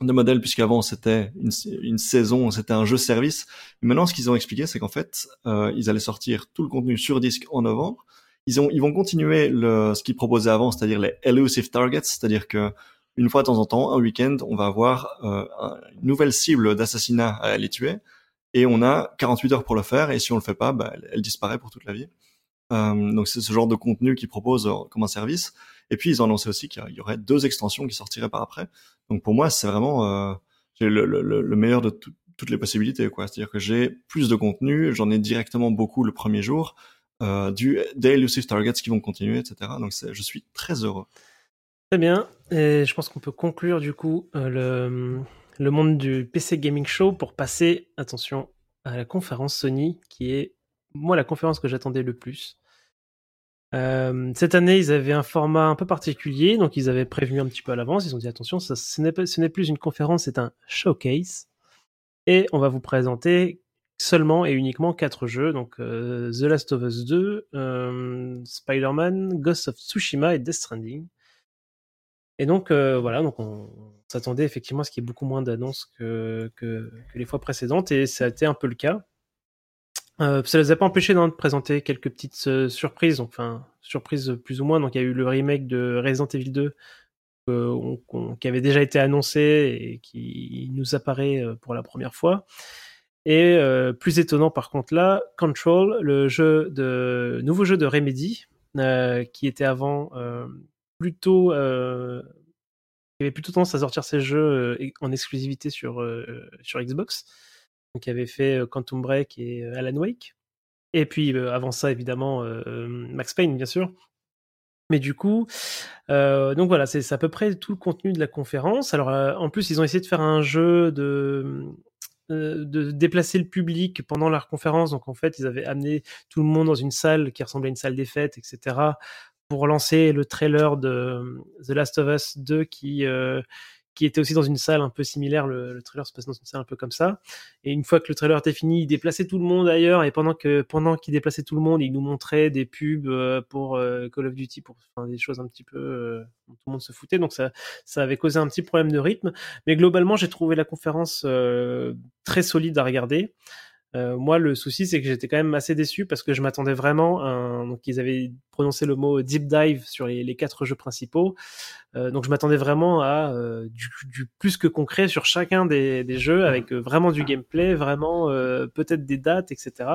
de modèle puisqu'avant c'était une, une saison, c'était un jeu service. Et maintenant, ce qu'ils ont expliqué, c'est qu'en fait, ils allaient sortir tout le contenu sur disque en novembre. Ils ont, ils vont continuer le, ce qu'ils proposaient avant, c'est-à-dire les elusive targets, c'est-à-dire que une fois de temps en temps, un week-end, on va avoir euh, un- une nouvelle cible d'assassinat à aller tuer, et on a 48 heures pour le faire, et si on le fait pas, bah, elle, disparaît pour toute la vie. Euh, donc c'est ce genre de contenu qu'ils proposent euh, comme un service. Et puis ils ont annoncé aussi qu'il y aurait deux extensions qui sortiraient par après. Donc pour moi, c'est vraiment le, le, le le meilleur de tout- toutes les possibilités, quoi. C'est-à-dire que j'ai plus de contenu, j'en ai directement beaucoup le premier jour, euh, du des elusive targets qui vont continuer, etc. Donc je suis très heureux. Très bien. Et je pense qu'on peut conclure du coup euh, le, monde du PC Gaming Show pour passer, attention, à la conférence Sony, qui est, moi, la conférence que j'attendais le plus. Euh, cette année, ils avaient un format un peu particulier, donc ils avaient prévenu un petit peu à l'avance. Ils ont dit attention, ça, ce n'est plus une conférence, c'est un showcase. Et on va vous présenter seulement et uniquement quatre jeux, donc The Last of Us 2, Spider-Man, Ghost of Tsushima et Death Stranding. Et donc voilà, donc on, s'attendait effectivement à ce qu'il y ait beaucoup moins d'annonces que, les fois précédentes, et ça a été un peu le cas. Euh, ça les a pas empêchés de présenter quelques petites surprises, enfin surprises plus ou moins. Donc il y a eu le remake de Resident Evil 2 qui avait déjà été annoncé et qui nous apparaît pour la première fois. Et plus étonnant par contre là, Control, le jeu de nouveau jeu de Remedy, qui était avant plutôt il avait plutôt tendance à sortir ses jeux en exclusivité sur sur Xbox. Donc il avait fait Quantum Break et Alan Wake. Et puis avant ça évidemment Max Payne bien sûr. Mais du coup, donc voilà, c'est à peu près tout le contenu de la conférence. Alors en plus, ils ont essayé de faire un jeu de de déplacer le public pendant leur conférence. Donc en fait, ils avaient amené tout le monde dans une salle qui ressemblait à une salle des fêtes, etc pour lancer le trailer de The Last of Us 2 qui, euh, qui était aussi dans une salle un peu similaire. Le, trailer se passe dans une salle un peu comme ça. Et une fois que le trailer était fini, il déplaçait tout le monde ailleurs. Et pendant que pendant qu'il déplaçait tout le monde, il nous montrait des pubs euh, pour euh, Call of Duty, pour des choses un petit peu dont tout le monde se foutait. Donc ça, ça avait causé un petit problème de rythme. Mais globalement, j'ai trouvé la conférence très solide à regarder. Euh, moi, le souci, c'est que j'étais quand même assez déçu parce que je m'attendais vraiment à donc ils avaient prononcé le mot deep dive sur les, les quatre jeux principaux. Euh, donc je m'attendais vraiment à euh, du, du, plus que concret sur chacun des, des jeux avec euh, vraiment du gameplay, vraiment euh, peut-être des dates, etc.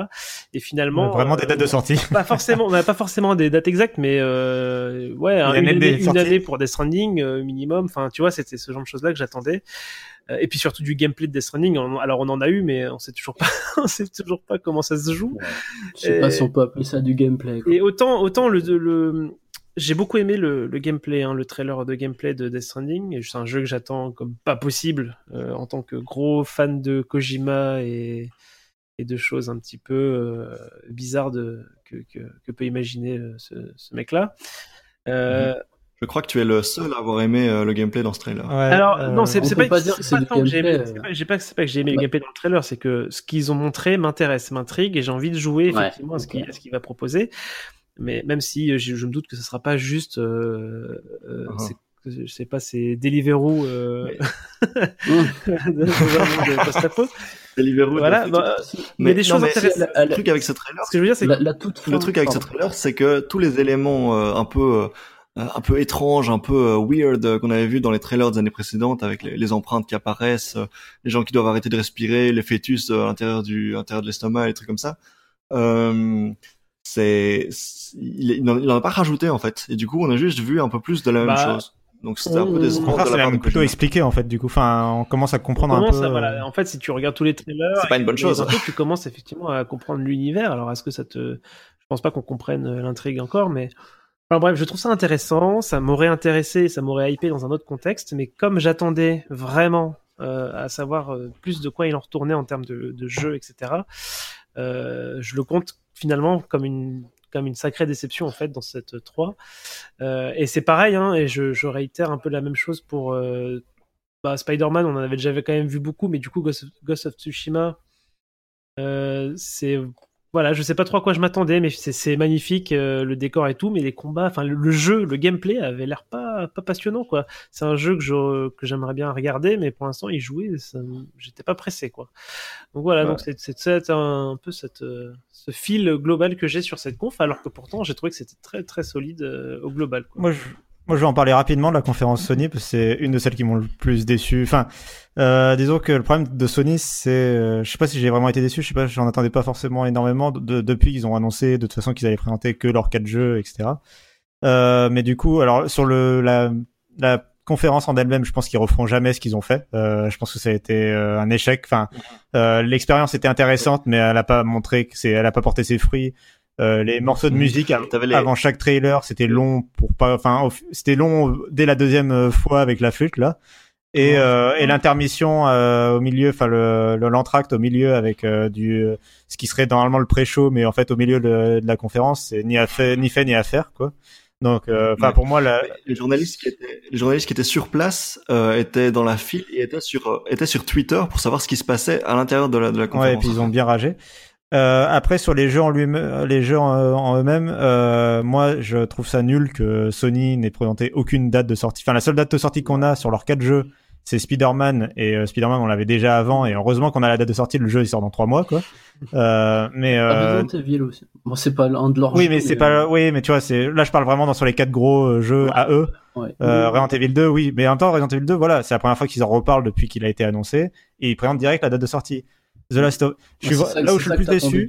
Et finalement, vraiment des dates de sortie. Pas forcément, pas forcément des dates exactes, mais ouais, une, année, une année, pour Death Stranding minimum. Enfin, tu vois, c'était ce genre de choses là que j'attendais. Euh, et puis surtout du gameplay de Death Stranding. Alors on en a eu, mais on sait toujours pas, on sait toujours pas comment ça se joue. Je sais pas si on peut appeler ça du gameplay. Et autant, autant le, le j'ai beaucoup aimé le, le gameplay, hein, le trailer de gameplay de Death Stranding. C'est un jeu que j'attends comme pas possible euh, en tant que gros fan de Kojima et, et de choses un petit peu euh, bizarres de, que, que, que, peut imaginer ce, ce mec-là. Euh, mm-hmm. Je crois que tu es le seul à avoir aimé euh, le gameplay dans ce trailer. Alors non, c'est pas, pas, dire que c'est que j'ai aimé, pas, pas, que j'ai aimé le gameplay dans le trailer, c'est que ce qu'ils ont montré m'intéresse, m'intrigue et j'ai envie de jouer effectivement à ce qu'il va proposer. Mais même si euh, je, je, me doute que ce sera pas juste, euh, euh, uh-huh. je sais pas, c'est Deliveroo euh... de Deliveroo. Voilà, bah, mais, des choses intéressantes. Le truc avec ce trailer, ce que je veux dire, c'est le truc avec ce trailer, c'est que tous les éléments un peu euh, un peu étrange, un peu euh, weird euh, qu'on avait vu dans les trailers des années précédentes avec les, empreintes qui apparaissent, les gens qui doivent arrêter de respirer, les fœtus à l'intérieur du à l'intérieur de l'estomac, et trucs comme ça. Euh, c'est il, il, en a pas rajouté en fait et du coup on a juste vu un peu plus de la même bah, chose. Donc c'était un peu des C'est plutôt expliqué en fait du coup. Enfin, on commence à comprendre un peu. voilà. En fait, si tu regardes tous les trailers, c'est pas une bonne chose. tu commences effectivement à comprendre l'univers. Alors est-ce que ça te, je pense pas qu'on comprenne l'intrigue encore, mais Enfin bref, je trouve ça intéressant, ça m'aurait intéressé, ça m'aurait hypé dans un autre contexte, mais comme j'attendais vraiment euh, à savoir euh, plus de quoi il en retournait en termes de, jeu, etc., euh, je le compte finalement comme une sacrée déception en fait dans cette 3. Euh, et c'est pareil, hein, et je, réitère un peu la même chose pour bah, Spider-Man, on en avait déjà quand même vu beaucoup, mais du coup Ghost of Tsushima, c'est voilà, je sais pas trop à quoi je m'attendais, mais c'est magnifique, euh, le décor et tout, mais les combats, enfin le, jeu, le gameplay avait l'air pas, pas passionnant, quoi. C'est un jeu que que j'aimerais bien regarder, mais pour l'instant, il jouait, j'étais pas pressé, quoi. Donc voilà, donc c'est un, peu cette, euh, ce fil global que j'ai sur cette conf, alors que pourtant, j'ai trouvé que c'était très très solide euh, au global. Quoi. Moi, je, moi, je vais en parler rapidement de la conférence Sony parce que c'est une de celles qui m'ont le plus déçu. Enfin, euh, disons que le problème de Sony, c'est, euh, je sais pas si j'ai vraiment été déçu. Je sais pas, j'en attendais pas forcément énormément de, depuis qu'ils ont annoncé de toute façon qu'ils allaient présenter que leurs quatre jeux, etc. Euh, mais du coup, alors sur le la, la conférence en elle-même, je pense qu'ils referont jamais ce qu'ils ont fait. Euh, je pense que ça a été euh, un échec. Enfin, euh, l'expérience était intéressante, mais elle a pas montré que c'est, elle a pas porté ses fruits. Euh, les morceaux de mm. musique avant chaque trailer, c'était long pour pas, enfin, c'était long dès la deuxième euh, fois avec la flûte là. Et, euh, et l'intermission euh, au milieu, enfin le l'entracte au milieu avec du ce qui serait normalement le pré-show, mais en fait au milieu de, de la conférence, c'est ni à fait ni fait ni à faire quoi. Donc, euh, enfin, pour moi, la... les journalistes qui étaient, les journalistes qui étaient sur place euh, étaient dans la file et étaient sur, euh, étaient sur Twitter pour savoir ce qui se passait à l'intérieur de la, de la conférence. Ouais, et puis ils ont bien ragé. Euh, après sur les jeux en lui les jeux en, en eux-mêmes, euh, moi je trouve ça nul que Sony n'ait présenté aucune date de sortie. Enfin la seule date de sortie qu'on a sur leurs quatre jeux, c'est Spider-Man et euh, Spider-Man on l'avait déjà avant et heureusement qu'on a la date de sortie. Le jeu il sort dans trois mois quoi. Euh, mais euh... Resident Evil aussi. Bon c'est pas un de leurs. Oui jeux, mais c'est euh, pas oui mais tu vois c'est là je parle vraiment dans sur les quatre gros euh, jeux à eux. ouais. Euh, Resident Evil 2, oui, mais en même temps, Resident Evil 2, voilà, c'est la première fois qu'ils en reparlent depuis qu'il a été annoncé, et ils présentent direct la date de sortie. The Last of... Je suis ça- là où je suis le plus déçu,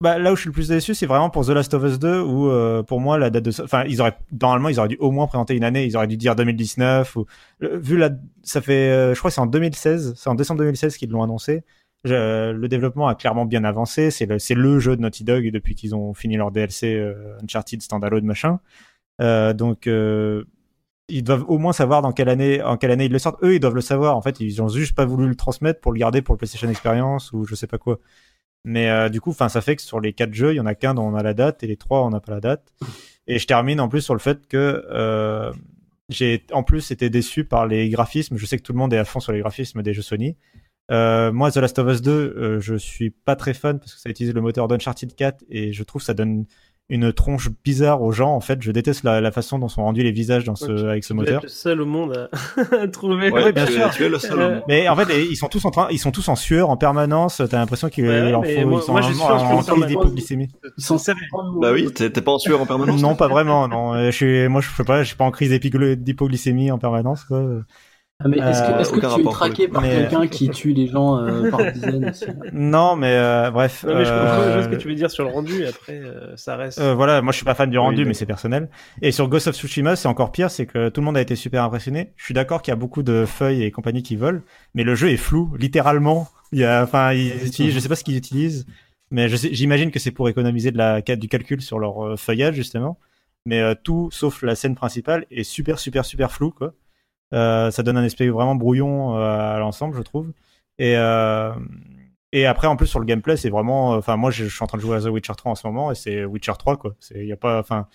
bah, là où je suis le plus déçu, c'est vraiment pour The Last of Us 2, où euh, pour moi la date de, enfin, ils auraient normalement ils auraient dû au moins présenter une année, ils auraient dû dire 2019 ou le- vu la, ça fait, euh, je crois que c'est en 2016, c'est en décembre 2016 qu'ils l'ont annoncé. Je- le développement a clairement bien avancé, c'est le, c'est le jeu de Naughty Dog depuis qu'ils ont fini leur DLC euh, Uncharted standalone machin. Euh, donc ils doivent au moins savoir dans quelle année, en quelle année ils le sortent. Eux, ils doivent le savoir. En fait, ils ont juste pas voulu le transmettre pour le garder pour le PlayStation Experience ou je sais pas quoi. Mais euh, du coup, enfin, ça fait que sur les quatre jeux, il y en a qu'un dont on a la date et les trois, on n'a pas la date. Et je termine en plus sur le fait que euh, j'ai en plus été déçu par les graphismes. Je sais que tout le monde est à fond sur les graphismes des jeux Sony. Euh, moi, The Last of Us 2, euh, je suis pas très fan parce que ça utilise le moteur d'Uncharted 4 et je trouve que ça donne une tronche bizarre aux gens. En fait, je déteste la, la façon dont sont rendus les visages dans ce, Ouais, tu- avec ce Tu moteur. être le seul au monde à, à trouver. Ouais, Ouais, bien tu, sûr. tu es le seul. au monde. Mais en fait, ils sont tous en train, ils sont tous en sueur en permanence. T'as l'impression qu'ils Ouais, leur mais faut, moi- ils sont moi, en, en d'hypoglycémie. Ils sont sérieux. Bah oui, t'es t'es pas en sueur en permanence. Non, pas vraiment. Non, Euh, je suis, moi, je sais pas, je suis pas en crise d'hypogly- d'hypoglycémie en permanence. Quoi. Ah, mais est-ce que, Euh, que tu es traqué par. Mais- quelqu'un qui tue les gens euh, par dizaines aussi Non, mais euh, bref. Non, mais je comprends euh, ce que tu veux dire sur le rendu, et après, euh, ça reste. Euh, voilà, moi je suis pas fan du rendu, mais c'est personnel. Et sur Ghost of Tsushima, c'est encore pire, c'est que tout le monde a été super impressionné. Je suis d'accord qu'il y a beaucoup de feuilles et compagnie qui volent, mais le jeu est flou, littéralement. Il y a, enfin, ils utilisent, je sais pas ce qu'ils utilisent, mais j'imagine que c'est pour économiser de la, du calcul sur leur euh, feuillage justement. Mais euh, tout, sauf la scène principale, est super, super, super flou, quoi. Euh, ça donne un aspect vraiment brouillon euh, à l'ensemble, je trouve. Et euh, et après, en plus, sur le gameplay, c'est vraiment. Enfin, moi, je, suis en train de jouer à The Witcher 3 en ce moment, et c'est Witcher 3, quoi. Il y a pas. Enfin,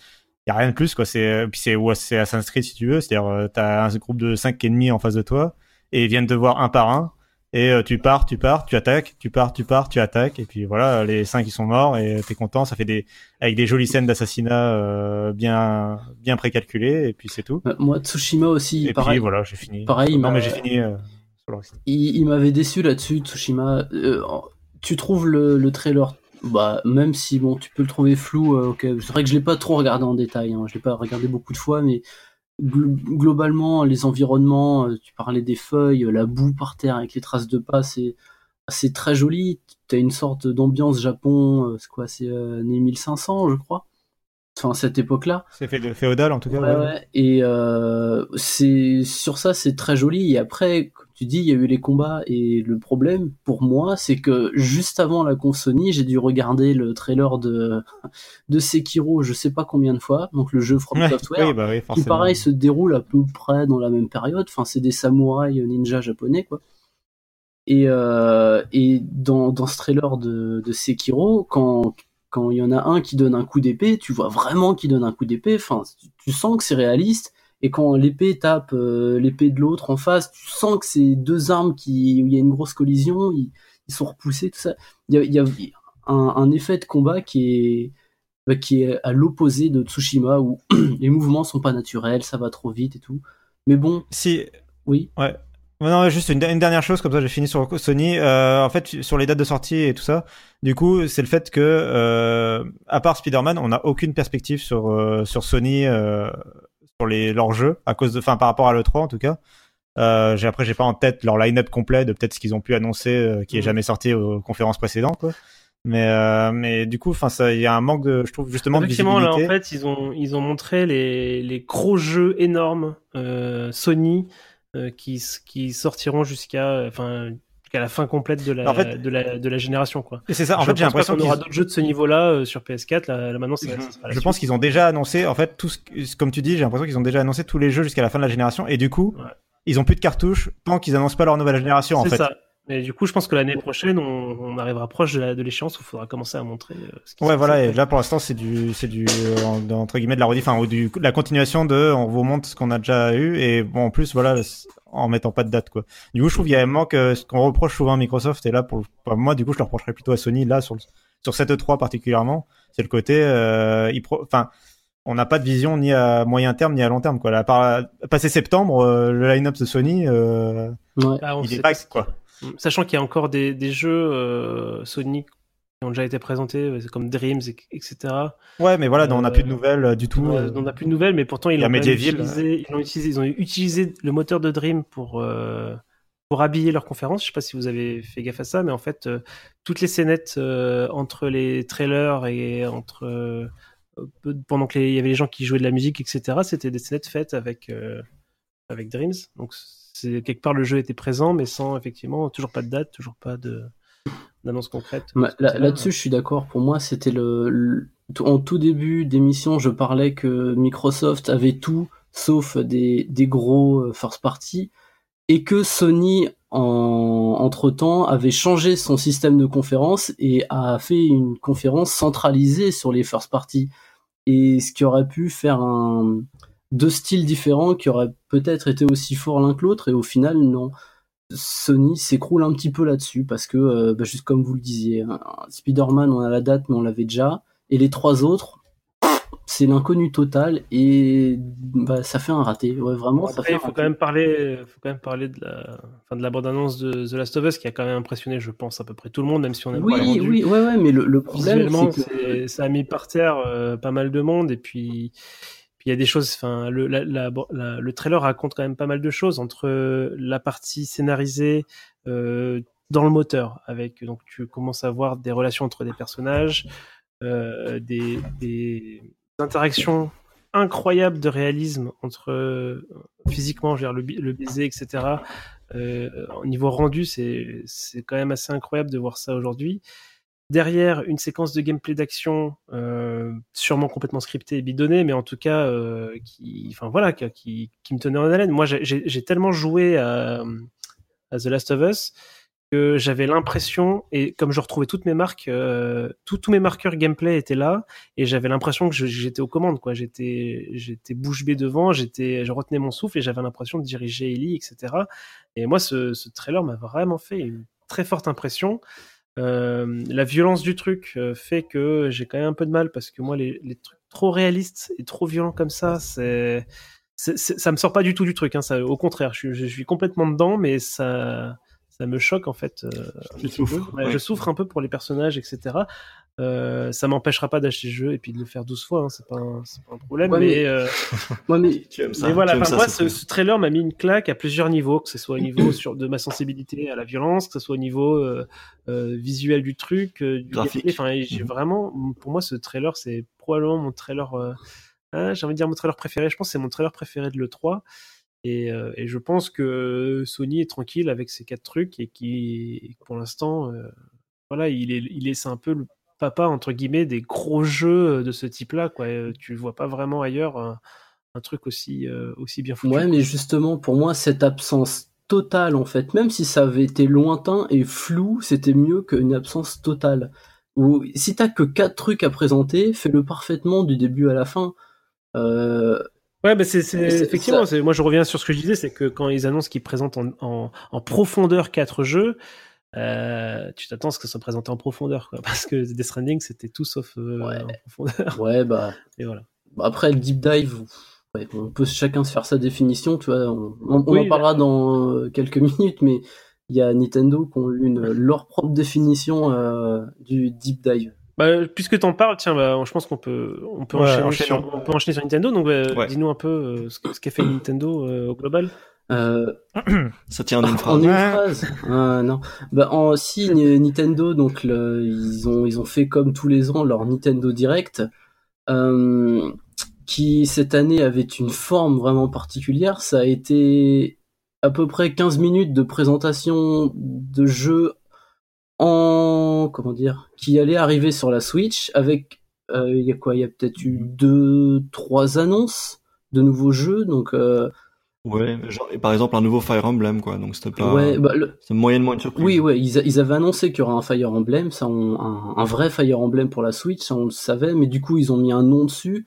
il a rien de plus, quoi. C'est puis c'est Assassin's Creed si tu veux. C'est-à-dire, euh, t'as un groupe de 5 ennemis en face de toi, et ils viennent te voir un par un. Et euh, tu pars, tu pars, tu attaques, tu pars, tu pars, tu attaques, et puis voilà, les cinq ils sont morts et t'es content. Ça fait des avec des jolies scènes d'assassinat euh, bien bien précalculées, et puis c'est tout. Euh, Moi, Tsushima aussi, Et pareil. puis voilà, j'ai fini. Pareil, non mais- j'ai fini euh, sur le reste. il, il m'avait déçu là-dessus, Tsushima. Euh, tu trouves le, le trailer, bah, même si bon, tu peux le trouver flou, euh, ok. C'est vrai que je l'ai pas trop regardé en détail, hein. je l'ai pas regardé beaucoup de fois, mais globalement, les environnements, euh, tu parlais des feuilles, euh, la boue par terre avec les traces de pas, c'est c'est très joli. T'as une sorte d'ambiance Japon, euh, c'est quoi, c'est euh, année 1500, je crois. Enfin, cette époque-là. C'est fait de féodal en tout cas. Ouais, ouais. ouais. Et euh, c'est sur ça, c'est très joli. Et après, tu dis, il y a eu les combats. Et le problème pour moi, c'est que juste avant la Sony, j'ai dû regarder le trailer de de Sekiro, je sais pas combien de fois. Donc le jeu From Ouais, Software, oui, bah oui, qui pareil se déroule à peu près dans la même période. Enfin, c'est des samouraïs ninja japonais, quoi. Et, euh, et dans, dans ce trailer de, de Sekiro, quand quand il y en a un qui donne un coup d'épée, tu vois vraiment qu'il donne un coup d'épée. Enfin, tu, tu sens que c'est réaliste. Et quand l'épée tape euh, l'épée de l'autre en face, tu sens que c'est deux armes qui où il y a une grosse collision, ils, ils sont repoussés, tout ça. Il y a, il y a un, un effet de combat qui est bah, qui est à l'opposé de Tsushima où les mouvements sont pas naturels, ça va trop vite et tout. Mais bon, Si, oui. Ouais. Non, juste une, une dernière chose, comme ça j'ai fini sur Sony. Euh, en fait, sur les dates de sortie et tout ça, du coup, c'est le fait que, euh, à part Spider-Man, on n'a aucune perspective sur, euh, sur Sony, sur les, leurs jeux, à cause de, enfin, par rapport à l'E3 en tout cas. Euh, j'ai, après, j'ai pas en tête leur line-up complet de peut-être ce qu'ils ont pu annoncer, euh, qui est Mhm. jamais sorti aux conférences précédentes, quoi. Mais, euh, mais du coup, enfin, ça, il y a un manque de, je trouve, justement, de Effectivement, là, en visibilité. fait, ils ont, ils ont montré les, les gros jeux énormes Sony qui, qui sortiront jusqu'à enfin, jusqu'à la fin complète de la, En fait- de la, de la génération. Quoi. Et c'est ça, en Je fait, j'ai l'impression qu'on aura d'autres jeux de ce niveau-là euh, sur PS4. Là, là, maintenant, ça, ça je pense qu'ils ont déjà annoncé, en fait, tout ce, comme tu dis, j'ai l'impression qu'ils ont déjà annoncé tous les jeux jusqu'à la fin de la génération, et du coup, Ouais. ils ont plus de cartouches tant qu'ils annoncent pas leur nouvelle génération, en C'est fait. ça. Mais du coup, je pense que l'année prochaine, on, on arrivera proche de l'échéance où il faudra commencer à montrer. euh, ce qui Ouais, voilà. Et là, pour l'instant, c'est du, c'est du, euh, en- entre guillemets, de la redif, enfin, ou du, la continuation de, on vous montre ce qu'on a déjà eu, et bon, en plus, voilà, en mettant pas de date, quoi. Du coup, je trouve qu'il y a un manque, euh, ce qu'on reproche souvent à Microsoft, et là, pour, enfin, moi, du coup, je le reprocherais plutôt à Sony, là, sur, le- sur cette E3 particulièrement, c'est le côté, euh, il pro- enfin, on n'a pas de vision ni à moyen terme ni à long terme, quoi. Là, à part, passé septembre, euh, le line-up de Sony, euh, Ouais. Ah, on il est vague, quoi. Sachant qu'il y a encore des, des jeux euh, Sonic qui ont déjà été présentés, euh, comme Dreams, et- etc. Ouais, mais voilà, on n'a plus de nouvelles euh, du tout. on n'a plus de nouvelles, mais pourtant ils Medieval, utilisé, ils, l'ont utilisé, ils ont utilisé le moteur de Dream pour, pour habiller leur conférence. Je sais pas si vous avez fait gaffe à ça, mais en fait, toutes les scénettes entre les trailers et entre pendant que les- il y avait les gens qui jouaient de la musique, etc. C'était des scénettes faites avec euh, avec Dreams. Donc c'est quelque part le jeu était présent, mais sans effectivement toujours pas de date, toujours pas de d'annonce concrète. Bah, là-. Là-dessus, je suis d'accord. Pour moi, c'était le, le- en tout début d'émission, je parlais que Microsoft avait tout sauf des, des gros euh, first party et que Sony, en, entre temps, avait changé son système de conférence et a fait une conférence centralisée sur les first party. Et ce qui aurait pu faire un, deux styles différents qui auraient peut-être été aussi forts l'un que l'autre et au final, non. Sony s'écroule un petit peu là-dessus parce que, euh, bah, juste comme vous le disiez, hein, Spider-Man, on a la date, mais on l'avait déjà. Et les trois autres, c'est l'inconnu total et bah, ça fait un raté. Ouais, vraiment, ça Après, fait il faut raté. quand même parler, faut quand même parler de la, enfin, de la bande-annonce de The Last of Us qui a quand même impressionné, je pense, à peu près tout le monde, même si on a Oui, pas rendu. oui, ouais, ouais, mais le, le problème, c'est que. ça a mis par terre euh, pas mal de monde et puis puis il y a des choses. Enfin, le, la- la- le trailer raconte quand même pas mal de choses entre euh, la partie scénarisée euh, dans le moteur, avec donc tu commences à voir des relations entre des personnages, euh, des, des interactions incroyables de réalisme entre euh, physiquement, je veux dire, le, le baiser, etc. Euh, au niveau rendu, c'est c'est quand même assez incroyable de voir ça aujourd'hui. Derrière, une séquence de gameplay d'action, euh, sûrement complètement scriptée et bidonnée, mais en tout cas, euh, qui, enfin voilà, qui, me tenait en haleine. Moi, j'ai- tellement joué à, The Last of Us que j'avais l'impression, et comme je retrouvais toutes mes marques, euh, tous mes marqueurs gameplay étaient là, et j'avais l'impression que j'étais aux commandes, quoi. J'étais, j'étais bouche bée devant, j'étais, je retenais mon souffle et j'avais l'impression de diriger Ellie, etc. Et moi, ce, ce trailer m'a vraiment fait une très forte impression. Euh, la violence du truc euh, fait que j'ai quand même un peu de mal parce que moi, les, les trucs trop réalistes et trop violents comme ça, c'est, ça me sort pas du tout du truc. Hein, ça, au contraire, je, suis- je suis complètement dedans, mais ça, ça me choque en fait. euh. Ouais, ouais. Je souffre un peu pour les personnages, etc. Euh, ça m'empêchera pas d'acheter le jeu et puis de le faire 12 fois, hein, c'est pas, un- c'est pas un problème. Ouais, mais, mais- euh, Ouais, mais Tu aimes ça. mais voilà, tu aimes enfin, ça, moi, ce, trailer m'a mis une claque à plusieurs niveaux, que ce soit au niveau sur, de ma sensibilité à la violence, que ce soit au niveau euh, euh, visuel du truc, euh, du Graphique. Enfin, j'ai Mhm. vraiment, pour moi, ce trailer, c'est probablement mon trailer, euh, ah, j'ai envie de dire mon trailer préféré. Je pense que c'est mon trailer préféré de l'E3. Et, euh, et je pense que Sony est tranquille avec ces quatre trucs et qui, pour l'instant, euh, voilà, il est, il est, c'est un peu le papa entre guillemets des gros jeux de ce type-là. Quoi. Euh, Tu vois pas vraiment ailleurs un, un truc aussi, euh, aussi bien foutu. Ouais, mais justement, pour moi, cette absence totale, en fait, même si ça avait été lointain et flou, c'était mieux qu'une absence totale. Ou si t'as que quatre trucs à présenter, fais-le parfaitement du début à la fin. Euh, Ouais, bah c'est, effectivement. ça- moi, je reviens sur ce que je disais, c'est que quand ils annoncent qu'ils présentent en, en, en profondeur quatre jeux, euh, tu t'attends à ce que ça soit présenté en profondeur, quoi, parce que Death Stranding, c'était tout sauf euh, Ouais. en profondeur. ouais, bah, Et voilà. bah, après, le deep dive, ouais, on peut chacun se faire sa définition, tu vois. On, on- on Oui, en parlera dans euh, quelques minutes, mais il y a Nintendo qui ont eu une, leur propre définition euh, du deep dive. Bah, puisque t'en parles, tiens, bah, je pense qu'on peut, on peut, Ouais, enchaîner, enchaînons. sur, on peut enchaîner sur Nintendo. Donc, Ouais. dis-nous un peu euh, ce, qu'a fait Nintendo euh, au global. Euh, Ça tient en une En phrase. une Ouais. phrase Ah, non. Bah, en, si, Ni- Nintendo, donc, le- ils, ont, ils ont fait comme tous les ans leur Nintendo Direct, euh, qui cette année avait une forme vraiment particulière. Ça a été à peu près 15 minutes de présentation de jeux en, comment dire, qui allaient arriver sur la Switch avec, euh, il y a quoi, il y a peut-être eu deux, trois annonces de nouveaux jeux, donc, euh, Ouais, genre, et par exemple un nouveau Fire Emblem quoi, donc c'était pas. Ouais, bah, le- C'est moyennement une surprise. Oui, ouais, ils, a- ils avaient annoncé qu'il y aurait un Fire Emblem, ça, on- un, un vrai Fire Emblem pour la Switch, ça on le savait, mais du coup ils ont mis un nom dessus.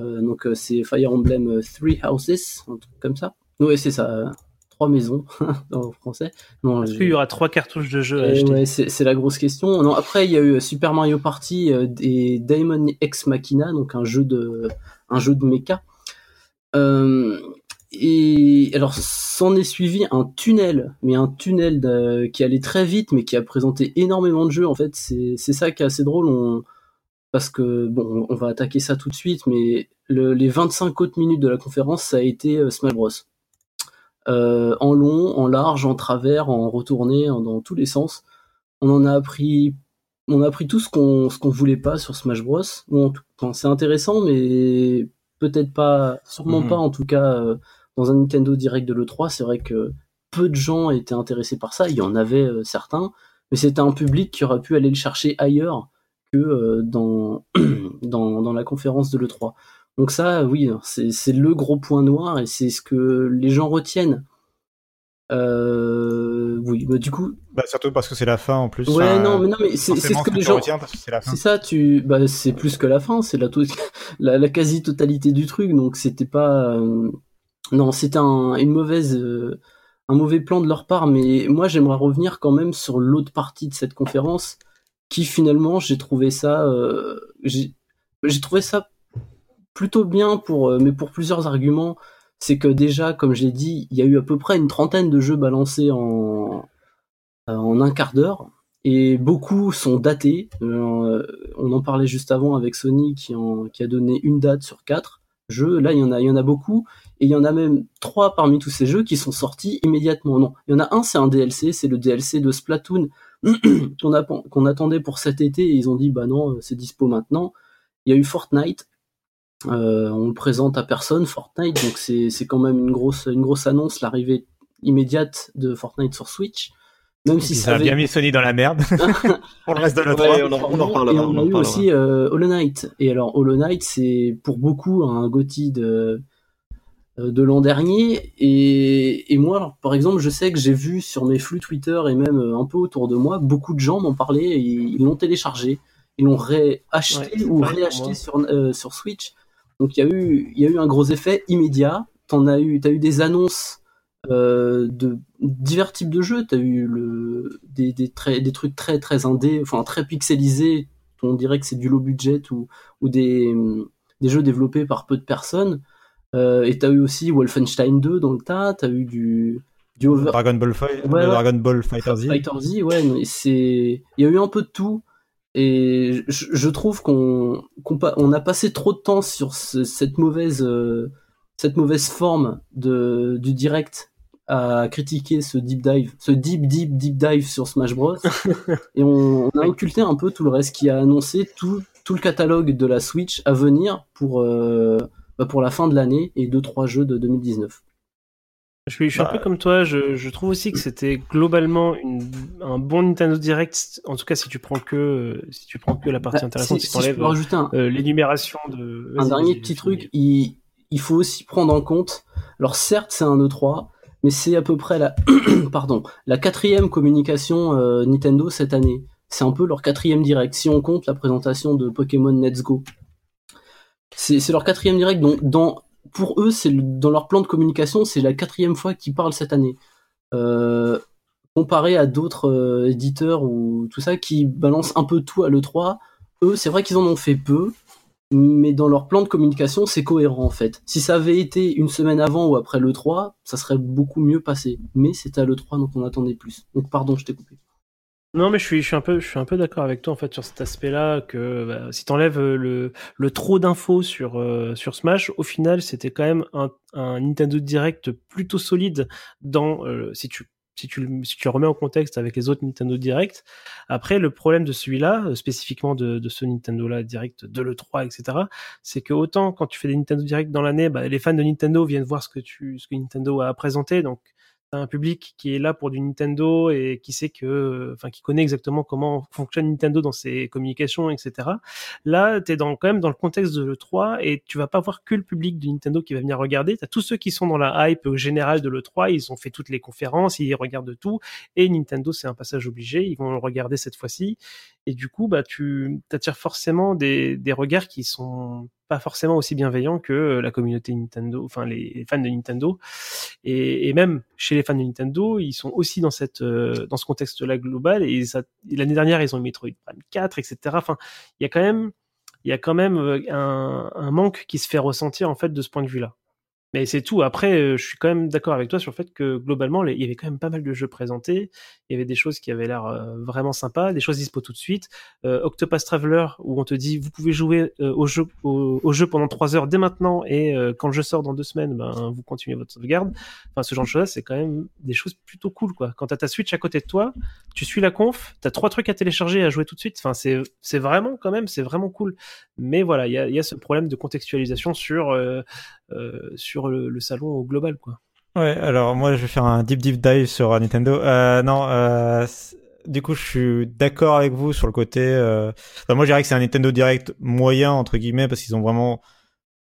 Euh, donc euh, c'est Fire Emblem euh, Three Houses, un truc comme ça. Oui, c'est ça, euh, trois maisons en français. Non, Est-ce j'ai- qu'il y aura trois cartouches de jeu à Eh acheter? ouais, c'est c'est la grosse question. Non, après, il y a eu Super Mario Party et Daemon Ex Machina, donc un jeu de, un jeu de mecha. Euh, et alors, s'en est suivi un tunnel, mais un tunnel de- qui allait très vite, mais qui a présenté énormément de jeux. En fait, c'est ça qui est assez drôle. On, parce que, bon, on va attaquer ça tout de suite, mais le- les 25 autres minutes de la conférence, ça a été euh, Smash Bros. Euh, en long, en large, en travers, en retourné, en- dans tous les sens. On en a appris, on a appris tout ce qu'on ce qu'on voulait pas sur Smash Bros. Bon, enfin, c'est intéressant, mais peut-être pas, sûrement Mhm. pas en tout cas euh, dans un Nintendo Direct de l'E3. C'est vrai que peu de gens étaient intéressés par ça. Il y en avait euh, certains, mais c'était un public qui aurait pu aller le chercher ailleurs que euh, dans, dans dans la conférence de l'E3. Donc ça, oui, c'est le gros point noir et c'est ce que les gens retiennent. Euh, oui, bah du coup, Bah, surtout parce que c'est la fin en plus. ouais, non, mais non, mais c'est ce que les gens. retiens parce que c'est la fin. C'est ça, tu, bah, c'est plus que la fin, c'est la, to- la, la quasi-totalité du truc, donc c'était pas, euh, non, c'était un, une mauvaise, euh, un mauvais plan de leur part, mais moi j'aimerais revenir quand même sur l'autre partie de cette conférence, qui finalement j'ai trouvé ça, euh, j'ai trouvé ça plutôt bien pour, euh, mais pour plusieurs arguments. C'est que déjà, comme j'ai dit, il y a eu à peu près une trentaine de jeux balancés en, euh, en un quart d'heure et beaucoup sont datés. On en parlait juste avant avec Sony qui, en, qui a donné une date sur quatre jeux. Là, il y en a, il y en a beaucoup et il y en a même trois parmi tous ces jeux qui sont sortis immédiatement. Non, il y en a un, c'est un DLC, c'est le DLC de Splatoon qu'on attendait pour cet été et ils ont dit bah non, c'est dispo maintenant. Il y a eu Fortnite. Euh, on le présente à personne, Fortnite, donc c'est c'est quand même une grosse, une grosse annonce, l'arrivée immédiate de Fortnite sur Switch. Même si ça ça a avait- bien mis Sony dans la merde pour le reste de l'E3. Ouais, on en- on en reparlera, et on on, en a eu aussi euh, Hollow Knight. Et alors Hollow Knight, c'est pour beaucoup un GOTY de euh, de l'an dernier. Et, et moi, alors, par exemple, je sais que j'ai vu sur mes flux Twitter et même euh, un peu autour de moi, beaucoup de gens m'en parlaient et ils l'ont téléchargé, ils l'ont réacheté Ouais, ou réacheté sur euh, sur Switch. Donc il y a eu il y a eu un gros effet immédiat. T'en as eu t'as eu des annonces euh, de divers types de jeux. T'as eu le, des, des, très, des trucs très très indés, enfin très pixelisés. On dirait que c'est du low budget ou, ou des, des jeux développés par peu de personnes. Euh, et t'as eu aussi Wolfenstein 2 dans le tas. T'as eu du, du over, Dragon Ball, Fight, Ouais. Dragon Ball Fighter Z. Fighter Z, ouais, c'est, il y a eu un peu de tout, et je, je trouve qu'on, pa- on a passé trop de temps sur ce- cette mauvaise, euh, cette mauvaise forme de, du direct à critiquer ce deep dive, ce deep deep deep dive sur Smash Bros. et on, on a occulté un peu tout le reste qui a annoncé tout, tout le catalogue de la Switch à venir pour, euh, bah, pour la fin de l'année et deux trois jeux de 2019. Je suis, je suis un Bah, peu comme toi, je, je trouve aussi que c'était globalement une, un bon Nintendo Direct, en tout cas si tu prends que, euh, si tu prends que la partie Bah, intéressante, si- si, peux rajouter un, euh, l'énumération de... un dernier petit truc, il, il faut aussi prendre en compte. Alors certes, c'est un E3, mais c'est à peu près la, pardon, la quatrième communication euh, Nintendo cette année. C'est un peu leur quatrième direct, si on compte la présentation de Pokémon Let's Go. C'est leur quatrième direct, donc pour eux, c'est dans leur plan de communication, c'est la quatrième fois qu'ils parlent cette année. Euh, comparé à d'autres euh, éditeurs ou tout ça qui balancent un peu tout à l'E3, eux, c'est vrai qu'ils en ont fait peu, mais dans leur plan de communication, c'est cohérent en fait. Si ça avait été une semaine avant ou après l'E3, ça serait beaucoup mieux passé. Mais c'était à l'E3, donc on attendait plus. Donc pardon, je t'ai coupé. Non, mais je suis, je suis un peu, je suis un peu d'accord avec toi en fait sur cet aspect-là que bah, si t'enlèves euh, le, le trop d'infos sur euh, sur Smash, au final, c'était quand même un, un Nintendo Direct plutôt solide dans euh, si tu si tu si tu le remets en contexte avec les autres Nintendo Direct. Après, le problème de celui-là, euh, spécifiquement de, de ce Nintendo-là Direct de l'E3, etc., c'est que autant quand tu fais des Nintendo Direct dans l'année, bah, les fans de Nintendo viennent voir ce que tu ce que Nintendo a présenté, donc t'as un public qui est là pour du Nintendo et qui sait que, enfin, qui connaît exactement comment fonctionne Nintendo dans ses communications, etc. Là, t'es dans quand même dans le contexte de l'E3 et tu vas pas voir que le public de Nintendo qui va venir regarder. T'as tous ceux qui sont dans la hype générale de l'E3, ils ont fait toutes les conférences, ils regardent tout et Nintendo, c'est un passage obligé, ils vont le regarder cette fois-ci et du coup, bah, tu attires forcément des, des regards qui sont pas forcément aussi bienveillants que la communauté Nintendo, enfin les fans de Nintendo, et, même chez les fans de Nintendo, ils sont aussi dans cette euh, dans ce contexte-là global. Et, et l'année dernière, ils ont eu Metroid Prime 4, etc. Enfin, il y a quand même il y a quand même euh, un, un manque qui se fait ressentir en fait de ce point de vue-là. Mais c'est tout. Après, euh, je suis quand même d'accord avec toi sur le fait que globalement, il y avait quand même pas mal de jeux présentés. Il y avait des choses qui avaient l'air euh, vraiment sympas, des choses dispo tout de suite. Euh, Octopus Traveler, où on te dit vous pouvez jouer euh, au jeu au, au jeu pendant trois heures dès maintenant, et quand le jeu sort dans deux semaines, ben vous continuez votre sauvegarde. Enfin, ce genre de choses, c'est quand même des choses plutôt cool, quoi. Quand t'as ta Switch à côté de toi, tu suis la conf, t'as trois trucs à télécharger et à jouer tout de suite. Enfin, c'est vraiment quand même, c'est vraiment cool. Mais voilà, il y a, y a ce problème de contextualisation sur sur le, le salon au global, quoi. Ouais, alors moi je vais faire un deep deep dive sur euh, Nintendo. Euh, non, euh, du coup je suis d'accord avec vous sur le côté. Euh... moi je dirais que c'est un Nintendo Direct moyen entre guillemets parce qu'ils ont vraiment,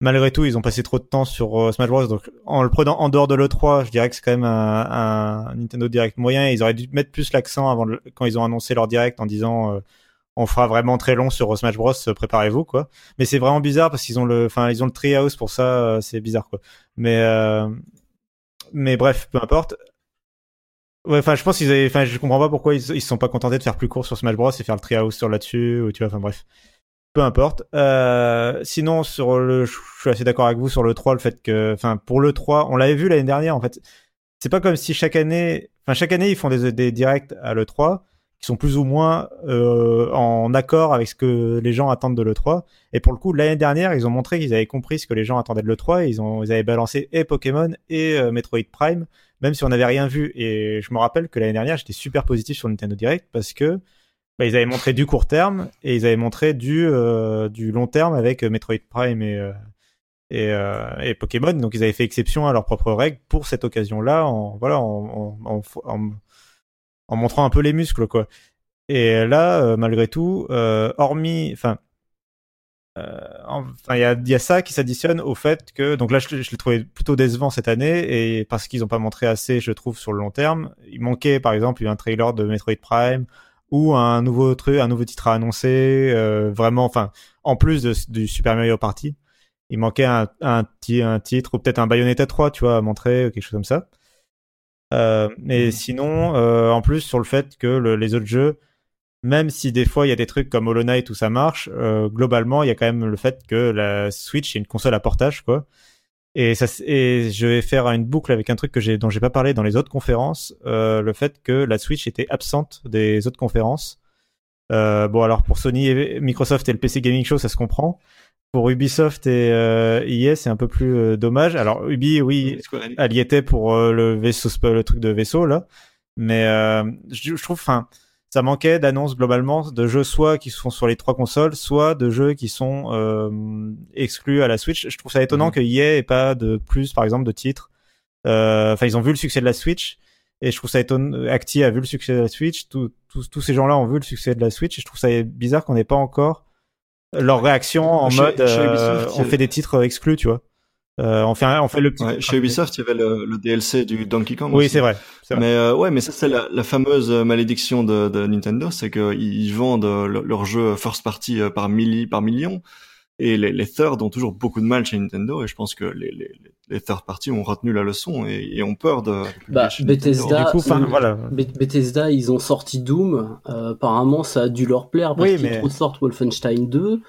malgré tout, ils ont passé trop de temps sur euh, Smash Bros. Donc en le prenant en dehors de l'E3, je dirais que c'est quand même un, Nintendo Direct moyen. Ils auraient dû mettre plus l'accent avant quand ils ont annoncé leur Direct en disant. On fera vraiment très long sur Smash Bros. euh, Préparez-vous quoi. Mais c'est vraiment bizarre parce qu'ils ont le, enfin ils ont le Treehouse pour ça. euh, c'est bizarre quoi. Mais euh, mais bref, peu importe. Enfin, je pense qu'ils enfin, je comprends pas pourquoi ils, ils sont pas contentés de faire plus court sur Smash Bros et faire le Treehouse sur là-dessus, ou tu vois, enfin bref. Peu importe. Sinon, sur le, je suis assez d'accord avec vous sur le 3, le fait que, enfin, pour le 3, on l'avait vu l'année dernière, en fait. C'est pas comme si chaque année, enfin, chaque année, ils font des, des directs à l'E3 qui sont plus ou moins euh, en accord avec ce que les gens attendent de l'E3. Et pour le coup, l'année dernière, ils ont montré qu'ils avaient compris ce que les gens attendaient de l'E3 et ils, ils avaient balancé et Pokémon et euh, Metroid Prime, même si on n'avait rien vu. Et je me rappelle que l'année dernière, j'étais super positif sur Nintendo Direct parce que bah, ils avaient montré du court terme et ils avaient montré du, euh, du long terme avec Metroid Prime et, et, Pokémon. Donc ils avaient fait exception à leurs propres règles pour cette occasion-là, en, voilà, en, en, en montrant un peu les muscles, quoi. Et là, euh, malgré tout, euh, hormis, enfin, euh, enfin, il y a, y a ça qui s'additionne au fait que, donc là, je, je l'ai trouvé plutôt décevant cette année, et parce qu'ils n'ont pas montré assez, je trouve, sur le long terme. Il manquait, par exemple, un trailer de Metroid Prime ou un nouveau truc, un nouveau titre à annoncer, euh, vraiment, enfin, en plus du Super Mario Party, il manquait un, un titre ou peut-être un Bayonetta 3, tu vois, à montrer, quelque chose comme ça. Euh, mais sinon, euh, en plus sur le fait que le- les autres jeux, même si des fois il y a des trucs comme Hollow Knight où ça marche, euh, globalement il y a quand même le fait que la Switch est une console à portage quoi. Et ça, et je vais faire une boucle avec un truc que j'ai dont j'ai pas parlé dans les autres conférences, euh, le fait que la Switch était absente des autres conférences. Euh, bon alors pour Sony, et Microsoft et le PC Gaming Show ça se comprend. Pour Ubisoft et euh, EA c'est un peu plus euh, dommage. Alors Ubi oui elle y était pour euh, le vaisseau, le truc de vaisseau là. Mais euh, je, je trouve, enfin, ça manquait d'annonces globalement de jeux soit qui sont sur les trois consoles, soit de jeux qui sont euh, exclus à la Switch. Je trouve ça étonnant Mhm. que EA ait pas de plus, par exemple, de titres. Euh, Enfin, ils ont vu le succès de la Switch. Et je trouve ça étonnant. Acti a vu le succès de la Switch. Tous- tous tous ces gens-là ont vu le succès de la Switch. Et je trouve ça bizarre qu'on n'ait pas encore leur réaction en Chez- mode chez euh, Ubisoft, on fait des titres exclus, tu vois. Euh, on fait un- on fait le petit. Ouais, chez Ubisoft, il y avait le, le DLC du Donkey Kong. Oui, c'est vrai. Mais euh, ouais, mais ça c'est la, la fameuse euh, malédiction de, de Nintendo, c'est qu'ils ils vendent euh, le- leurs jeux first party euh, par milli, par millions, et les, les third ont toujours beaucoup de mal chez Nintendo, et je pense que les, les, les third party ont retenu la leçon et, et ont peur de. Bah. Bethesda, Du coup, enfin, voilà. Be- Bethesda, ils ont sorti Doom. euh, apparemment, ça a dû leur plaire parce Oui, qu'ils mais- ressortent Wolfenstein 2.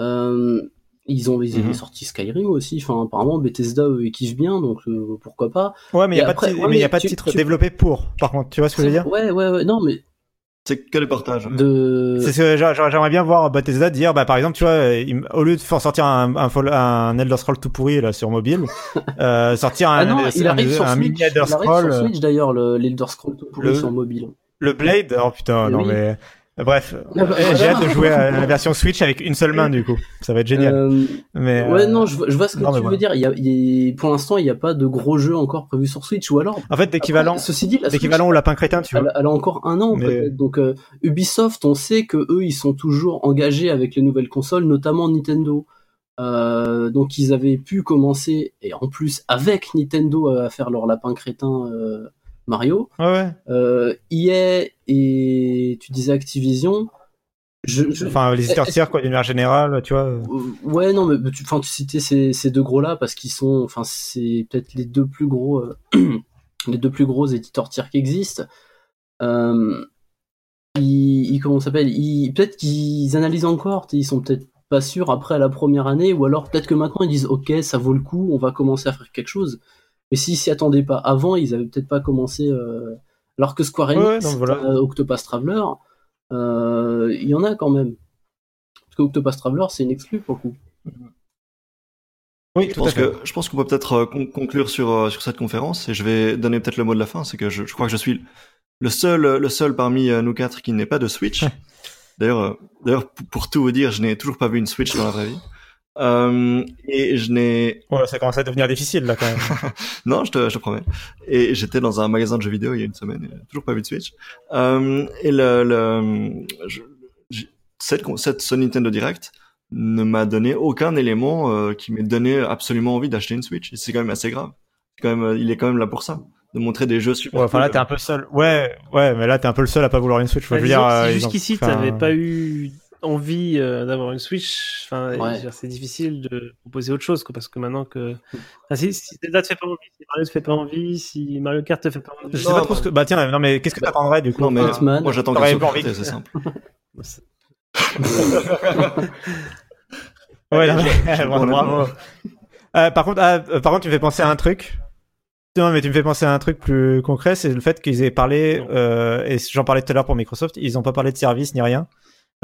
Euh, ils ont ils Mhm. sorti Skyrim aussi. Enfin, apparemment, Bethesda eux, ils kiffent bien, donc euh, pourquoi pas. Ouais, mais il n'y a, après- pas de, ti- ouais, mais y a pas de titre tu- développé pour, par contre. Tu vois ce que je veux dire? Ouais, ouais, ouais. Non, mais C'est que les partages. de. C'est ce j'aimerais bien voir Bethesda dire, bah, par exemple, tu vois, il- au lieu de faire sortir un, un, un Elder Scroll tout pourri là sur mobile, euh, sortir un, Ah non, un, il arrive sur un Switch. mini Elder il arrive Scroll, sur euh, Switch d'ailleurs, le- l'Elder Scroll tout pourri le- sur mobile. le Blade. Oh putain, Mais non oui. mais Bref, j'ai hâte de jouer à la version Switch avec une seule main du coup. Ça va être génial. Euh, mais Ouais, euh, non, je, vois- je vois ce que non, tu veux voilà. dire. Il y a, il y a- pour l'instant, il n'y a pas de gros jeux encore prévus sur Switch, ou alors. en fait, l'équivalent, Après, Ceci dit, la Switch, au lapin crétin, tu vois. elle a encore un an Mais-. Donc euh, Ubisoft, on sait que eux, ils sont toujours engagés avec les nouvelles consoles, notamment Nintendo. Euh, donc ils avaient pu commencer et en plus avec Nintendo à faire leur lapin crétin euh, Mario. Ouais. Euh, EA et tu disais Activision. Je, je- Enfin, les tiers, quoi, d'une manière générale, tu vois. euh, Ouais, non, mais tu, enfin, tu citais ces, ces deux gros-là parce qu'ils sont, enfin, c'est peut-être les deux plus gros, euh, les deux plus gros éditeurs tiers qui existent. Euh, ils, ils- comment s'appelle? Peut-être qu'ils analysent encore, ils sont peut-être pas sûrs après la première année, ou alors peut-être que maintenant ils disent, ok, ça vaut le coup, on va commencer à faire quelque chose. Mais s'ils s'y attendaient pas avant, ils avaient peut-être pas commencé. euh, Alors que Square Enix, Ouais, voilà. euh, Octopus Traveler, euh, il y en a quand même. Parce que Octopus Traveler, c'est une exclue pour le coup. Oui, Je tout à pense, fait. que, je pense qu'on peut peut-être con- conclure sur, sur cette conférence et je vais donner peut-être le mot de la fin. C'est que je, je crois que je suis le seul, le seul parmi nous quatre qui n'est pas de Switch. D'ailleurs, d'ailleurs, pour, pour tout vous dire, je n'ai toujours pas vu une Switch dans la vraie vie. Euh, et je n'ai, Ouais, ça commence à devenir difficile là quand même. non, je te, je te promets. Et j'étais dans un magasin de jeux vidéo il y a une semaine, et toujours pas vu de Switch. Euh, et le, le je- j'ai- cette, con- cette ce Nintendo Direct ne m'a donné aucun élément euh, qui m'ait donné absolument envie d'acheter une Switch. Et c'est quand même assez grave. C'est Quand même, euh, il est quand même là pour ça, de montrer des jeux super. Ouais, enfin là, t'es un peu seul. Ouais, ouais, mais là, t'es un peu le seul à pas vouloir une Switch. Enfin, Bah, je veux dire, euh, si ont- jusqu'ici, t'avais pas eu envie euh, d'avoir une Switch, enfin, Ouais. c'est difficile de proposer autre chose, quoi, parce que maintenant que, enfin, si, si Zelda te fait pas envie, si Mario te fait pas envie, si Mario Kart te fait pas envie, Je sais pas trop ce que. Bah tiens, non mais qu'est-ce que t'attendrais du coup Non mais Enfin, Hitman. moi j'attends que- C'est simple. Ouais, non, mais- bon, bravo. Euh, par contre, ah, euh, par contre, tu me fais penser à un truc. Non, mais tu me fais penser à un truc plus concret, c'est le fait qu'ils aient parlé, euh, et j'en parlais tout à l'heure pour Microsoft, ils ont pas parlé de service ni rien.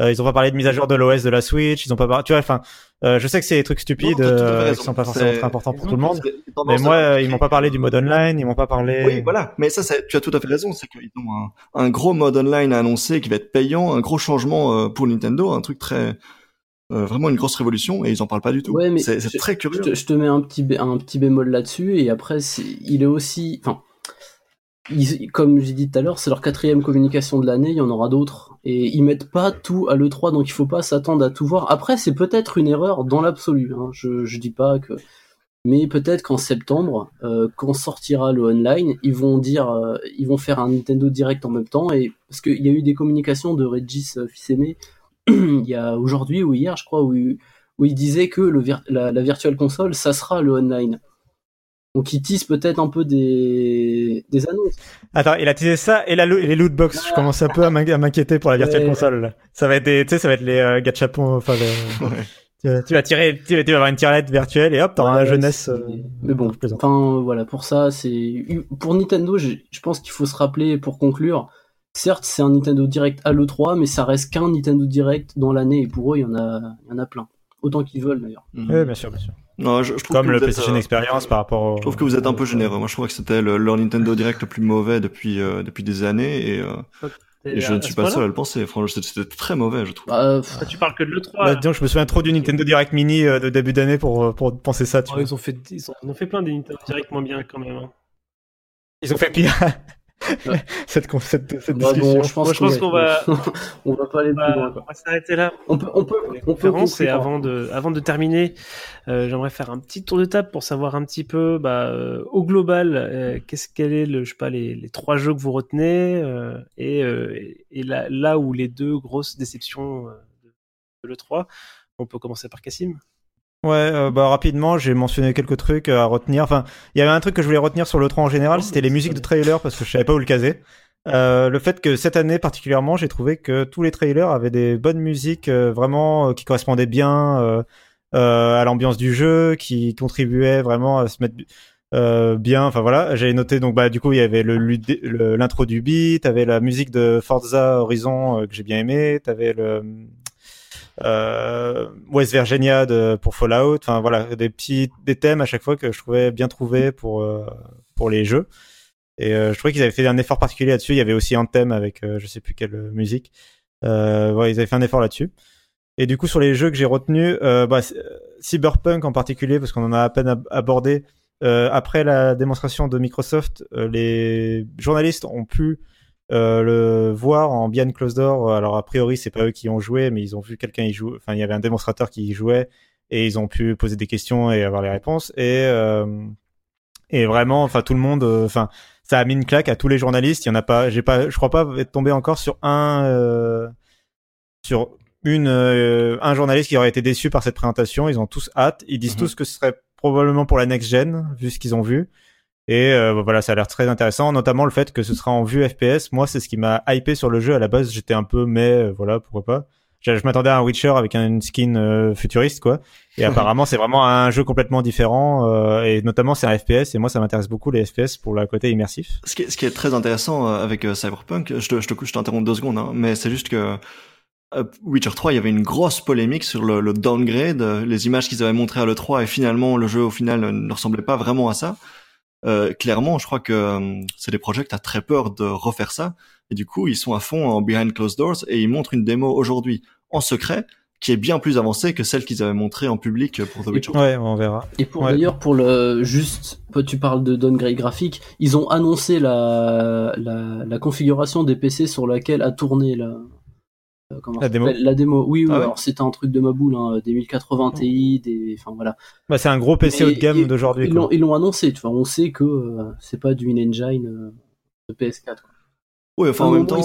Euh, ils ont pas parlé de mise à jour de l'OS de la Switch, ils ont pas parlé, tu vois, enfin, euh, je sais que c'est des trucs stupides, Non, euh, qui sont pas forcément très importants pour tout le monde. Mais moi, ils m'ont pas parlé du mode online, ils m'ont pas parlé. Oui, voilà. Mais ça, tu as tout à fait raison. C'est qu'ils ont un, un gros mode online à annoncer qui va être payant, un gros changement euh, pour Nintendo, un truc très, euh, vraiment une grosse révolution, et ils en parlent pas du tout. Ouais, mais c'est très Je curieux. te, je te mets un petit, bé- un petit bémol là-dessus, et après, il est aussi. Enfin, ils- comme j'ai dit tout à l'heure, c'est leur quatrième communication de l'année, il y en aura d'autres. Et ils mettent pas tout à l'E3, donc il faut pas s'attendre à tout voir. Après, c'est peut-être une erreur dans l'absolu. Hein. Je, je dis pas que. Mais peut-être qu'en septembre, euh, quand sortira le online, ils vont dire, euh, ils vont faire un Nintendo Direct en même temps, et parce qu'il y a eu des communications de Regis euh, Fils-Aimé il y a aujourd'hui ou hier, je crois, où, où il disait que le la, la Virtual Console, ça sera le online. Donc ils tissent peut-être un peu des, des annonces. Attends, il a teasé ça et, la, lo- et les loot box. Je commence un peu à m'in- à m'inquiéter pour la virtual Ouais. console. là. Ça va être des, tu sais, ça va être les euh, gachapons. Enfin, Ouais. tu, vas- tu vas tirer, tu vas, tu vas avoir une tirelette virtuelle et hop, t'auras Ouais, jeunesse. euh, Mais bon, enfin voilà, pour ça, c'est pour Nintendo, je, je pense qu'il faut se rappeler pour conclure. Certes, c'est un Nintendo Direct à l'E3, mais ça reste qu'un Nintendo Direct dans l'année, et pour eux, il y en a, il y en a plein. Autant qu'ils veulent d'ailleurs. Mhm. Oui, bien sûr, bien sûr. Non, je, je trouve Comme que le êtes, PlayStation euh, Experience par rapport au. Je trouve que vous êtes un peu généreux. Moi, je trouvais que c'était le- leur Nintendo Direct le plus mauvais depuis euh, depuis des années, et, euh, et je ne suis pas seul à le penser. Franchement, c'était très mauvais, je trouve. Bah, Ah, Tu parles que de l'E3. Bah, je me souviens trop du Nintendo Direct Mini euh, de début d'année pour pour penser ça. Tu Oh, vois. ils ont fait, ils ont, ils ont fait plein des Nintendo Direct moins bien quand même. hein. Ils ont fait pire. cette cette, cette bah, discussion. bon, je pense, qu'on va, on va pas aller on plus va, loin. quoi. on va s'arrêter là. On peut, on peut, on peut et conclure. avant de, avant de terminer, euh, j'aimerais faire un petit tour de table pour savoir un petit peu, bah, euh, au global, euh, qu'est-ce quel est le, je sais pas, les, les trois jeux que vous retenez euh, et, euh, et, là, là où les deux grosses déceptions euh, de, de le 3. On peut commencer par Cassim. Ouais, euh, bah rapidement, j'ai mentionné quelques trucs à retenir. Enfin, il y avait un truc que je voulais retenir sur le 3 en général, Oh, c'était les musiques de trailers parce que je savais pas où le caser. Euh, le fait que cette année particulièrement, j'ai trouvé que tous les trailers avaient des bonnes musiques euh, vraiment euh, qui correspondaient bien euh, euh, à l'ambiance du jeu, qui contribuaient vraiment à se mettre euh, bien. Enfin voilà, j'ai noté donc bah du coup il y avait le l'intro du beat, t'avais la musique de Forza Horizon euh, que j'ai bien aimé, t'avais le euh, West Virginia de, pour Fallout. Enfin voilà, des petits des thèmes à chaque fois que je trouvais bien trouvés pour euh, pour les jeux. Et euh, je trouvais qu'ils avaient fait un effort particulier là-dessus. Il y avait aussi un thème avec euh, je sais plus quelle musique. Euh, ouais, ils avaient fait un effort là-dessus. Et du coup, sur les jeux que j'ai retenus, bah, Cyberpunk en particulier, parce qu'on en a à peine ab- abordé. après la démonstration de Microsoft, les journalistes ont pu euh, le voir en behind closed door. Alors a priori, c'est pas eux qui ont joué, mais ils ont vu quelqu'un y jouer. Enfin, il y avait un démonstrateur qui y jouait et ils ont pu poser des questions et avoir les réponses. Et euh, et vraiment, enfin tout le monde, euh, enfin ça a mis une claque à tous les journalistes. Il y en a pas, j'ai pas, je crois pas être tombé encore sur un euh, sur une euh, un journaliste qui aurait été déçu par cette présentation. Ils ont tous hâte. Ils disent Mhm. tous que ce serait probablement pour la next gen vu ce qu'ils ont vu. Et euh, voilà, ça a l'air très intéressant, notamment le fait que ce sera en vue FPS. Moi, c'est ce qui m'a hypé sur le jeu à la base. J'étais un peu, mais euh, voilà, pourquoi pas. Je, je m'attendais à un Witcher avec une skin euh, futuriste, quoi. Et apparemment, c'est vraiment un jeu complètement différent. euh, et notamment, c'est un FPS. Et moi, ça m'intéresse beaucoup les FPS pour le côté immersif. Ce qui est, ce qui est très intéressant avec Cyberpunk, je te, je te, je t'interromps deux secondes, hein, mais c'est juste que Witcher 3, il y avait une grosse polémique sur le, le downgrade, les images qu'ils avaient montrées à l'E3, et finalement, le jeu, au final, ne ressemblait pas vraiment à ça. Euh, clairement, je crois que euh, c'est des projets qui a très peur de refaire ça, et du coup, ils sont à fond en behind closed doors, et ils montrent une démo aujourd'hui en secret, qui est bien plus avancée que celle qu'ils avaient montrée en public pour The Witcher. Ouais, on verra. Et pour Ouais. d'ailleurs pour le juste, toi, tu parles de downgrade graphique, ils ont annoncé la, la, la configuration des PC sur laquelle a tourné la comment La démo La démo. Oui, oui. Ah ouais alors c'était un truc de ma boule, hein, des 1080 Ti, des, enfin voilà. Bah, c'est un gros PC haut de gamme d'aujourd'hui. Ils l'ont, ils l'ont annoncé. Tu vois, on sait que euh, c'est pas du in-engine euh, de PS4. Quoi. Oui, enfin, en même temps,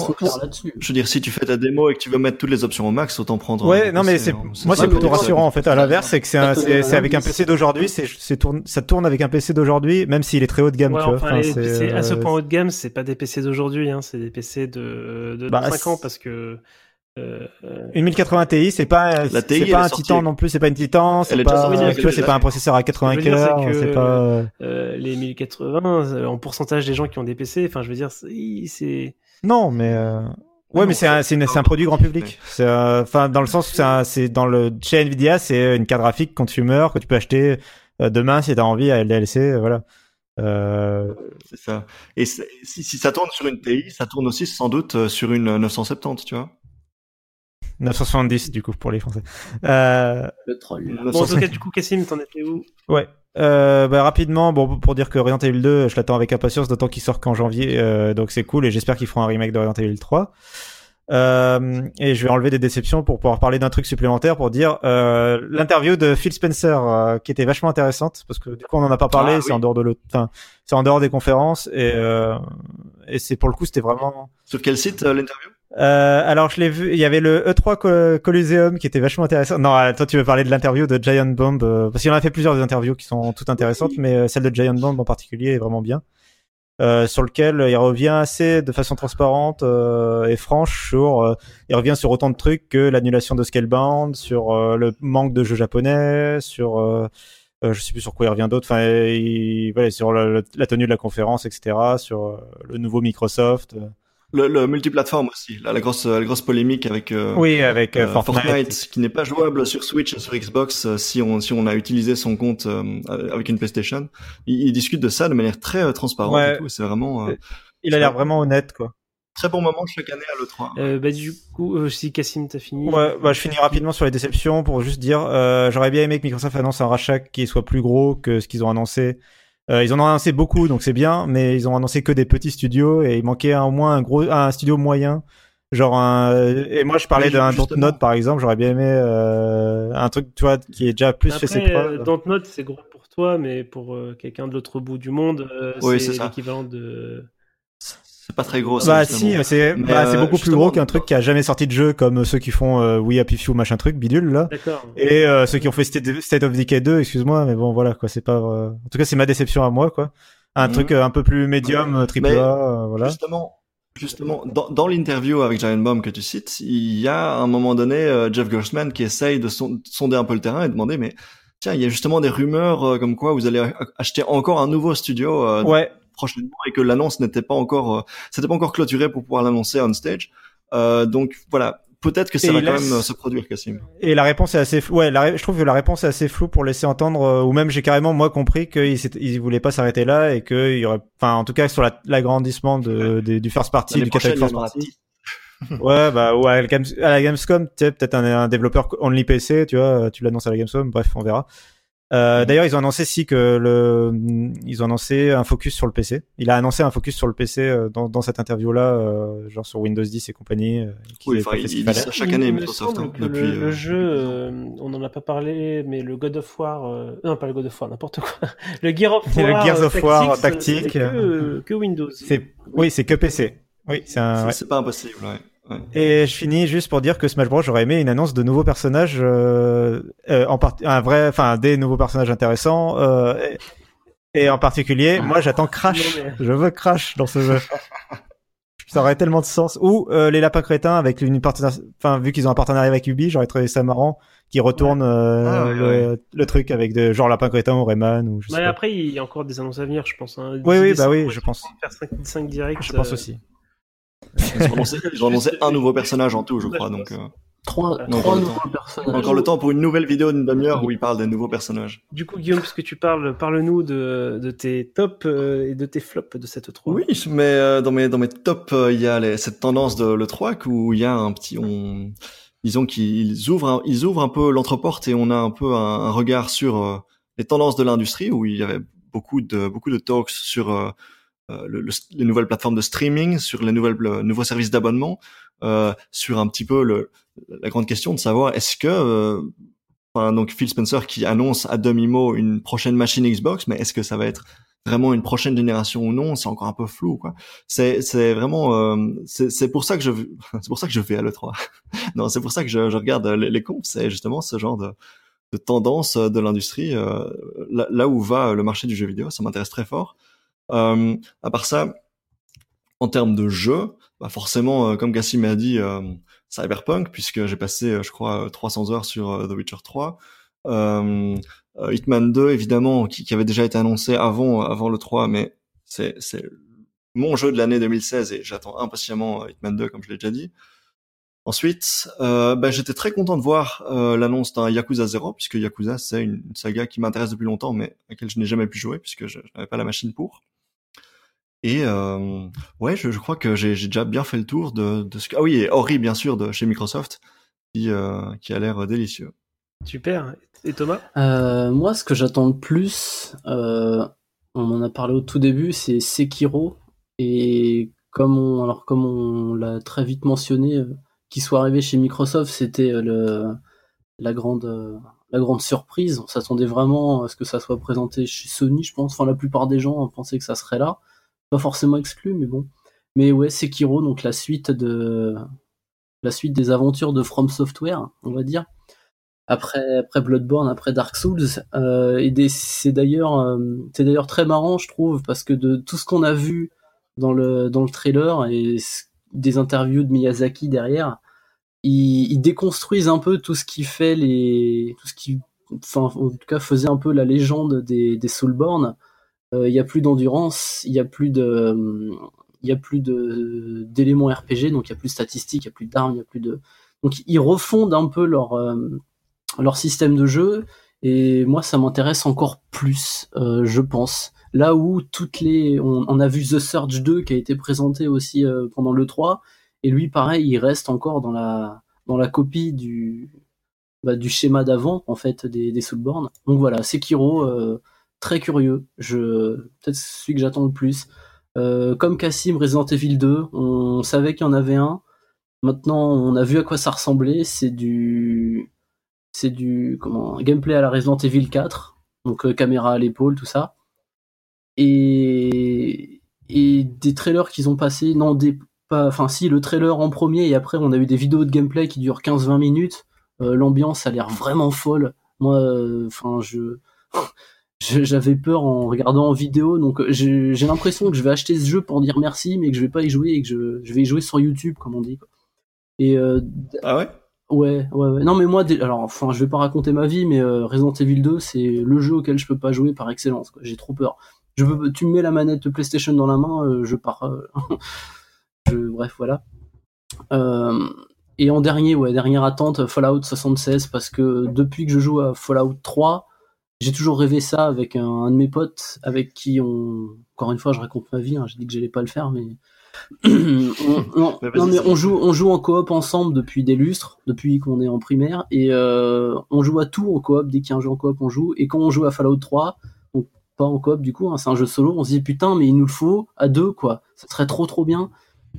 je veux dire, si tu fais ta démo et que tu veux mettre toutes les options au max, autant prendre. Ouais, non, mais PC, c'est, hein. moi, c'est plutôt rassurant, en fait. À l'inverse, c'est que c'est c'est, avec un PC d'aujourd'hui, c'est, c'est tourne, ça tourne avec un PC d'aujourd'hui, même s'il est très haut de gamme, Ouais, tu vois. enfin, Enfin, c'est, à ce euh, point haut de gamme, c'est pas des PC d'aujourd'hui, hein, c'est des PC de, de Bah, 5 ans c'est- parce que. Euh, Une 1080 Ti, c'est pas, La c'est pas un sortie Titan non plus, c'est pas une Titan, c'est pas, tu vois, c'est pas un processeur à Ce que 80 je veux dire, cœurs, c'est pas, euh, les 1080, euh, en pourcentage des gens qui ont des PC, enfin, je veux dire, c'est. c'est- non, mais, euh, Ouais, Non, mais c'est un, un produit grand public. C'est, euh, enfin, dans le sens où c'est, un- c'est dans le chez Nvidia, c'est une carte graphique consumer que tu peux acheter euh, demain si t'as envie à euh, voilà. Euh, C'est ça. Et si, si ça tourne sur une TI, ça tourne aussi sans doute sur une 970, tu vois. 970 du coup pour les Français. Euh, Le troll. Bon, en tout 970. cas, du coup, Cassim, t'en étais où? Ouais. Euh, bah, rapidement, bon, pour dire que Resident Evil 2, je l'attends avec impatience, d'autant qu'il sort qu'en janvier, euh, donc c'est cool, et j'espère qu'ils feront un remake de Resident Evil 3. Euh, et je vais enlever des déceptions pour pouvoir parler d'un truc supplémentaire pour dire euh, l'interview de Phil Spencer euh, qui était vachement intéressante parce que du coup on en a pas parlé, Ah, c'est oui. en dehors de l'autre, enfin c'est en dehors des conférences et euh, et c'est pour le coup c'était vraiment Sur quel site euh, l'interview? Euh, alors je l'ai vu, il y avait le E3 Co- Coliseum qui était vachement intéressant. Non, euh, toi tu veux parler de l'interview de Giant Bomb euh, parce qu'il en a fait plusieurs des interviews qui sont toutes intéressantes, mais euh, celle de Giant Bomb en particulier est vraiment bien. Euh, sur lequel il revient assez de façon transparente euh, et franche sur il revient sur autant de trucs que l'annulation de Scalebound, sur le manque de jeux japonais, sur euh, je sais plus sur quoi il revient d'autre, enfin il- voilà, sur la tenue de la conférence, etc., sur le nouveau Microsoft. Le, le multiplateforme aussi, là, la grosse la grosse polémique avec euh, Oui, avec euh, euh, Fortnite, qui n'est pas jouable sur Switch et sur Xbox euh, si on si on a utilisé son compte euh, avec une PlayStation. Ils, ils discutent de ça de manière très euh, transparente Ouais. et tout. C'est vraiment euh, Il a l'air vraiment honnête, quoi. très bon moment chaque année à l'E3. euh, Bah, du coup, euh, si Cassim, t'as fini. Ouais, bah, je finis rapidement sur les déceptions pour juste dire, euh, j'aurais bien aimé que Microsoft annonce un rachat qui soit plus gros que ce qu'ils ont annoncé. Euh, ils en ont annoncé beaucoup, donc c'est bien, mais ils ont annoncé que des petits studios et il manquait au moins un gros, un studio moyen. Genre un, et moi je parlais d'un. Dontnod par exemple, j'aurais bien aimé euh, un truc, tu vois, qui est déjà plus fait ses Après, preuves. euh, Dontnod, c'est gros pour toi, mais pour euh, quelqu'un de l'autre bout du monde, euh, Oui, c'est l'équivalent de. C'est pas très gros. ça, Bah justement. si, c'est bah, c'est euh, beaucoup plus gros qu'un truc qui a jamais sorti de jeu comme ceux qui font euh, We Happy Few machin truc bidule là. D'accord. Et euh, ceux qui ont fait State of Decay 2, excuse-moi, mais bon voilà quoi, c'est pas. euh, En tout cas, c'est ma déception à moi quoi. Un Mhm. truc euh, un peu plus médium, euh, triple A, euh, voilà. Justement, justement, dans, dans l'interview avec Giant Bomb que tu cites, il y a à un moment donné euh, Jeff Gerstmann qui essaye de son- sonder un peu le terrain et demander mais tiens, il y a justement des rumeurs euh, comme quoi vous allez a- acheter encore un nouveau studio euh, Ouais, prochainement et que l'annonce n'était pas encore, euh, c'était pas encore clôturé pour pouvoir l'annoncer on stage. Euh, donc voilà, peut-être que ça Et va quand même euh, se produire, Cassim. et la réponse est assez. Ouais, la je trouve que la réponse est assez floue pour laisser entendre, euh, ou même j'ai carrément moi compris qu'ils voulaient pas s'arrêter là et qu'il y aurait, enfin en tout cas sur la- l'agrandissement de, du first party, du catalogue first party. Ouais, bah, ouais, à la, Games- à la Gamescom, tu sais, peut-être un, un développeur only PC, tu vois, tu l'annonces à la Gamescom, bref, on verra. Euh, D'ailleurs, ils ont annoncé si que le, ils ont annoncé un focus sur le PC. Il a annoncé un focus sur le PC euh, dans, dans cette interview-là, euh, genre sur Windows 10 et compagnie. euh, Oui, enfin, il- dit ça chaque année, Il Microsoft, hein, depuis, le, euh, le jeu, euh, on n'en a pas parlé, mais le God of War, euh, non pas le God of War, n'importe quoi, le Gear of Le War, Gears euh, of War Tactics, tactique. que, que Windows. C'est, oui, c'est que PC. Oui, c'est un, C'est- ouais. C'est pas impossible, ouais. Ouais. Et je finis juste pour dire que Smash Bros. j'aurais aimé une annonce de nouveaux personnages, euh, euh, en part... un vrai, enfin des nouveaux personnages intéressants. Euh, et, et en particulier, moi j'attends Crash. Non, mais- Je veux Crash dans ce jeu. Ça aurait tellement de sens. Ou euh, les lapins crétins avec une partenariat, enfin vu qu'ils ont un partenariat avec Ubi, j'aurais trouvé ça marrant qu'ils retournent euh, Ah, ouais, le, le truc avec de genre lapin crétin ou Rayman ou je sais pas. après, il y a encore des annonces à venir, je pense. Hein. Oui, oui, bah oui, je pense. vont Faire 5, 5 directs. Je pense euh, aussi. Ils ont annoncé, ils ont annoncé un nouveau personnage en tout, je crois. Donc, euh, Trois, Non, nouveaux temps. personnages. encore le temps pour une nouvelle vidéo d'une demi-heure où il parle des nouveaux personnages. Du coup, Guillaume, puisque tu parles, parle-nous de, de tes tops euh, et de tes flops de cette 3. Oui, mais euh, dans mes dans mes tops, il y a les, cette tendance de le 3 où il y a un petit, on, disons qu'ils ouvrent un, ils ouvrent un peu l'entreporte et on a un peu un, un regard sur euh, les tendances de l'industrie où il y avait beaucoup de beaucoup de talks sur le- le- les nouvelles plateformes de streaming, sur les nouvelles le nouveaux services d'abonnement, euh, sur un petit peu le, la grande question de savoir est-ce que euh, Enfin, donc Phil Spencer qui annonce à demi-mot une prochaine machine Xbox, mais est-ce que ça va être vraiment une prochaine génération ou non C'est encore un peu flou, quoi. C'est c'est vraiment euh, c'est c'est pour ça que je c'est pour ça que je vais à le 3. non, c'est pour ça que je, je regarde les, les comptes. C'est justement ce genre de de tendance de l'industrie euh, là, là où va le marché du jeu vidéo. Ça m'intéresse très fort. Euh, à part ça, en termes de jeu, bah forcément, euh, comme Cassim a dit, euh, Cyberpunk, puisque j'ai passé, euh, je crois, euh, 300 heures sur The Witcher 3. Euh, euh, Hitman 2, évidemment, qui, avait déjà été annoncé avant, avant le 3, mais c'est, mon jeu de l'année 2016 et j'attends impatiemment Hitman 2, comme je l'ai déjà dit. Ensuite, bah, j'étais très content de voir euh, l'annonce d'un Yakuza 0, puisque Yakuza, c'est une saga qui m'intéresse depuis longtemps, mais à laquelle je n'ai jamais pu jouer, puisque je n'avais pas la machine pour. Et euh, ouais, je, je crois que j'ai déjà bien fait le tour de, de ce que... Ah oui, et Ori, bien sûr, de chez Microsoft, qui, euh, qui a l'air délicieux. Super. Et Thomas? Euh, moi, ce que j'attends le plus, euh, on en a parlé au tout début, c'est Sekiro. Et comme on, alors comme on l'a très vite mentionné, euh, qu'il soit arrivé chez Microsoft, c'était euh, le, la grande, euh, la grande surprise. On s'attendait vraiment à ce que ça soit présenté chez Sony, je pense. Enfin, la plupart des gens pensaient que ça serait là. Pas forcément exclu, mais bon. Mais ouais, Sekiro, donc la suite de, la suite des aventures de From Software, on va dire après Bloodborne, après Dark Souls. Euh, et c'est d'ailleurs euh, c'est d'ailleurs très marrant, je trouve, parce que de tout ce qu'on a vu dans le dans le trailer et des interviews de Miyazaki derrière, ils, déconstruisent un peu tout ce qui fait les tout ce qui enfin en tout cas faisait un peu la légende des des Soulborn. Euh, Il y a plus d'endurance, il y a plus de il y a plus de d'éléments RPG, donc il y a plus de statistiques, il y a plus d'armes, il y a plus de donc ils refondent un peu leur euh, leur système de jeu. Et moi ça m'intéresse encore plus euh, je pense. Là où toutes les on, a vu The Surge 2 qui a été présenté aussi pendant le 3 et lui pareil il reste encore dans la dans la copie du bah, du schéma d'avant en fait des, des Soulborn donc voilà Sekiro euh, très curieux. Je peut-être celui que j'attends le plus. Euh, comme Cassim Resident Evil 2 on savait qu'il y en avait un. Maintenant on a vu à quoi ça ressemblait. C'est du c'est du comment gameplay à la Resident Evil 4 donc euh, caméra à l'épaule tout ça. Et et des trailers qu'ils ont passé non des pas enfin si le trailer en premier et après on a eu des vidéos de gameplay qui durent 15-20 minutes. Euh, l'ambiance a l'air vraiment folle. Moi enfin je- j'avais peur en regardant en vidéo donc euh, j'ai l'impression que je vais acheter ce jeu pour dire merci mais que je vais pas y jouer et que je, je vais y jouer sur YouTube comme on dit quoi. et euh, Ah ouais? Ouais, ouais, ouais. Non, mais moi, alors, enfin, je vais pas raconter ma vie, mais euh, Resident Evil 2, c'est le jeu auquel je peux pas jouer par excellence. quoi. J'ai trop peur. Je veux, tu me mets la manette de PlayStation dans la main, euh, je pars. euh, je- bref, voilà. Euh, et en dernier, ouais, dernière attente, Fallout 76, parce que depuis que je joue à Fallout 3, j'ai toujours rêvé ça avec un, un de mes potes, avec qui on, encore une fois, je raconte ma vie. hein, j'ai dit que j'allais pas le faire, mais on, non, Mais non, on joue, on joue en coop ensemble depuis des lustres, depuis qu'on est en primaire, et euh, on joue à tout en coop. Dès qu'il y a un jeu en coop, on joue. Et quand on joue à Fallout 3, donc pas en coop du coup, hein, c'est un jeu solo, on se dit putain, mais il nous le faut à deux quoi. Ça serait trop trop bien.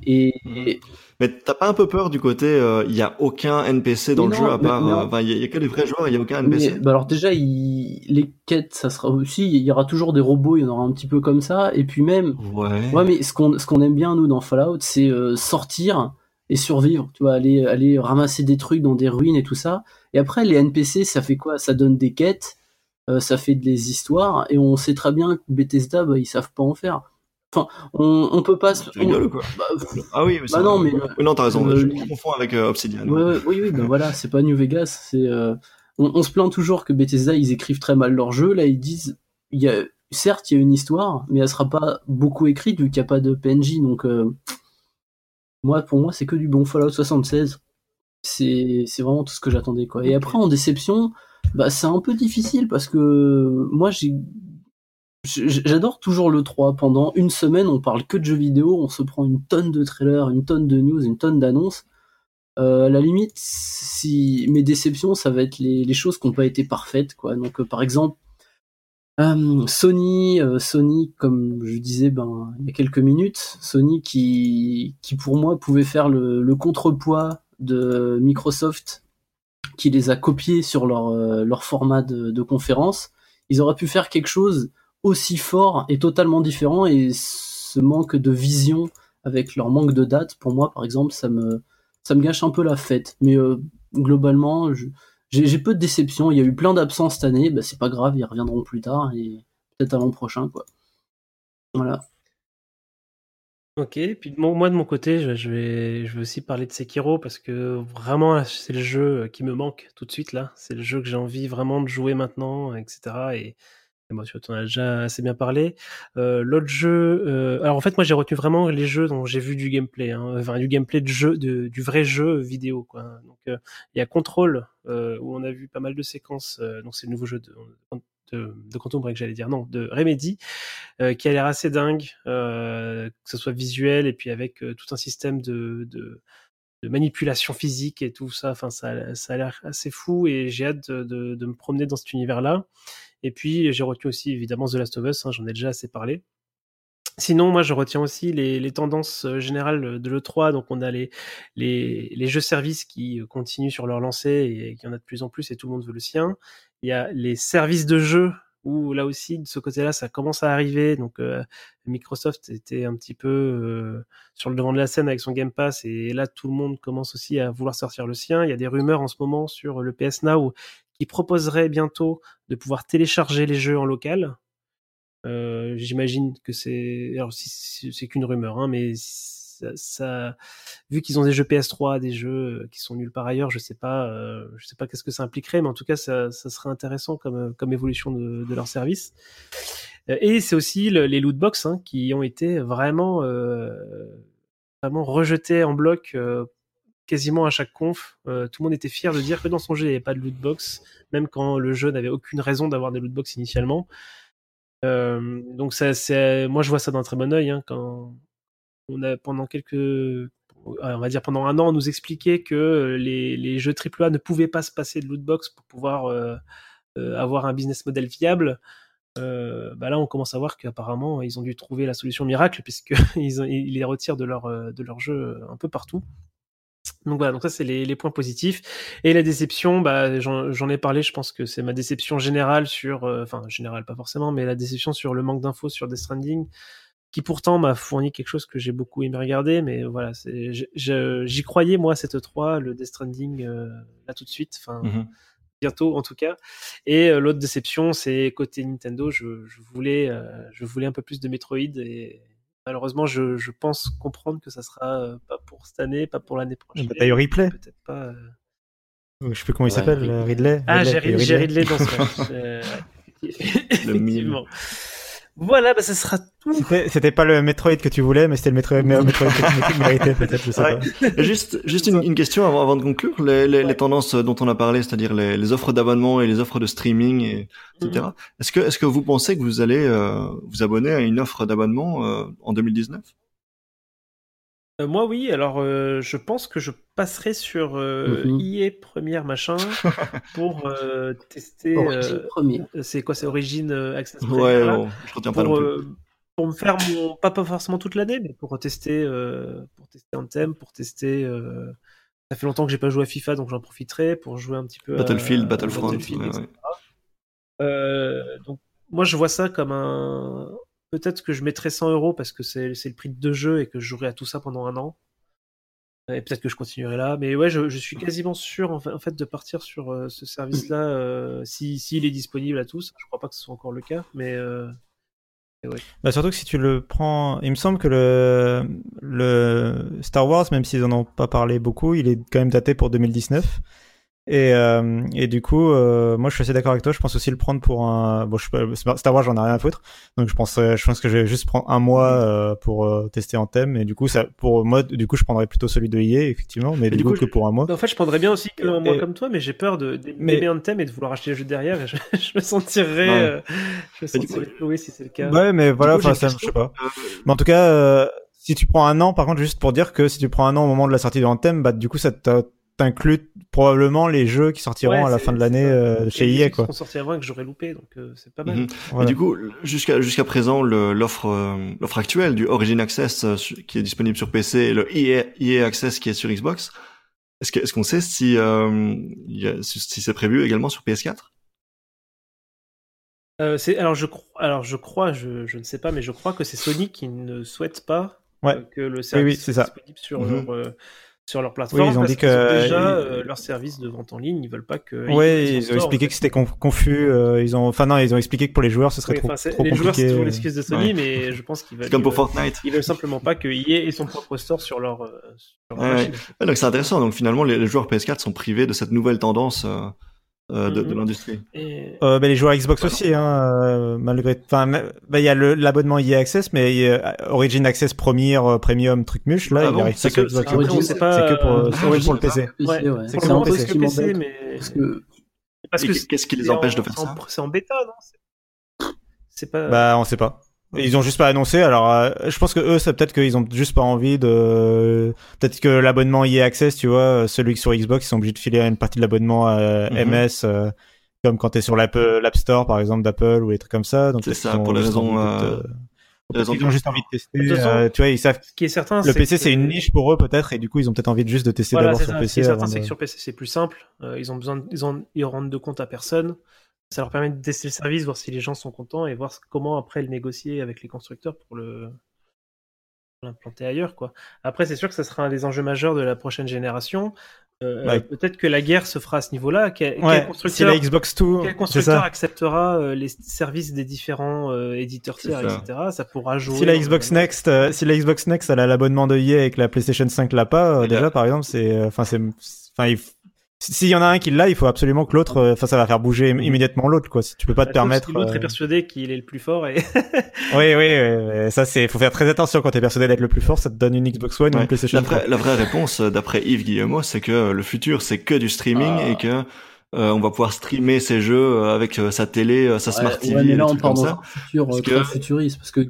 Et, et- Mais t'as pas un peu peur du côté, euh, il y a aucun NPC dans le jeu à part, euh, enfin, il y, a- il y a que des vrais joueurs, il y a aucun NPC. mais, bah alors déjà, il- les quêtes, ça sera aussi, il y aura toujours des robots, il y en aura un petit peu comme ça. Et puis même, Ouais. Ouais, mais ce qu'on ce qu'on aime bien nous dans Fallout, c'est euh, sortir et survivre. Tu vois, aller aller ramasser des trucs dans des ruines et tout ça. Et après, les NPC, ça fait quoi? Ça donne des quêtes, euh, ça fait des histoires, et on sait très bien que Bethesda, bah, ils savent pas en faire. Enfin, on on peut pas. se- Tu rigoles on- ou quoi bah, Ah oui, mais Bah ça- non, mais- Oui, non, t'as raison, je me confonds avec euh, Obsidian. Ouais, ouais, oui, oui, ben voilà, c'est pas New Vegas. C'est, euh, on, on se plaint toujours que Bethesda, ils écrivent très mal leur jeu. Là, ils disent, il y a, certes, il y a une histoire, mais elle sera pas beaucoup écrite vu qu'il n'y a pas de PNJ. Donc, euh, moi, pour moi, c'est que du bon Fallout 76. C'est, c'est vraiment tout ce que j'attendais, quoi. Et après, en déception, bah, c'est un peu difficile parce que moi, j'ai, j'adore toujours le 3. Pendant une semaine, on parle que de jeux vidéo, on se prend une tonne de trailers, une tonne de news, une tonne d'annonces. Euh, à la limite, si mes déceptions, ça va être les, choses qui n'ont pas été parfaites, quoi. Donc, euh, par exemple, euh, Sony, euh, Sony, comme je disais, ben, il y a quelques minutes, Sony qui, qui pour moi pouvait faire le, contrepoids de Microsoft, qui les a copiés sur leur, format de conférence. Ils auraient pu faire quelque chose aussi fort et totalement différent, et ce manque de vision avec leur manque de date, pour moi, par exemple, ça me, ça me gâche un peu la fête. Mais euh, globalement, j'ai peu de déceptions. Il y a eu plein d'absences cette année. Bah, c'est pas grave, ils reviendront plus tard et peut-être à l'an prochain, quoi. Voilà. Ok, puis moi de mon côté, je, vais, je vais aussi parler de Sekiro parce que vraiment, c'est le jeu qui me manque tout de suite là. C'est le jeu que j'ai envie vraiment de jouer maintenant, etc. Et, et bon, tu en as déjà assez bien parlé. Euh, L'autre jeu, euh, alors en fait, moi j'ai retenu vraiment les jeux dont j'ai vu du gameplay, hein, enfin du gameplay de jeu, de, du vrai jeu vidéo, quoi. Donc euh, il y a Control euh, où on a vu pas mal de séquences. euh, donc c'est le nouveau jeu de, de, de Quantum Break, j'allais dire, non, de Remedy qui a l'air assez dingue, que ce soit visuel et puis avec tout un système de, de, de manipulation physique et tout ça. Enfin, ça, ça a l'air assez fou et j'ai hâte de, de me promener dans cet univers-là. Et puis, j'ai retenu aussi évidemment The Last of Us, hein, j'en ai déjà assez parlé. Sinon, moi, je retiens aussi les, tendances euh, générales de l'E3. Donc, on a les, les, les jeux services qui euh, continuent sur leur lancée et qu'il y en a de plus en plus et tout le monde veut le sien. Il y a les services de jeux où là aussi, de ce côté-là, ça commence à arriver. Donc, euh, Microsoft était un petit peu euh, sur le devant de la scène avec son Game Pass et là, tout le monde commence aussi à vouloir sortir le sien. Il y a des rumeurs en ce moment sur le PS Now qui proposerait bientôt de pouvoir télécharger les jeux en local. Euh, J'imagine que c'est, alors c'est qu'une rumeur, hein, mais ça, ça- vu qu'ils ont des jeux PS3, des jeux qui sont nuls par ailleurs, je sais pas, euh, je sais pas qu'est-ce que ça impliquerait, mais en tout cas, ça, serait intéressant comme, comme évolution de, leur service. Euh, Et c'est aussi le- les loot box hein, qui ont été vraiment, euh, vraiment rejetés en bloc. Euh, quasiment à chaque conf, Euh, tout le monde était fier de dire que dans son jeu il n'y avait pas de loot box, même quand le jeu n'avait aucune raison d'avoir des loot box initialement. Euh, donc moi je vois ça d'un très bon œil hein, quand on a pendant quelques, on va dire pendant un an, nous expliquait que les, jeux AAA ne pouvaient pas se passer de loot box pour pouvoir euh, euh, avoir un business model viable. Euh, bah là, on commence à voir qu'apparemment, ils ont dû trouver la solution miracle puisque ils, les retirent euh, de leur jeu un peu partout. Donc voilà, donc ça c'est les, les points positifs. Et la déception, bah, j'en ai parlé, je pense que c'est ma déception générale sur, euh, enfin générale pas forcément, mais la déception sur le manque d'infos sur Death Stranding, qui pourtant m'a fourni quelque chose que j'ai beaucoup aimé regarder, mais voilà, j'y croyais moi cette 3, le Death Stranding euh, là tout de suite, enfin Mhm. bientôt en tout cas. Et euh, l'autre déception, c'est côté Nintendo, je, je voulais, euh, je voulais un peu plus de Metroid et malheureusement, je, je pense comprendre que ça sera euh, pas pour cette année, pas pour l'année prochaine. Bah, eu Ripley. Peut-être pas. euh. Je sais plus comment il Ouais, s'appelle, Ridley. Ridley. Ah, j'ai Ridley dans ce match. Euh, Le Effectivement. Voilà, bah, ça sera tout. C'était c'était pas le Metroid que tu voulais, mais c'était le Metroid, Metroid que tu méritais, peut-être, je sais Ouais. pas. Juste, juste une, une question avant, avant de conclure. Les, les, les tendances dont on a parlé, c'est-à-dire les, les offres d'abonnement et les offres de streaming, et, etc. Mhm. Est-ce que, est-ce que vous pensez que vous allez euh, vous abonner à une offre d'abonnement euh, en 2019 Euh, moi, oui. Alors, euh, je pense que je passerai sur euh, Mhm. EA première machin pour euh, tester. Euh, c'est quoi C'est Origin euh, Access Ouais, Premier, bon, je retiens pas non pour, plus. euh, pour me faire mon. Pas, pas forcément toute l'année, mais pour tester, euh, pour tester Anthem, pour tester. euh, Ça fait longtemps que j'ai pas joué à FIFA, donc j'en profiterai pour jouer un petit peu. à- Battlefield, à Battlefront. Battlefield, ouais, etc. ouais. Euh, donc, moi, je vois ça comme un. Peut-être que je mettrais 100 euros parce que c'est c'est le prix de deux jeux et que je jouerai à tout ça pendant un an. Et peut-être que je continuerai là. Mais ouais, je, je suis quasiment sûr en fait, de partir sur euh, ce service-là euh, si s'il est disponible à tous. Je crois pas que ce soit encore le cas, mais euh, Bah surtout que si tu le prends, il me semble que le, le Star Wars, même s'ils en ont pas parlé beaucoup, il est quand même daté pour 2019. Et, euh, et du coup, euh, moi je suis assez d'accord avec toi. Je pense aussi le prendre pour un. Bon, je, sais pas, Star Wars, j'en ai rien à foutre. Donc je pense, euh, je pense que je vais juste prendre un mois euh, pour euh, tester en thème. Et du coup, ça, pour moi, du coup, je prendrais plutôt celui de EA, effectivement, mais du, coup, coup, que pour un mois. en fait, je prendrais bien aussi qu'un mois Et- comme toi, mais j'ai peur de d'aimer Mais- Anthem et de vouloir acheter le jeu derrière. Et je, je me sentirais, euh, je me sentirais floué si c'est le cas. Ouais, mais voilà, coup, enfin, ça, je sais pas. Euh, Mais en tout cas, euh, si tu prends un an, par contre, juste pour dire que si tu prends un an au moment de la sortie de Anthem, bah du coup, ça t'inclut probablement les jeux qui sortiront Ouais, à la fin de l'année euh, chez EA, qui quoi. seront sortis avant et que j'aurais loupé, donc euh, c'est pas mal. mhm. Voilà. Et du coup, jusqu'à jusqu'à présent, l'offre euh, l'offre actuelle du Origin Access euh, qui est disponible sur PC et le EA, EA Access qui est sur Xbox, est-ce que- est-ce qu'on sait si euh, il y a- si, c'est prévu également sur PS4 Euh, c'est alors je crois alors je crois je, je ne sais pas mais je crois que c'est Sony qui ne souhaite pas Ouais. euh, que le service oui, soit ça. disponible sur Mhm. leur euh, sur leur plateforme Oui, ils ont parce dit que- déjà euh, leur service de vente en ligne ils veulent pas que Ouais, ils ont expliqué en que c'était conf- confus. euh, ils ont, enfin non, ils ont expliqué que pour les joueurs, ce serait Oui, trop, les joueurs c'est toujours l'excuse de Sony Ouais. mais je pense qu'ils veulent C'est comme pour veulent- Fortnite. ils veulent simplement pas que EA ait son propre store sur leur, euh, sur leur Ouais, machine. Ouais, donc c'est intéressant. Donc finalement, les, les joueurs PS4 sont privés de cette nouvelle tendance euh, euh, de, de Mhm. l'industrie. Et- Euh, bah, les joueurs Xbox aussi, hein, euh, malgré. Enfin, bah, il y a le- l'abonnement EA Access, mais il y a Origin Access Premier, euh, Premium, truc muche. Là, Ah il bon arrive C'est que- Xbox. c'est pas, C'est que pour, euh, c'est que pour le PC. Ouais, ouais. c'est pour que le PC, mais Parce que parce Et que qu'est-ce qui les empêche en- de faire ça? C'est en bêta, non? C'est- C'est pas. Bah, on sait pas. Ils ont juste pas annoncé. Alors, euh, je pense que eux, c'est peut-être qu'ils ont juste pas envie de. Peut-être que l'abonnement EA Access, tu vois, celui sur Xbox, ils sont obligés de filer une partie de l'abonnement à Mhm. MS, euh, comme quand t'es sur l'App Store, par exemple, d'Apple ou des trucs comme ça. Donc C'est ça, pour les juste raisons, envie de- euh, peut-être raisons qu'ils ont juste envie de tester. De toute façon, euh, tu vois, ils savent. Ce qui est certain, Le PC, que- c'est une niche pour eux peut-être, et du coup, ils ont peut-être envie de juste de tester Voilà, d'abord sur ça. PC. Ce qui est certain, c'est que sur PC, c'est plus simple. Euh, ils ont besoin, de- ils ont, ils rendent de compte à personne. Ça leur permet de tester le service, voir si les gens sont contents et voir comment après le négocier avec les constructeurs pour le l'implanter ailleurs, quoi. Après, c'est sûr que ça sera un des enjeux majeurs de la prochaine génération. Euh, Ouais. Peut-être que la guerre se fera à ce niveau-là. Quel, Ouais, constructeur, la Xbox Two, quel c'est constructeur ça. acceptera euh, les services des différents euh, éditeurs tiers, ça. etc. Ça pourra jouer. Si la Xbox euh, Next, euh, si la Xbox Next, elle a l'abonnement de EA et que la PlayStation 5 l'a pas, euh, déjà par exemple, c'est, euh, enfin c'est, enfin il s'il y en a un qui l'a, il faut absolument que l'autre, euh, enfin ça va faire bouger im- immédiatement l'autre quoi. Si tu peux pas te sauf permettre. L'autre euh, est persuadé qu'il est le plus fort et Oui, oui, oui, ça c'est, faut faire très attention quand t'es persuadé d'être le plus fort, ça te donne une Xbox One ou Ouais. une PlayStation La 3. vraie, la vraie réponse, euh, d'après Yves Guillemot, c'est que euh, le futur, c'est que du streaming Ah. et que euh, on va pouvoir streamer ses jeux euh, avec euh, sa télé, euh, sa smart Ouais, TV, ouais, mais et là, on comme dans un futur Parce euh, que- très futuriste, parce que